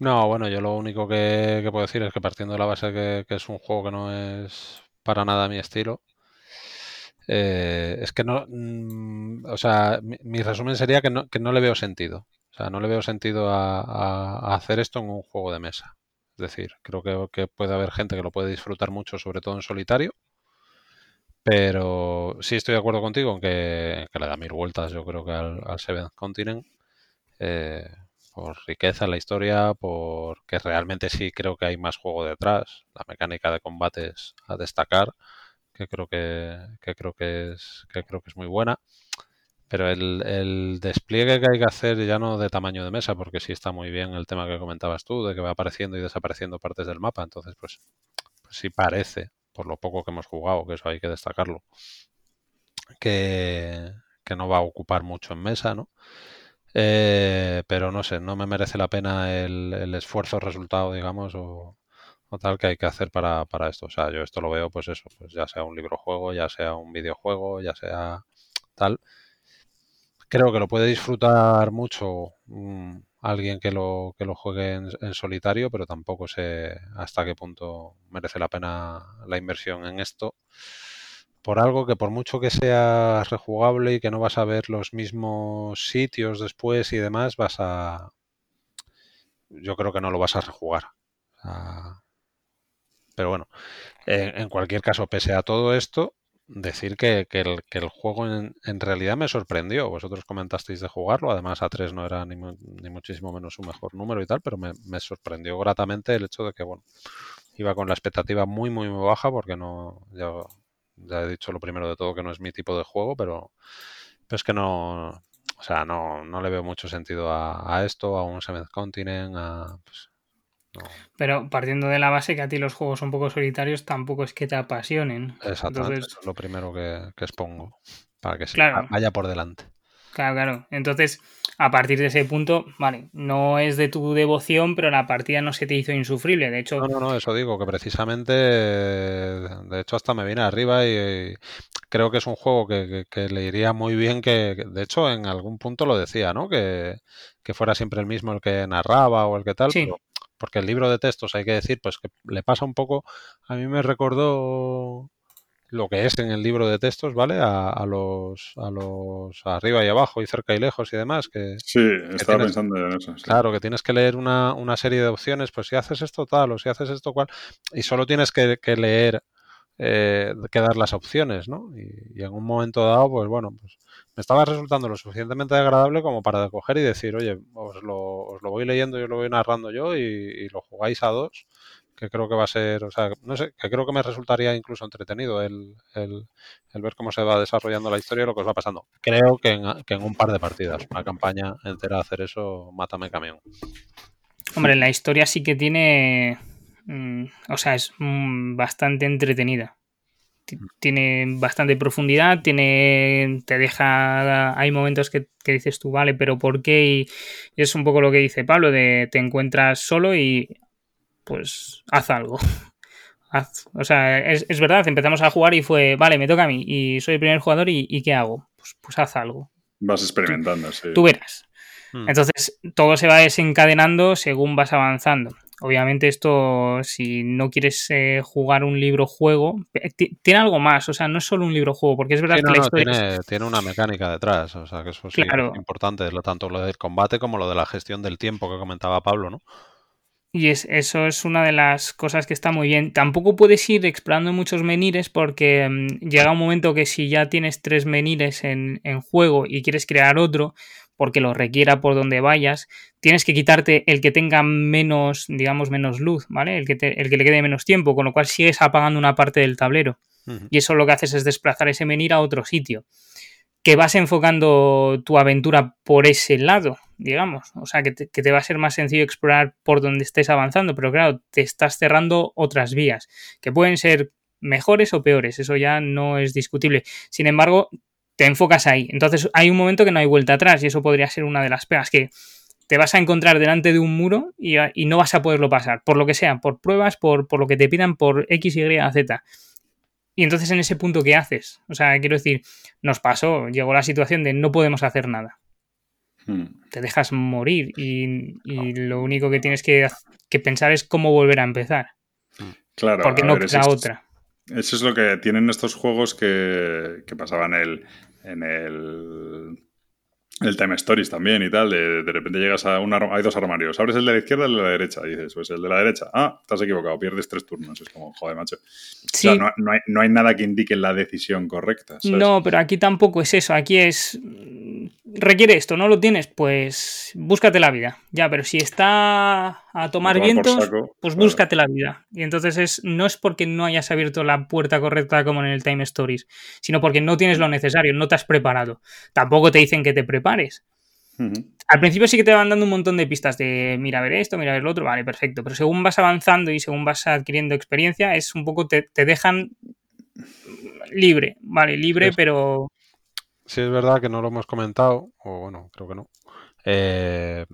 No, bueno, yo lo único que, puedo decir es que partiendo de la base que, que, es un juego que no es para nada mi estilo, eh, es que no, mm, o sea, mi, resumen sería que no, que no le veo sentido. O sea, no le veo sentido a, hacer esto en un juego de mesa. Es decir, creo que, puede haber gente que lo puede disfrutar mucho, sobre todo en solitario. Pero sí estoy de acuerdo contigo en que, le da mil vueltas, yo creo que al, al Seventh Continent. Eh, por riqueza en la historia, porque realmente sí creo que hay más juego detrás, la mecánica de combates a destacar, que creo que, creo que es que creo que es muy buena. Pero el, despliegue que hay que hacer ya no de tamaño de mesa, porque sí está muy bien el tema que comentabas tú, de que va apareciendo y desapareciendo partes del mapa. Entonces, pues, pues sí parece, por lo poco que hemos jugado, que eso hay que destacarlo, que, que no va a ocupar mucho en mesa, ¿no? Eh, pero no sé, no me merece la pena el, esfuerzo, resultado, digamos, o, tal que hay que hacer para, para, esto. O sea, yo esto lo veo, pues eso, pues ya sea un libro juego, ya sea un videojuego, ya sea tal. Creo que lo puede disfrutar mucho mm, alguien que lo, que lo juegue en, solitario, pero tampoco sé hasta qué punto merece la pena la inversión en esto por algo que por mucho que sea rejugable y que no vas a ver los mismos sitios después y demás, vas a... Yo creo que no lo vas a rejugar. Pero bueno, en, cualquier caso, pese a todo esto, decir que, el, juego en, realidad me sorprendió. Vosotros comentasteis de jugarlo, además a 3 no era ni, muchísimo menos su mejor número y tal, pero me, me, sorprendió gratamente el hecho de que, bueno, iba con la expectativa muy, muy, muy baja porque no, ya he dicho lo primero de todo que no es mi tipo de juego, pero, es que no, o sea, no, no le veo mucho sentido a, esto, a un Seventh Continent, a... Pues, pero partiendo de la base que a ti los juegos son poco solitarios, tampoco es que te apasionen. Exactamente, es lo primero que, expongo, para que se vaya por delante. Claro, claro. Entonces, a partir de ese punto, vale, no es de tu devoción, pero la partida no se te hizo insufrible. De hecho. No, no, no, eso digo, que precisamente, de hecho, hasta me viene arriba y, creo que es un juego que, le iría muy bien que, de hecho, en algún punto lo decía, ¿no? Que, fuera siempre el mismo el que narraba o el que tal. Sí. porque el libro de textos, hay que decir, pues que le pasa un poco. A mí me recordó lo que es en el libro de textos, ¿vale? A, los, a los arriba y abajo y cerca y lejos y demás. Que, sí, estaba pensando en eso. Claro, que tienes que leer una, una, serie de opciones, pues si haces esto tal o si haces esto cual, y solo tienes que, leer, eh, que dar las opciones, ¿no? Y, en un momento dado, pues bueno, pues me estaba resultando lo suficientemente agradable como para coger y decir, oye, os lo, os lo voy leyendo, yo lo voy narrando yo y, y lo jugáis a dos que creo que va a ser, o sea, no sé, que creo que me resultaría incluso entretenido el, ver cómo se va desarrollando la historia y lo que os va pasando. Creo que en, un par de partidas, una campaña entera hacer eso, mátame camión. Hombre, la historia sí que tiene, mm, o sea, es mm, bastante entretenida. Tiene bastante profundidad, tiene, te deja, hay momentos que, que dices tú, vale, pero ¿por qué? Y, y es un poco lo que dice Pablo, de te encuentras solo y pues haz algo. haz. O sea, es, es, verdad, empezamos a jugar y fue, vale, me toca a mí y soy el primer jugador y, y ¿qué hago? Pues, pues haz algo. Vas experimentando, sí. Tú verás. Hmm. Entonces, todo se va desencadenando según vas avanzando. Obviamente esto, si no quieres eh, jugar un libro-juego, tiene algo más, o sea, no es solo un libro-juego, porque es verdad sí, que no, la no, historia tiene, es... tiene, una mecánica detrás, o sea, que eso sí Claro. es importante, tanto lo del combate como lo de la gestión del tiempo que comentaba Pablo, ¿no? Y es, eso es una de las cosas que está muy bien. Tampoco puedes ir explorando muchos menires porque mm, llega un momento que si ya tienes tres menires en, en juego y quieres crear otro, porque lo requiera por donde vayas, tienes que quitarte el que tenga menos, digamos, menos luz, ¿vale? El que, te- el que le quede menos tiempo, con lo cual sigues apagando una parte del tablero. Y eso lo que haces es desplazar ese menir a otro sitio. Que vas enfocando tu aventura por ese lado, digamos. O sea, que te, va a ser más sencillo explorar por donde estés avanzando, pero claro, te estás cerrando otras vías, que pueden ser mejores o peores, eso ya no es discutible. Sin embargo, te enfocas ahí. Entonces hay un momento que no hay vuelta atrás y eso podría ser una de las pegas, que te vas a encontrar delante de un muro y, y no vas a poderlo pasar, por lo que sea, por pruebas, por, por lo que te pidan, por X, Y, Z. Y entonces en ese punto, ¿qué haces? O sea, quiero decir, nos pasó, llegó la situación de no podemos hacer nada. Hmm. Te dejas morir y, y lo único que tienes que, que, pensar es cómo volver a empezar. Claro, Porque no ver, queda eso, otra. Eso es lo que tienen estos juegos que, que pasaban el, en el el Time Stories también y tal, de, de repente llegas a un hay dos armarios, abres el de la izquierda y el de la derecha, y dices, pues el de la derecha, ah, estás equivocado, pierdes tres turnos, es como, joder, macho. Sí. O sea, no, no, hay, no, hay, nada que indique la decisión correcta. ¿sabes? No, pero aquí tampoco es eso, aquí es, requiere esto, ¿no lo tienes? Pues búscate la vida, ya, pero si está a tomar, tomar vientos, saco, pues claro. búscate la vida. Y entonces es, no es porque no hayas abierto la puerta correcta como en el Time Stories, sino porque no tienes lo necesario, no te has preparado. Tampoco te dicen que te prepares. Uh -huh. Al principio sí que te van dando un montón de pistas de mira a ver esto, mira a ver lo otro, vale, perfecto. Pero según vas avanzando y según vas adquiriendo experiencia, es un poco, te, te dejan libre, vale, libre, sí. pero... Sí, es verdad que no lo hemos comentado, o bueno, creo que no, eh,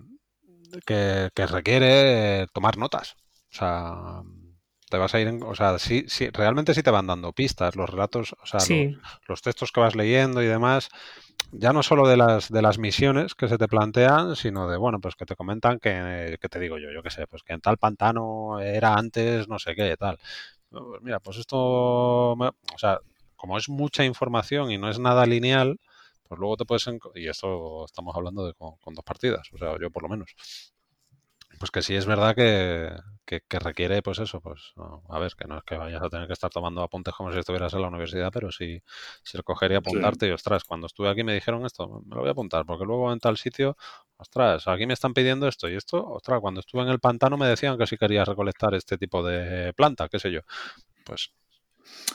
que, que, requiere tomar notas. O sea, te vas a ir, en, o sea, sí, sí, realmente sí te van dando pistas, los relatos, o sea, sí. los, los textos que vas leyendo y demás, ya no solo de las, de las misiones que se te plantean, sino de, bueno, pues que te comentan que, que te digo yo, yo qué sé, pues que en tal pantano era antes no sé qué, tal. Pues mira, pues esto, me, o sea, como es mucha información y no es nada lineal, pues luego te puedes, y esto estamos hablando de con, con dos partidas, o sea, yo por lo menos, pues que sí es verdad que, que, que, requiere, pues eso, pues no, a ver, que no es que vayas a tener que estar tomando apuntes como si estuvieras en la universidad, pero sí, sí recoger y apuntarte. Sí. Y ostras, cuando estuve aquí me dijeron esto, me lo voy a apuntar, porque luego en tal sitio, ostras, aquí me están pidiendo esto y esto, ostras, cuando estuve en el pantano me decían que si quería recolectar este tipo de planta, qué sé yo. Pues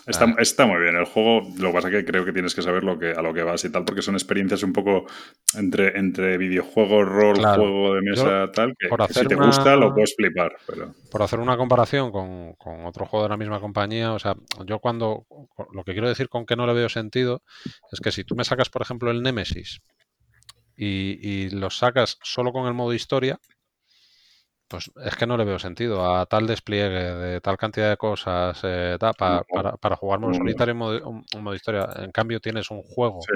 Está, está, muy bien el juego. Lo que pasa es que creo que tienes que saber lo que, a lo que vas y tal, porque son experiencias un poco entre, entre videojuego, rol, claro. juego de mesa, Yo, tal, que, que si te una... gusta lo puedes flipar. Pero... Por hacer una comparación con, con, otro juego de la misma compañía, o sea, yo cuando. Lo que quiero decir con que no le veo sentido es que si tú me sacas, por ejemplo, el Nemesis y, y lo sacas solo con el modo historia, pues es que no le veo sentido a tal despliegue de tal cantidad de cosas eh, pa, no, para, para, jugar modo solitario en modo, un, un modo, historia. En cambio, tienes un juego sí.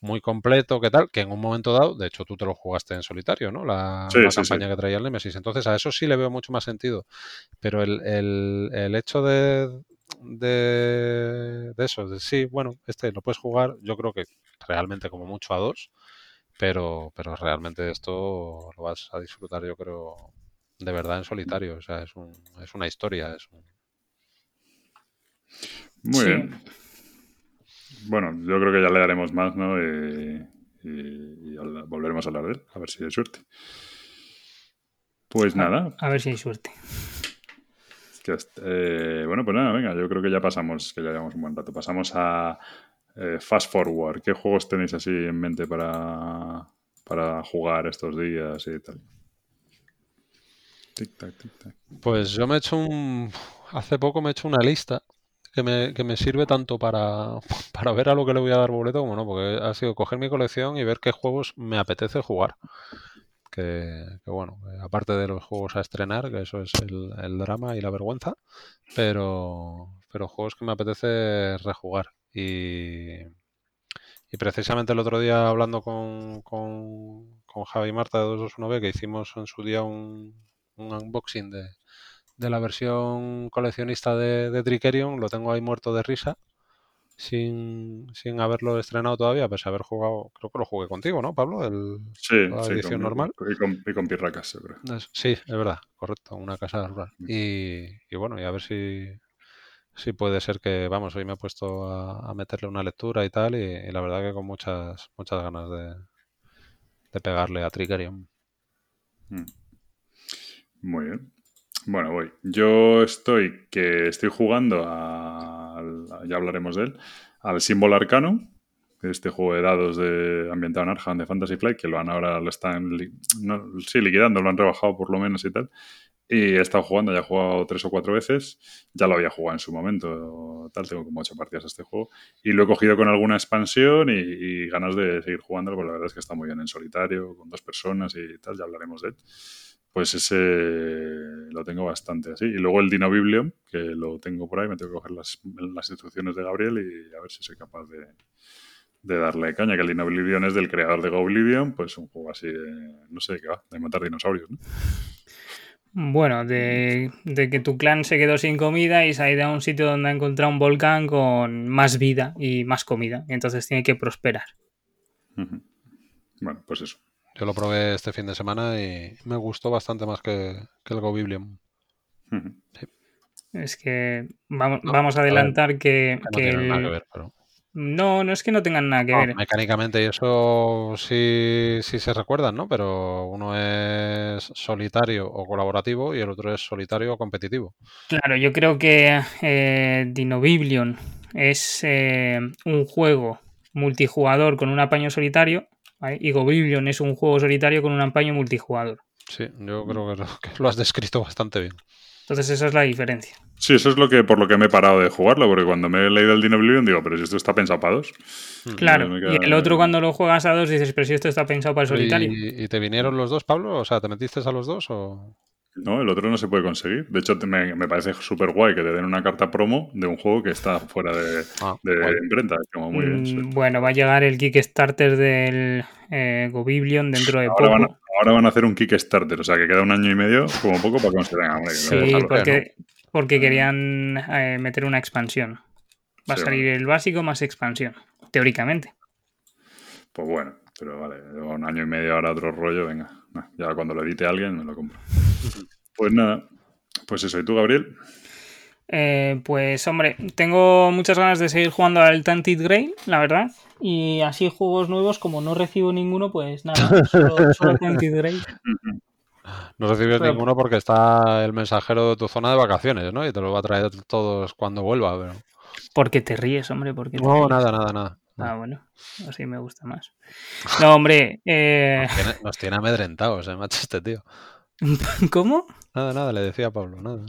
muy completo, que tal, que en un momento dado, de hecho, tú te lo jugaste en solitario, ¿no? La, sí, la sí, campaña que traía el Nemesis. Entonces, a eso sí le veo mucho más sentido. Pero el, el, el hecho de, de, de, eso, de sí, bueno, este lo puedes jugar, yo creo que realmente como mucho a dos. Pero, pero realmente esto lo vas a disfrutar, yo creo, de verdad en solitario. O sea, es, un, es una historia. Es un... Muy sí. bien. Bueno, yo creo que ya le daremos más, ¿no? Y, y, y volveremos a hablar de él, a ver si hay suerte. Pues a, nada. A ver si hay suerte. Eh, bueno, pues nada, venga, yo creo que ya pasamos, que ya llevamos un buen rato. Pasamos a eh, Fast Forward. ¿Qué juegos tenéis así en mente para, para jugar estos días y tal? Tic -tac, tic -tac. Pues yo me he hecho un. Hace poco me he hecho una lista que me, que me sirve tanto para, para, ver a lo que le voy a dar boleto como no, porque ha sido coger mi colección y ver qué juegos me apetece jugar. que, bueno, aparte de los juegos a estrenar, que eso es el, drama y la vergüenza, pero, pero juegos que me apetece rejugar. Y, y precisamente el otro día hablando con, con, con Javi Marta de 221B, que hicimos en su día un, un unboxing de, de la versión coleccionista de, de Trickerion, lo tengo ahí muerto de risa sin, sin haberlo estrenado todavía, pues haber jugado, creo que lo jugué contigo, ¿no, Pablo? El, sí, la sí, edición con, normal. Y con, y con Pirracas, seguro. Sí, es verdad, correcto, una casa rural. Mm. Y, y bueno, y a ver si, si puede ser que, vamos, hoy me he puesto a, a meterle una lectura y tal, y, y la verdad que con muchas, muchas ganas de, de pegarle a Trickerion. Mm. Muy bien. Bueno, voy. Yo estoy que estoy jugando al, ya hablaremos de él, al Symbol Arcanum, este juego de dados de ambientado en Arkham de Fantasy Flight, que lo han ahora lo están sí, liquidando, lo han rebajado por lo menos y tal. Y he estado jugando, ya he jugado tres o cuatro veces, ya lo había jugado en su momento, tal, tengo como ocho partidas a este juego. Y lo he cogido con alguna expansión y, y ganas de seguir jugándolo, porque la verdad es que está muy bien en solitario, con dos personas y tal, ya hablaremos de él pues ese lo tengo bastante así. Y luego el Dino Biblium, que lo tengo por ahí, me tengo que coger las, las instrucciones de Gabriel y a ver si soy capaz de, de darle caña. Que el Dino Biblium es del creador de Goblivion, pues un juego así de, no sé qué va, de matar dinosaurios. ¿no? Bueno, de, de que tu clan se quedó sin comida y se ha ido a un sitio donde ha encontrado un volcán con más vida y más comida. Y entonces tiene que prosperar. Bueno, pues eso. Yo lo probé este fin de semana y me gustó bastante más que, que el Go Biblium. Es que vamos, No, vamos a a ver, adelantar que, Que no que nada el- que ver, pero... No, no es que no tengan nada que No, ver. mecánicamente y eso sí, sí se recuerdan, ¿no? Pero uno es solitario o colaborativo y el otro es solitario o competitivo. Claro, yo creo que eh, Dinobiblion es eh, un juego multijugador con un apaño solitario ¿vale? y Gobiblion es un juego solitario con un apaño multijugador. Sí, yo creo que lo, que lo has descrito bastante bien. Entonces esa es la diferencia. Sí, eso es lo que por lo que me he parado de jugarlo, porque cuando me he leído el Dino digo, pero si esto está pensado para dos. Claro, me y queda- el otro cuando lo juegas a dos dices, pero si esto está pensado para el solitario. ¿Y, y te vinieron los dos, Pablo? O sea, ¿te metiste a los dos o...? No, el otro no se puede conseguir. De hecho, me, me parece súper guay que te den una carta promo de un juego que está fuera de, Ah, de imprenta. Es como muy bien. Mm, sí. Bueno, va a llegar el Kickstarter del eh, Gobiblion dentro de Ahora poco. van, a, ahora van a hacer un Kickstarter, o sea que queda un año y medio como poco para conseguir. Sí, porque, porque querían eh, meter una expansión. Va a salir el básico más expansión, teóricamente. Pues bueno, pero vale, un año y medio ahora otro rollo, venga. Nah, ya cuando lo edite alguien me lo compro. Pues nada, pues eso. ¿Y tú, Gabriel? Eh, pues hombre, tengo muchas ganas de seguir jugando al Tainted Grail, la verdad. Y así juegos nuevos, como no recibo ninguno, pues nada, solo, solo Tainted Grail. No recibes Pero- ninguno porque está el mensajero de tu zona de vacaciones, ¿no? Y te lo va a traer todos cuando vuelva. Pero... Porque te ríes, hombre, porque No, ríes. nada, nada, nada. Ah, bueno, así me gusta más. No, hombre, eh, Tiene- nos tiene amedrentados, eh, macho, este tío. ¿cómo? Nada, nada, le decía a Pablo, nada.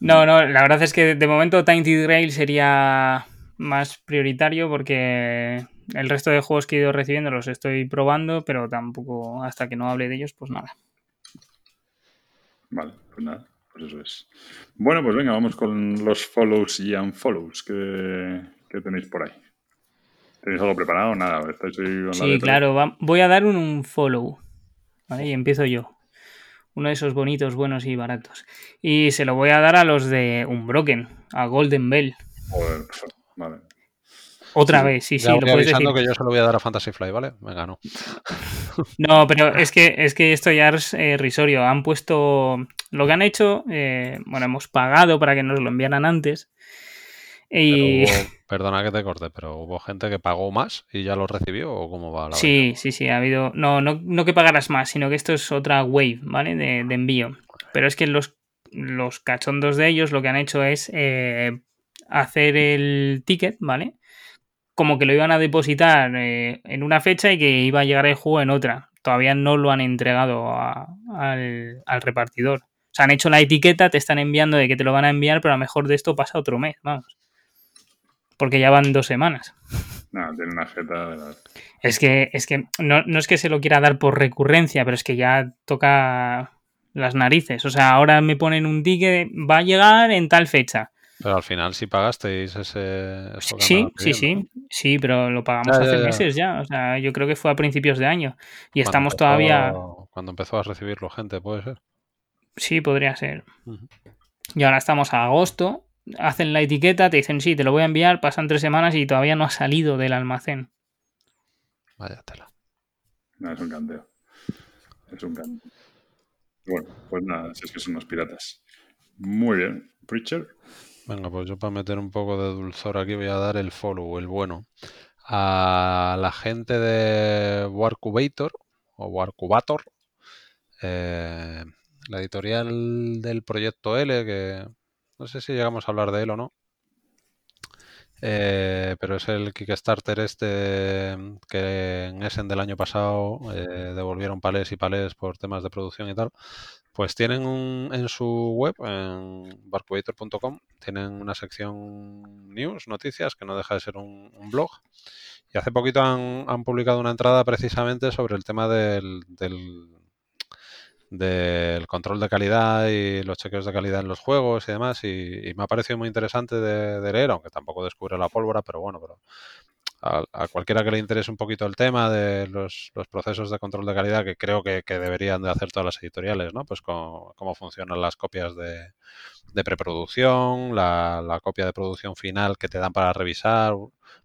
No, no, la verdad es que de momento Tainted Grail sería más prioritario porque el resto de juegos que he ido recibiendo los estoy probando, pero tampoco hasta que no hable de ellos, pues nada. Vale, pues nada, pues eso es. Bueno, pues venga, vamos con los follows y unfollows que, que tenéis por ahí. ¿Tenéis algo preparado? Nada, estáis ahí con la Sí, claro, va- voy a dar un, un follow. ¿vale? Y empiezo yo. Uno de esos bonitos, buenos y baratos. Y se lo voy a dar a los de Unbroken, a Golden Bell. Joder, vale. Otra vez, sí, sí, ya lo voy puedes avisando decir. que yo se lo voy a dar a Fantasy Fly, ¿vale? Venga, no. No, pero es que, es que esto ya es eh, risorio. Han puesto. Lo que han hecho, eh, bueno, hemos pagado para que nos lo enviaran antes. Y perdona que te corte, pero hubo gente que pagó más y ya lo recibió o cómo va la sí, sí, sí, ha habido. No, no, no que pagaras más, sino que esto es otra wave, ¿vale? De, de envío. Pero es que los, los cachondos de ellos lo que han hecho es eh, hacer el ticket, ¿vale? Como que lo iban a depositar eh, en una fecha y que iba a llegar el juego en otra. Todavía no lo han entregado a- al, al repartidor. O sea, han hecho la etiqueta, te están enviando de que te lo van a enviar, pero a lo mejor de esto pasa otro mes, vamos. Porque ya van dos semanas. No, tiene una jeta de la... Es que, es que no, no es que se lo quiera dar por recurrencia, pero es que ya toca las narices. O sea, ahora me ponen un ticket, va a llegar en tal fecha. Pero al final sí pagasteis ese... eso Sí, sí, sí, sí, pero lo pagamos Ya, hace ya, ya. meses ya. O sea, yo creo que fue a principios de año. Y Cuando estamos empezó- todavía. Cuando empezó a recibirlo gente, puede ser. Sí, podría ser. Y ahora estamos a agosto. Hacen la etiqueta, te dicen sí, te lo voy a enviar, pasan tres semanas y todavía no ha salido del almacén. Vaya tela. No, es un canteo. Es un canteo. Bueno, pues nada, si es que son unos piratas. Muy bien. Preacher. Venga, pues yo para meter un poco de dulzor aquí voy a dar el follow, el bueno, a la gente de Warcubator o Warcubator, eh, la editorial del proyecto L, que no sé si llegamos a hablar de él o no, eh, pero es el Kickstarter este que en Essen del año pasado eh, devolvieron palés y palés por temas de producción y tal. Pues tienen un, en su web, en barcuator.com, tienen una sección news, noticias, que no deja de ser un, un blog. Y hace poquito han, han publicado una entrada precisamente sobre el tema del, del, del control de calidad y los chequeos de calidad en los juegos y demás. Y, me ha parecido muy interesante de, leer, aunque tampoco descubre la pólvora, pero bueno, pero a, a cualquiera que le interese un poquito el tema de los, procesos de control de calidad que creo que, deberían de hacer todas las editoriales, ¿no? Pues cómo, cómo funcionan las copias de, de preproducción, la, la copia de producción final que te dan para revisar,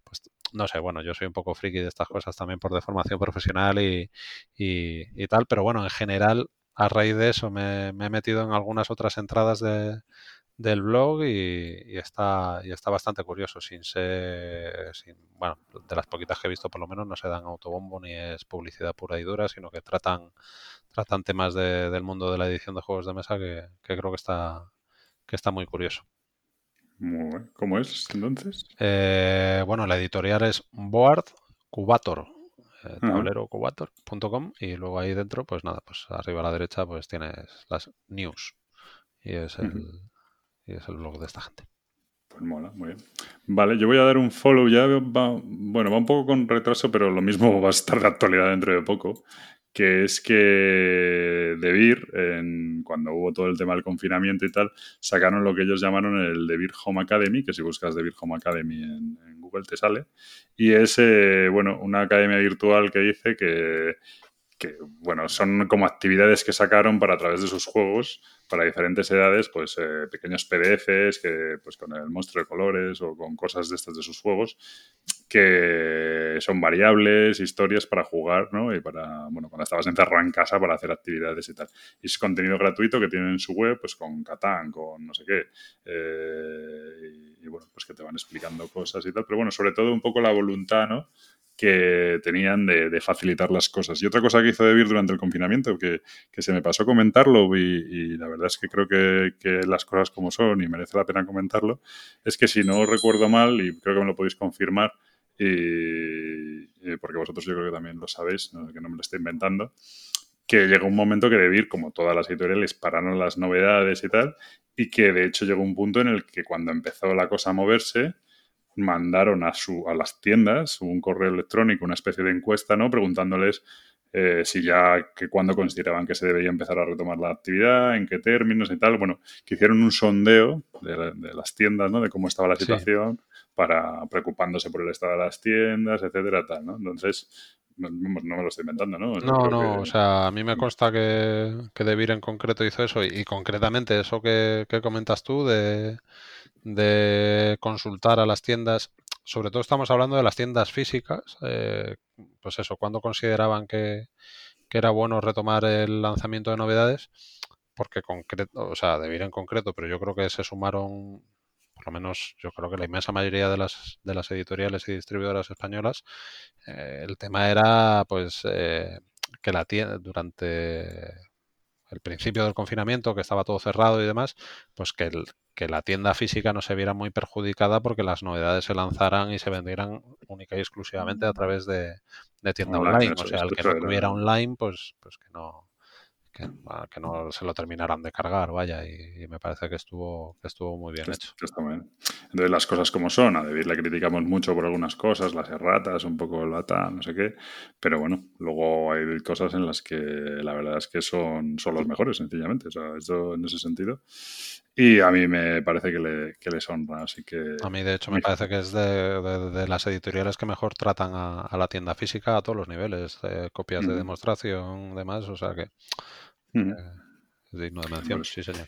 pues no sé, bueno, yo soy un poco friki de estas cosas también por deformación profesional y, y tal, pero bueno, en general, a raíz de eso me, me he metido en algunas otras entradas de, del blog y, y está y está bastante curioso sin ser sin, bueno de las poquitas que he visto por lo menos no se dan autobombo ni es publicidad pura y dura sino que tratan tratan temas de- del mundo de la edición de juegos de mesa que, que creo que está que está muy curioso Muy bueno. ¿Cómo es entonces? Eh, bueno la editorial es Board Cubator eh, Ajá. tablero cubator.com y luego ahí dentro pues nada pues arriba a la derecha pues tienes las news y es el y es el blog de esta gente Pues mola, muy bien. Vale, yo voy a dar un follow ya. va- bueno, va un poco con retraso, pero lo mismo va a estar de actualidad dentro de poco. Que es que Debir, en, cuando hubo todo el tema del confinamiento y tal, sacaron lo que ellos llamaron el Debir Home Academy, que si buscas Debir Home Academy en, en Te sale. Y es, eh, bueno, una academia virtual que dice que, que, bueno, son como actividades que sacaron para través de sus juegos, para diferentes edades, pues eh, pequeños PDFs que, pues con el monstruo de colores o con cosas de estas de sus juegos, que son variables, historias para jugar, ¿no? Y para, bueno, cuando estabas encerrado en casa para hacer actividades y tal. Y es contenido gratuito que tienen en su web, pues con Catán, con no sé qué. eh, bueno, pues que te van explicando cosas y tal. Pero bueno, sobre todo un poco la voluntad, ¿no? que tenían de, de, facilitar las cosas. Y otra cosa que hizo Debir durante el confinamiento, que, que se me pasó comentarlo y, y, la verdad es que creo que, que, las cosas como son y merece la pena comentarlo, es que si no recuerdo mal, y creo que me lo podéis confirmar, y, y porque vosotros yo creo que también lo sabéis, ¿no? que no me lo estoy inventando, que llegó un momento que Debir, como todas las editoriales, pararon las novedades y tal, y que de hecho llegó un punto en el que cuando empezó la cosa a moverse, mandaron a, su, a las tiendas un correo electrónico, una especie de encuesta, ¿no? Preguntándoles eh, si ya, que cuándo consideraban que se debería empezar a retomar la actividad, en qué términos y tal. Bueno, que hicieron un sondeo de, la, de las tiendas, ¿no? De cómo estaba la situación, sí. para preocupándose por el estado de las tiendas, etcétera, tal, ¿no? Entonces, no, no, me lo estoy inventando, ¿no? O sea, no, no, que... o sea, a mí me consta que, que Debir en concreto hizo eso y, y concretamente eso que, que, comentas tú de, de, consultar a las tiendas, sobre todo estamos hablando de las tiendas físicas, eh, pues eso, cuando consideraban que, que, era bueno retomar el lanzamiento de novedades, porque concreto, o sea, Debir en concreto, pero yo creo que se sumaron por lo menos yo creo que la inmensa mayoría de las, de las editoriales y distribuidoras españolas, eh, el tema era pues eh, que la tienda durante el principio del confinamiento, que estaba todo cerrado y demás, pues que, el, que la tienda física no se viera muy perjudicada porque las novedades se lanzaran y se vendieran única y exclusivamente a través de, de tienda online. online. O sea, el que no tuviera online, pues, pues que no que, no se lo terminaran de cargar, vaya, y, me parece que estuvo, que estuvo muy bien hecho. Entonces las cosas como son, a David le criticamos mucho por algunas cosas, las erratas, un poco el bata, no sé qué, pero bueno, luego hay cosas en las que la verdad es que son, son los mejores, sencillamente, o sea, esto en ese sentido. Y a mí me parece que le, que les honra, así que... A mí, de hecho, me parece que es de, las editoriales que mejor tratan a, la tienda física a todos los niveles, copias de demostración, demás, o sea que eh, es digno de mención, sí señor.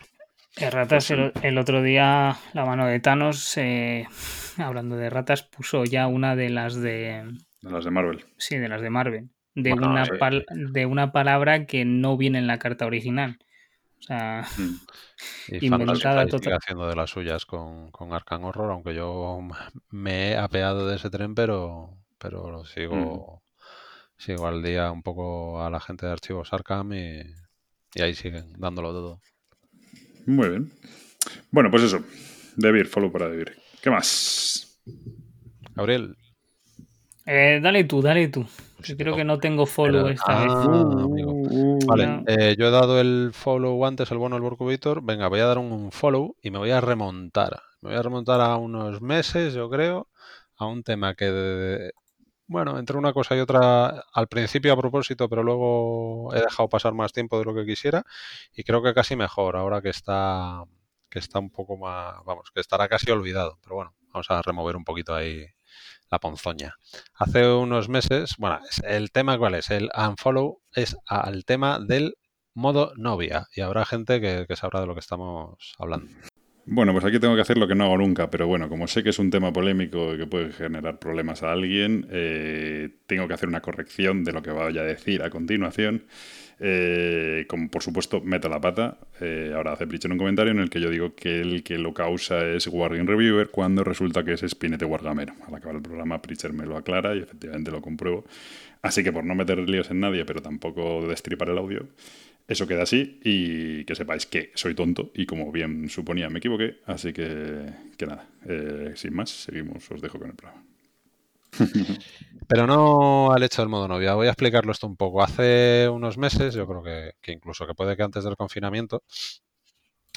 Ratas, pues el, otro día la mano de Thanos, eh, hablando de ratas, puso ya una de las de... De las de Marvel. Sí, de las de Marvel. De, una, de una palabra que no viene en la carta original. O sea, mm. inventada total. haciendo de las suyas con, con Arkham Horror, aunque yo me he apeado de ese tren, pero, pero sigo, mm. sigo al día un poco a la gente de archivos Arkham y, y ahí siguen dándolo todo. Muy bien. Bueno, pues eso. Debir, follow para Debir. ¿Qué más? Gabriel. Eh, dale tú, dale tú. Yo creo que no tengo follow esta vez. Ah, uh, vale, eh, yo he dado el follow antes, el bueno del Borcubitor. Venga, voy a dar un follow y me voy a remontar. Me voy a remontar a unos meses, yo creo, a un tema que, bueno, entre una cosa y otra, al principio a propósito, pero luego he dejado pasar más tiempo de lo que quisiera y creo que casi mejor ahora que está, que está un poco más, vamos, que estará casi olvidado. Pero bueno, vamos a remover un poquito ahí la ponzoña. Hace unos meses, bueno, el tema cuál es, el unfollow es al tema del modo novia y habrá gente que, sabrá de lo que estamos hablando. Bueno, pues aquí tengo que hacer lo que no hago nunca, pero bueno, como sé que es un tema polémico y que puede generar problemas a alguien, eh, tengo que hacer una corrección de lo que vaya a decir a continuación. Eh, como por supuesto meto la pata, eh, ahora hace en un comentario en el que yo digo que el que lo causa es Wargame Reviewer cuando resulta que es Spinete Wargamero. Al acabar el programa Pritchard me lo aclara y efectivamente lo compruebo. Así que por no meter líos en nadie, pero tampoco destripar el audio, eso queda así y que sepáis que soy tonto y como bien suponía me equivoqué. Así que, que nada, eh, sin más, seguimos, os dejo con el programa. Pero no al hecho del modo novia. Voy a explicarlo esto un poco. Hace unos meses, yo creo que, incluso que puede que antes del confinamiento,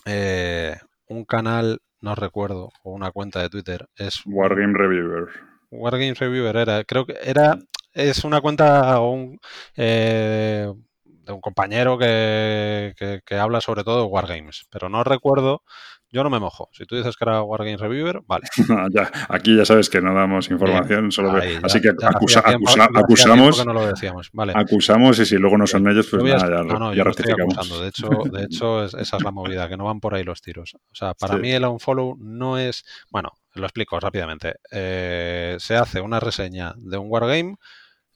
eh, un canal, no recuerdo, o una cuenta de Twitter es... Wargame Reviewer. Wargame Reviewer era, creo que era, es una cuenta un, eh, de un compañero que, que, habla sobre todo de Wargames, pero no recuerdo yo no me mojo. Si tú dices que era Wargame Reviewer, vale. ya, aquí ya sabes que no damos información, solo así que acusamos. No lo decíamos. Vale. Acusamos y si luego no son ellos, pues nada, ya, no, no, yo acusando. De hecho, de hecho esa es la movida, que no van por ahí los tiros. O sea, para mí el unfollow no es. Bueno, lo explico rápidamente. Eh, se hace una reseña de un Wargame.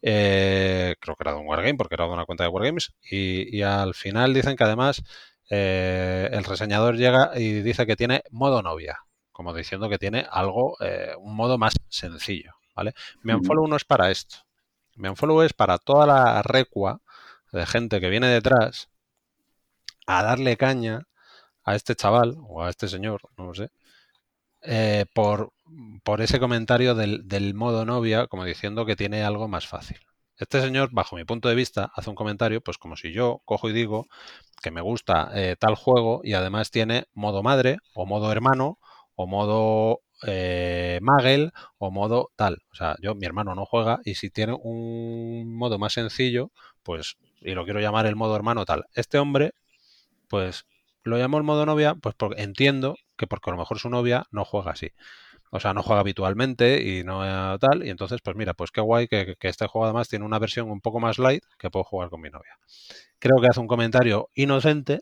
Eh, creo que era de un Wargame porque era de una cuenta de Wargames y, y al final dicen que además eh, el reseñador llega y dice que tiene modo novia, como diciendo que tiene algo, eh, un modo más sencillo, ¿vale? Mi unfollow no es para esto. Mi unfollow es para toda la recua de gente que viene detrás a darle caña a este chaval o a este señor, no lo sé, eh, por, por, ese comentario del, modo novia, como diciendo que tiene algo más fácil. Este señor, bajo mi punto de vista, hace un comentario, pues como si yo cojo y digo que me gusta eh, tal juego y además tiene modo madre o modo hermano o modo eh, Magel o modo tal. O sea, yo, mi hermano no juega y si tiene un modo más sencillo, pues, y lo quiero llamar el modo hermano tal. Este hombre, pues, lo llamo el modo novia, pues porque entiendo que porque a lo mejor su novia no juega así o sea, no juega habitualmente y no tal, y entonces, pues mira, pues qué guay que, este juego además tiene una versión un poco más light que puedo jugar con mi novia. Creo que hace un comentario inocente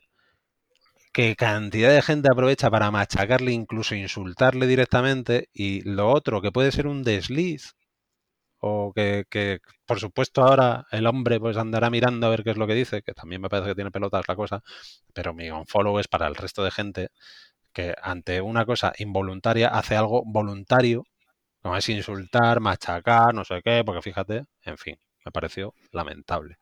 que cantidad de gente aprovecha para machacarle, incluso insultarle directamente, y lo otro, que puede ser un desliz, o que, que, por supuesto ahora el hombre pues andará mirando a ver qué es lo que dice, que también me parece que tiene pelotas la cosa, pero mi unfollow es para el resto de gente que ante una cosa involuntaria hace algo voluntario, como es insultar, machacar, no sé qué, porque fíjate, en fin, me pareció lamentable.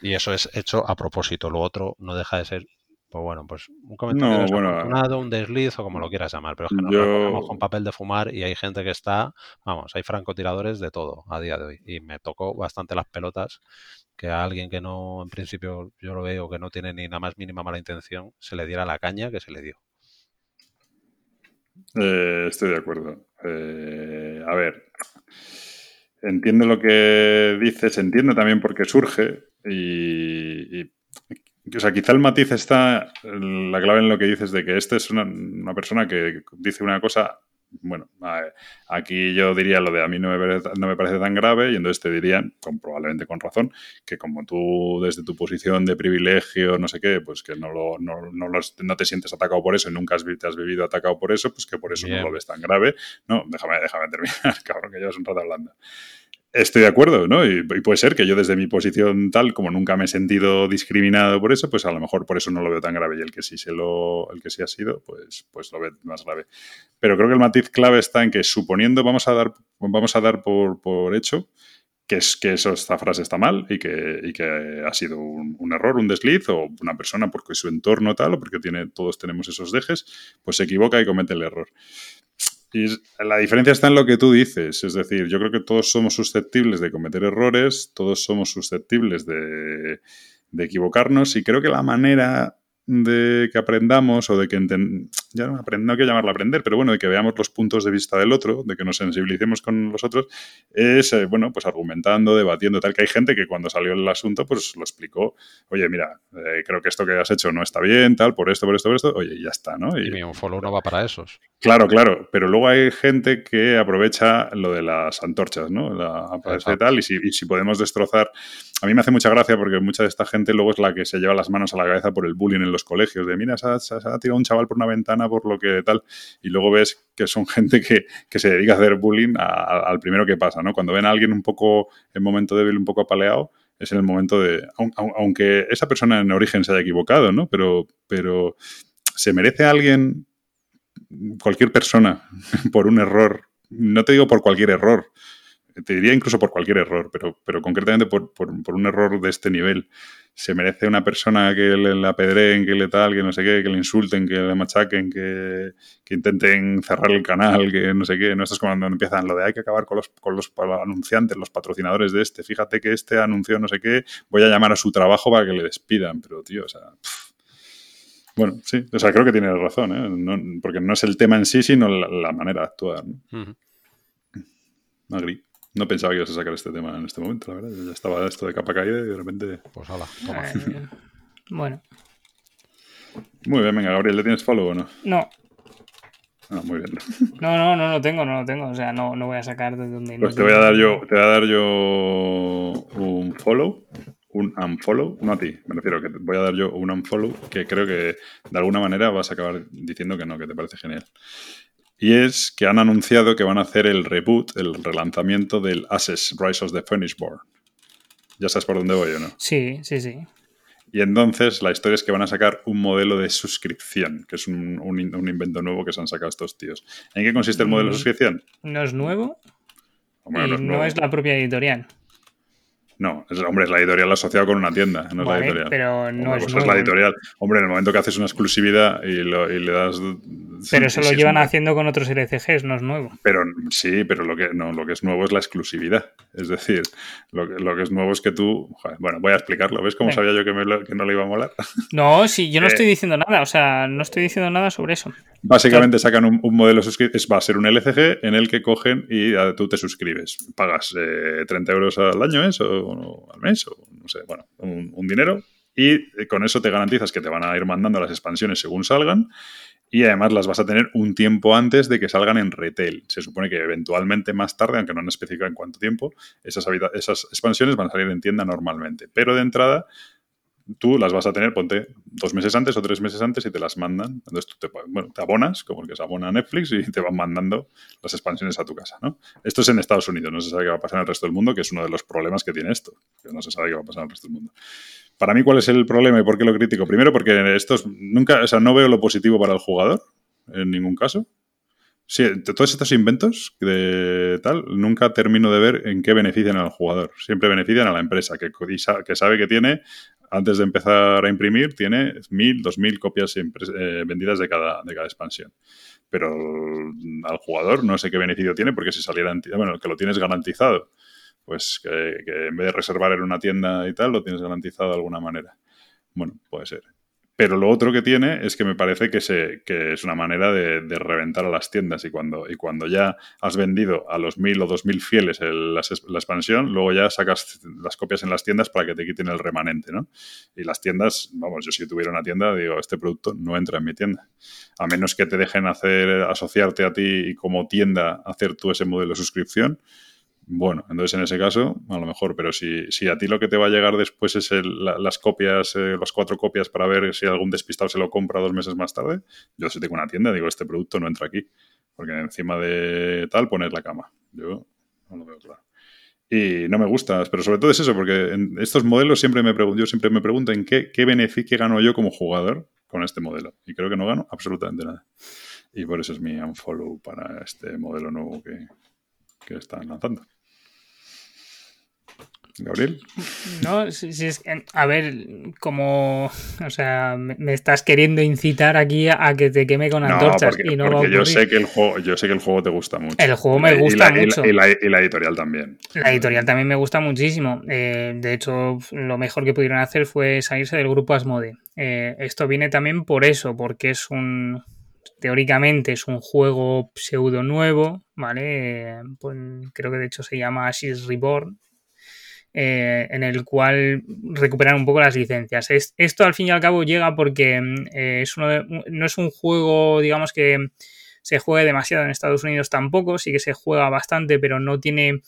Y eso es hecho a propósito. Lo otro no deja de ser pues bueno, pues un comentario No, bueno, un desliz o como lo quieras llamar, pero es que nos yo- con papel de fumar y hay gente que está, vamos, hay francotiradores de todo a día de hoy y me tocó bastante las pelotas que a alguien que no, en principio yo lo veo que no tiene ni la más mínima mala intención, se le diera la caña que se le dio. Eh, estoy de acuerdo. Eh, a ver, entiendo lo que dices, entiendo también por qué surge y, o sea, quizá el matiz está, la clave en lo que dices de que este es una persona que dice una cosa, bueno, aquí yo diría lo de a mí no me, parece, no me parece tan grave y entonces te dirían, con, probablemente con razón, que como tú desde tu posición de privilegio, no sé qué, pues que no, lo, no, no, los- no te sientes atacado por eso y nunca has, te has vivido atacado por eso, pues que por eso Bien. no lo ves tan grave. No, déjame, déjame terminar, cabrón, que llevas un rato hablando. Estoy de acuerdo, ¿no? Y, puede ser que yo desde mi posición tal, como nunca me he sentido discriminado por eso, pues a lo mejor por eso no lo veo tan grave. Y el que sí se lo, el que sí ha sido, pues, pues lo ve más grave. Pero creo que el matiz clave está en que suponiendo, vamos a dar, vamos a dar por, por hecho que, es, que eso, esta frase está mal y que, y que ha sido un, un error, un desliz, o una persona porque su entorno tal, o porque tiene, todos tenemos esos dejes, pues se equivoca y comete el error. Y la diferencia está en lo que tú dices, es decir, yo creo que todos somos susceptibles de cometer errores, todos somos susceptibles de, de equivocarnos y creo que la manera de que aprendamos o de que enten- ya no, no que llamarlo aprender, pero bueno, de que veamos los puntos de vista del otro, de que nos sensibilicemos con los otros, es, eh, bueno, pues argumentando, debatiendo, tal, que hay gente que cuando salió el asunto, pues lo explicó, oye, mira, eh, creo que esto que has hecho no está bien, tal, por esto, por esto, por esto, oye, y ya está, ¿no? Y mi unfollow no va para esos. Claro, claro, pero luego hay gente que aprovecha lo de las antorchas, ¿no? La aparece tal, y si, y si podemos destrozar. A mí me hace mucha gracia porque mucha de esta gente luego es la que se lleva las manos a la cabeza por el bullying en los colegios, de mira, se ha, tirado un chaval por una ventana por lo que tal, y luego ves que son gente que, que se dedica a hacer bullying al primero que pasa, ¿no? Cuando ven a alguien un poco en momento débil, un poco apaleado, es en el momento de. aun- aun- Aunque esa persona en origen se haya equivocado, ¿no? Pero, pero ¿se merece alguien cualquier persona por un error, no te digo por cualquier error, te diría incluso por cualquier error, pero, pero concretamente por, por- por un error de este nivel. Se merece una persona que le, la apedreen, que le tal, que no sé qué, que le insulten, que le machaquen, que, que intenten cerrar el canal, que no sé qué. No, esto es cuando empiezan lo de hay que acabar con los, con los anunciantes, los patrocinadores de este. Fíjate que este anunció no sé qué, voy a llamar a su trabajo para que le despidan. Pero, tío, o sea, pff. Bueno, sí, o sea, creo que tienes razón, ¿eh? No- porque no es el tema en sí, sino la, la manera de actuar. ¿no? Ujú. Agri. No pensaba que ibas a sacar este tema en este momento, la verdad. Yo ya estaba esto de capa caída y de repente. Pues hala, toma. Eh, bueno, Muy bien, venga, Gabriel, ¿le tienes follow o no? no, Ah, muy bien. no, no, no lo tengo, no lo tengo. O sea, no, no voy a sacar de donde no Pues te voy a dar yo, te voy a dar yo un follow, un unfollow, no a ti, me refiero que te voy a dar yo un unfollow que creo que de alguna manera vas a acabar diciendo que no, que te parece genial. Y es que han anunciado que van a hacer el reboot, el relanzamiento del Access Rise of the Born. Ya sabes por dónde voy o no. Sí, sí, sí. Y entonces la historia es que van a sacar un modelo de suscripción, que es un, un in- un invento nuevo que se han sacado estos tíos. ¿En qué consiste el modelo de Mm. suscripción? No es nuevo y no es no nuevo. es la propia editorial. No, es, hombre, es la editorial asociada con una tienda, no es la editorial. pero no Hombre, es pues nuevo. la editorial. Hombre, en el momento que haces una exclusividad y, lo- y le das. Pero eso sí, lo es llevan haciendo con otros LCGs, no es nuevo. Pero sí, pero lo que, no, lo que es nuevo es la exclusividad. Es decir, lo que, lo que es nuevo es que tú. joder, bueno, voy a explicarlo. ¿Ves cómo sabía yo que, me que no le iba a molar? No, sí, yo no Eh. estoy diciendo nada, o sea, no estoy diciendo nada sobre eso. Básicamente sacan un, un modelo suscripción, va a ser un LCG en el que cogen y tú te suscribes. Pagas eh, 30 euros al año ¿es? O, al mes, o no sé, bueno, un, dinero. Y con eso te garantizas que te van a ir mandando las expansiones según salgan. Y además las vas a tener un tiempo antes de que salgan en retail. Se supone que eventualmente más tarde, aunque no han especificado en cuánto tiempo, esas, esas expansiones van a salir en tienda normalmente. Pero de entrada, tú las vas a tener, ponte dos meses antes o tres meses antes y te las mandan. Entonces tú te, te abonas, como el que se abona a Netflix, y te van mandando las expansiones a tu casa. ¿no? Esto es en Estados Unidos, no se sabe qué va a pasar en el resto del mundo, que es uno de los problemas que tiene esto, que no se sabe qué va a pasar en el resto del mundo. Para mí, ¿cuál es el problema y por qué lo critico? Primero, porque estos nunca, o sea, no veo lo positivo para el jugador en ningún caso. Sí, todos estos inventos de tal, nunca termino de ver en qué benefician al jugador. Siempre benefician a la empresa, que, que sabe que tiene antes de empezar a imprimir, tiene 1.000, 2.000 copias eh, vendidas de cada, de cada expansión. Pero al jugador no sé qué beneficio tiene porque si saliera, bueno, que lo tienes garantizado, pues que, que en vez de reservar en una tienda y tal, lo tienes garantizado de alguna manera. Bueno, puede ser. Pero lo otro que tiene es que me parece que, se, que es una manera de, reventar a las tiendas y cuando, y cuando ya has vendido a los mil o dos mil fieles la, expansión, luego ya sacas las copias en las tiendas para que te quiten el remanente, ¿no? Y las tiendas, vamos, yo si tuviera una tienda, digo, este producto no entra en mi tienda. A menos que te dejen hacer, asociarte a ti y como tienda hacer tú ese modelo de suscripción, bueno, entonces en ese caso, a lo mejor, pero si, si a ti lo que te va a llegar después es las copias, eh, las cuatro copias para ver si algún despistado se lo compra dos meses más tarde, yo si tengo una tienda digo, este producto no entra aquí, porque encima de tal poner la cama. Yo no lo veo claro. Y no me gusta, pero sobre todo es eso, porque en estos modelos siempre me pregunto, yo siempre me pregunto en qué, qué beneficio gano yo como jugador con este modelo. Y creo que no gano absolutamente nada. Y por eso es mi unfollow para este modelo nuevo que, que están lanzando. Gabriel. No, si, es, a ver, como, o sea, me, estás queriendo incitar aquí a, que te queme con antorchas y no porque yo sé que el juego, yo sé que el juego te gusta mucho. El juego me gusta mucho. Y la, editorial también. La editorial también me gusta muchísimo. Eh, de hecho, lo mejor que pudieron hacer fue salirse del grupo Asmode. Eh, esto viene también por eso, porque es un teóricamente es un juego pseudo nuevo, ¿vale? Pues creo que de hecho se llama Ashes Reborn, eh, en el cual recuperan un poco las licencias. esto al fin y al cabo llega porque eh, es no es un juego, digamos que se juegue demasiado en Estados Unidos tampoco, sí que se juega bastante, pero no tiene,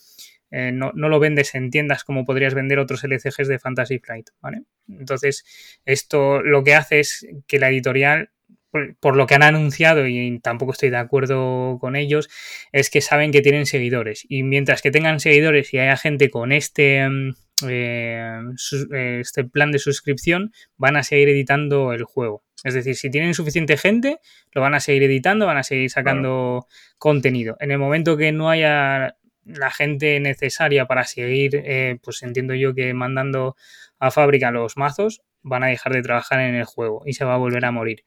eh, no, no, lo vendes en tiendas como podrías vender otros LCGs de Fantasy Flight, ¿vale? Entonces, esto lo que hace es que la editorial por, lo que han anunciado, y tampoco estoy de acuerdo con ellos, es que saben que tienen seguidores. Y mientras que tengan seguidores y haya gente con este, mm, eh, este plan de suscripción, van a seguir editando el juego. Es decir, si tienen suficiente gente, lo van a seguir editando, van a seguir sacando contenido. En el momento que no haya la gente necesaria para seguir, eh, pues entiendo yo que mandando a fábrica los mazos, van a dejar de trabajar en el juego y se va a volver a morir.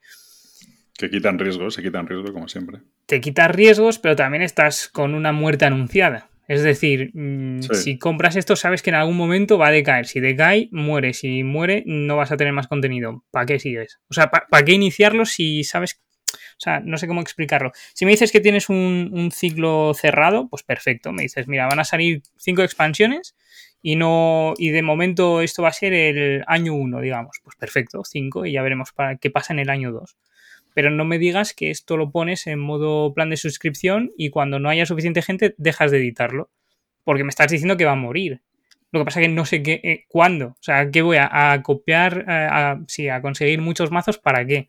Que quitan riesgos, se quitan riesgos como siempre. Te quitas riesgos, pero también estás con una muerte anunciada. Es decir, mm, si compras esto, sabes que en algún momento va a decaer. Si decae, muere. Si muere, no vas a tener más contenido. ¿Para qué sigues? O sea, ¿para qué iniciarlo si sabes o sea, no sé cómo explicarlo. Si me dices que tienes un, un, ciclo cerrado, pues perfecto. Me dices, mira, van a salir cinco expansiones y no. Y de momento esto va a ser el año uno, digamos. Pues perfecto, cinco, y ya veremos para qué pasa en el año dos pero no me digas que esto lo pones en modo plan de suscripción y cuando no haya suficiente gente dejas de editarlo, porque me estás diciendo que va a morir. Lo que pasa es que no sé qué, eh, cuándo, o sea, ¿qué voy a, copiar, eh, a, sí, a conseguir muchos mazos para qué?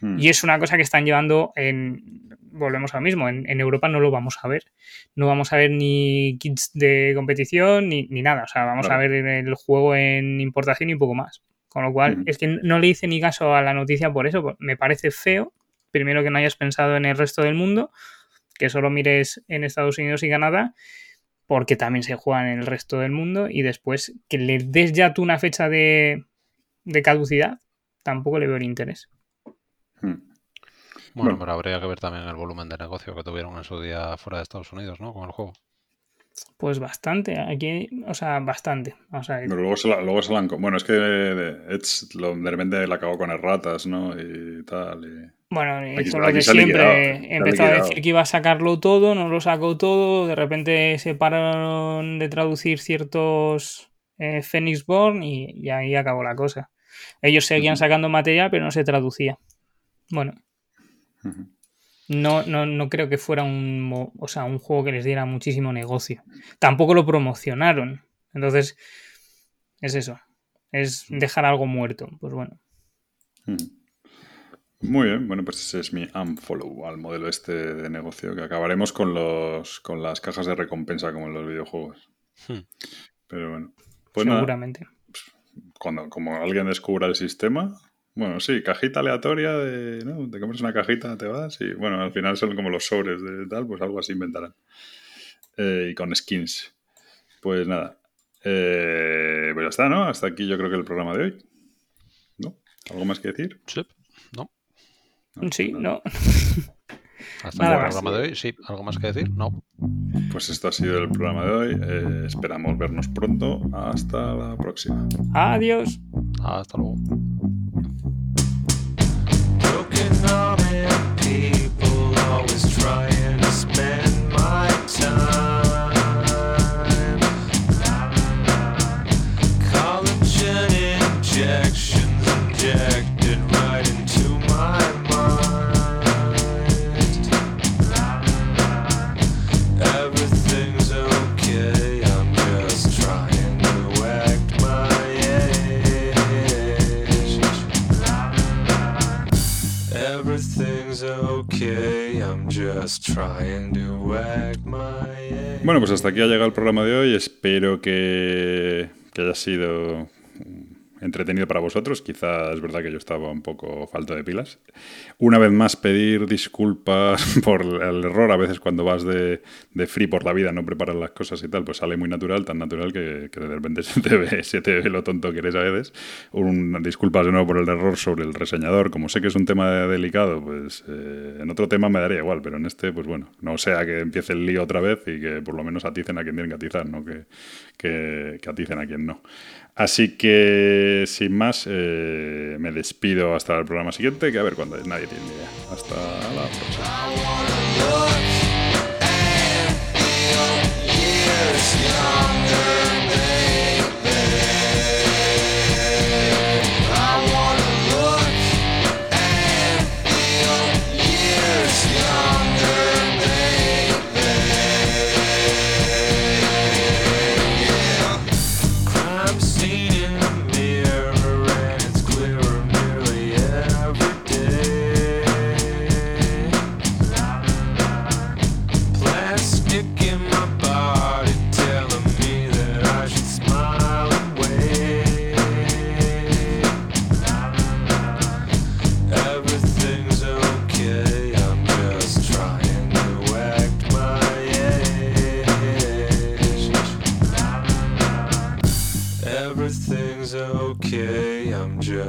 Hmm. Y es una cosa que están llevando en, volvemos al mismo, en, Europa no lo vamos a ver. No vamos a ver ni kits de competición ni, nada. O sea, vamos a ver el juego en importación y poco más. Con lo cual, es que no le hice ni caso a la noticia por eso. Me parece feo, primero que no hayas pensado en el resto del mundo, que solo mires en Estados Unidos y Canadá, porque también se juega en el resto del mundo, y después que le des ya tú una fecha de, caducidad, tampoco le veo el interés. Bueno, bueno, pero habría que ver también el volumen de negocio que tuvieron en su día fuera de Estados Unidos, ¿no? Con el juego. Pues bastante, aquí, o sea, bastante. Pero luego se, la, luego se la Bueno, es que Edge lo, de repente la acabó con erratas, ¿no? Y tal. Bueno, eso lo de siempre. Empezó a decir que iba a sacarlo todo, no lo sacó todo. De repente se pararon de traducir ciertos eh, Phoenix Born y, ahí acabó la cosa. Ellos seguían sacando material, pero no se traducía. Bueno no, no, no creo que fuera un, o sea, un juego que les diera muchísimo negocio. Tampoco lo promocionaron. Entonces, es eso. Es dejar algo muerto. Pues bueno. Hmm. Muy bien, bueno, pues ese es mi unfollow al modelo este de negocio, que acabaremos con los con las cajas de recompensa como en los videojuegos. Hmm. Pero bueno. Pues Seguramente. cuando como alguien descubra el sistema, bueno, sí, cajita aleatoria de, ¿no? Te compras una cajita, te vas y, bueno, al final son como los sobres de tal, pues algo así inventarán. Eh, y con skins. Pues nada, Eh, pues ya está, ¿no? Hasta aquí yo creo que el programa de hoy. ¿No? ¿Algo más que decir? Sí, no. Sí, no. Hasta Nada el más. programa de hoy, sí. ¿Algo más que decir? No. Pues esto ha sido el programa de hoy. Eh, esperamos vernos pronto. Hasta la próxima. Adiós. Hasta luego. American army. Bueno, pues hasta aquí ha llegado el programa de hoy. Espero que, haya sido entretenido para vosotros. Quizá es verdad que yo estaba un poco falto de pilas. Una vez más, pedir disculpas por el error. A veces cuando vas de, de free por la vida, no preparas las cosas y tal, pues sale muy natural, tan natural que, que de repente se te, ve, se te ve lo tonto que eres a veces. Un, disculpas de nuevo por el error sobre el reseñador. Como sé que es un tema delicado, pues eh, en otro tema me daría igual, pero en este, pues bueno, no sea que empiece el lío otra vez y que por lo menos aticen a quien tienen que atizar, no que, que, que aticen a quien no. Así que, sin más, eh, me despido hasta el programa siguiente, que a ver cuándo es, nadie tiene idea. Hasta la próxima.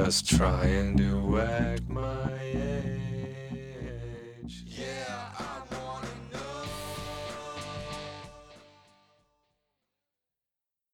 Just trying to act my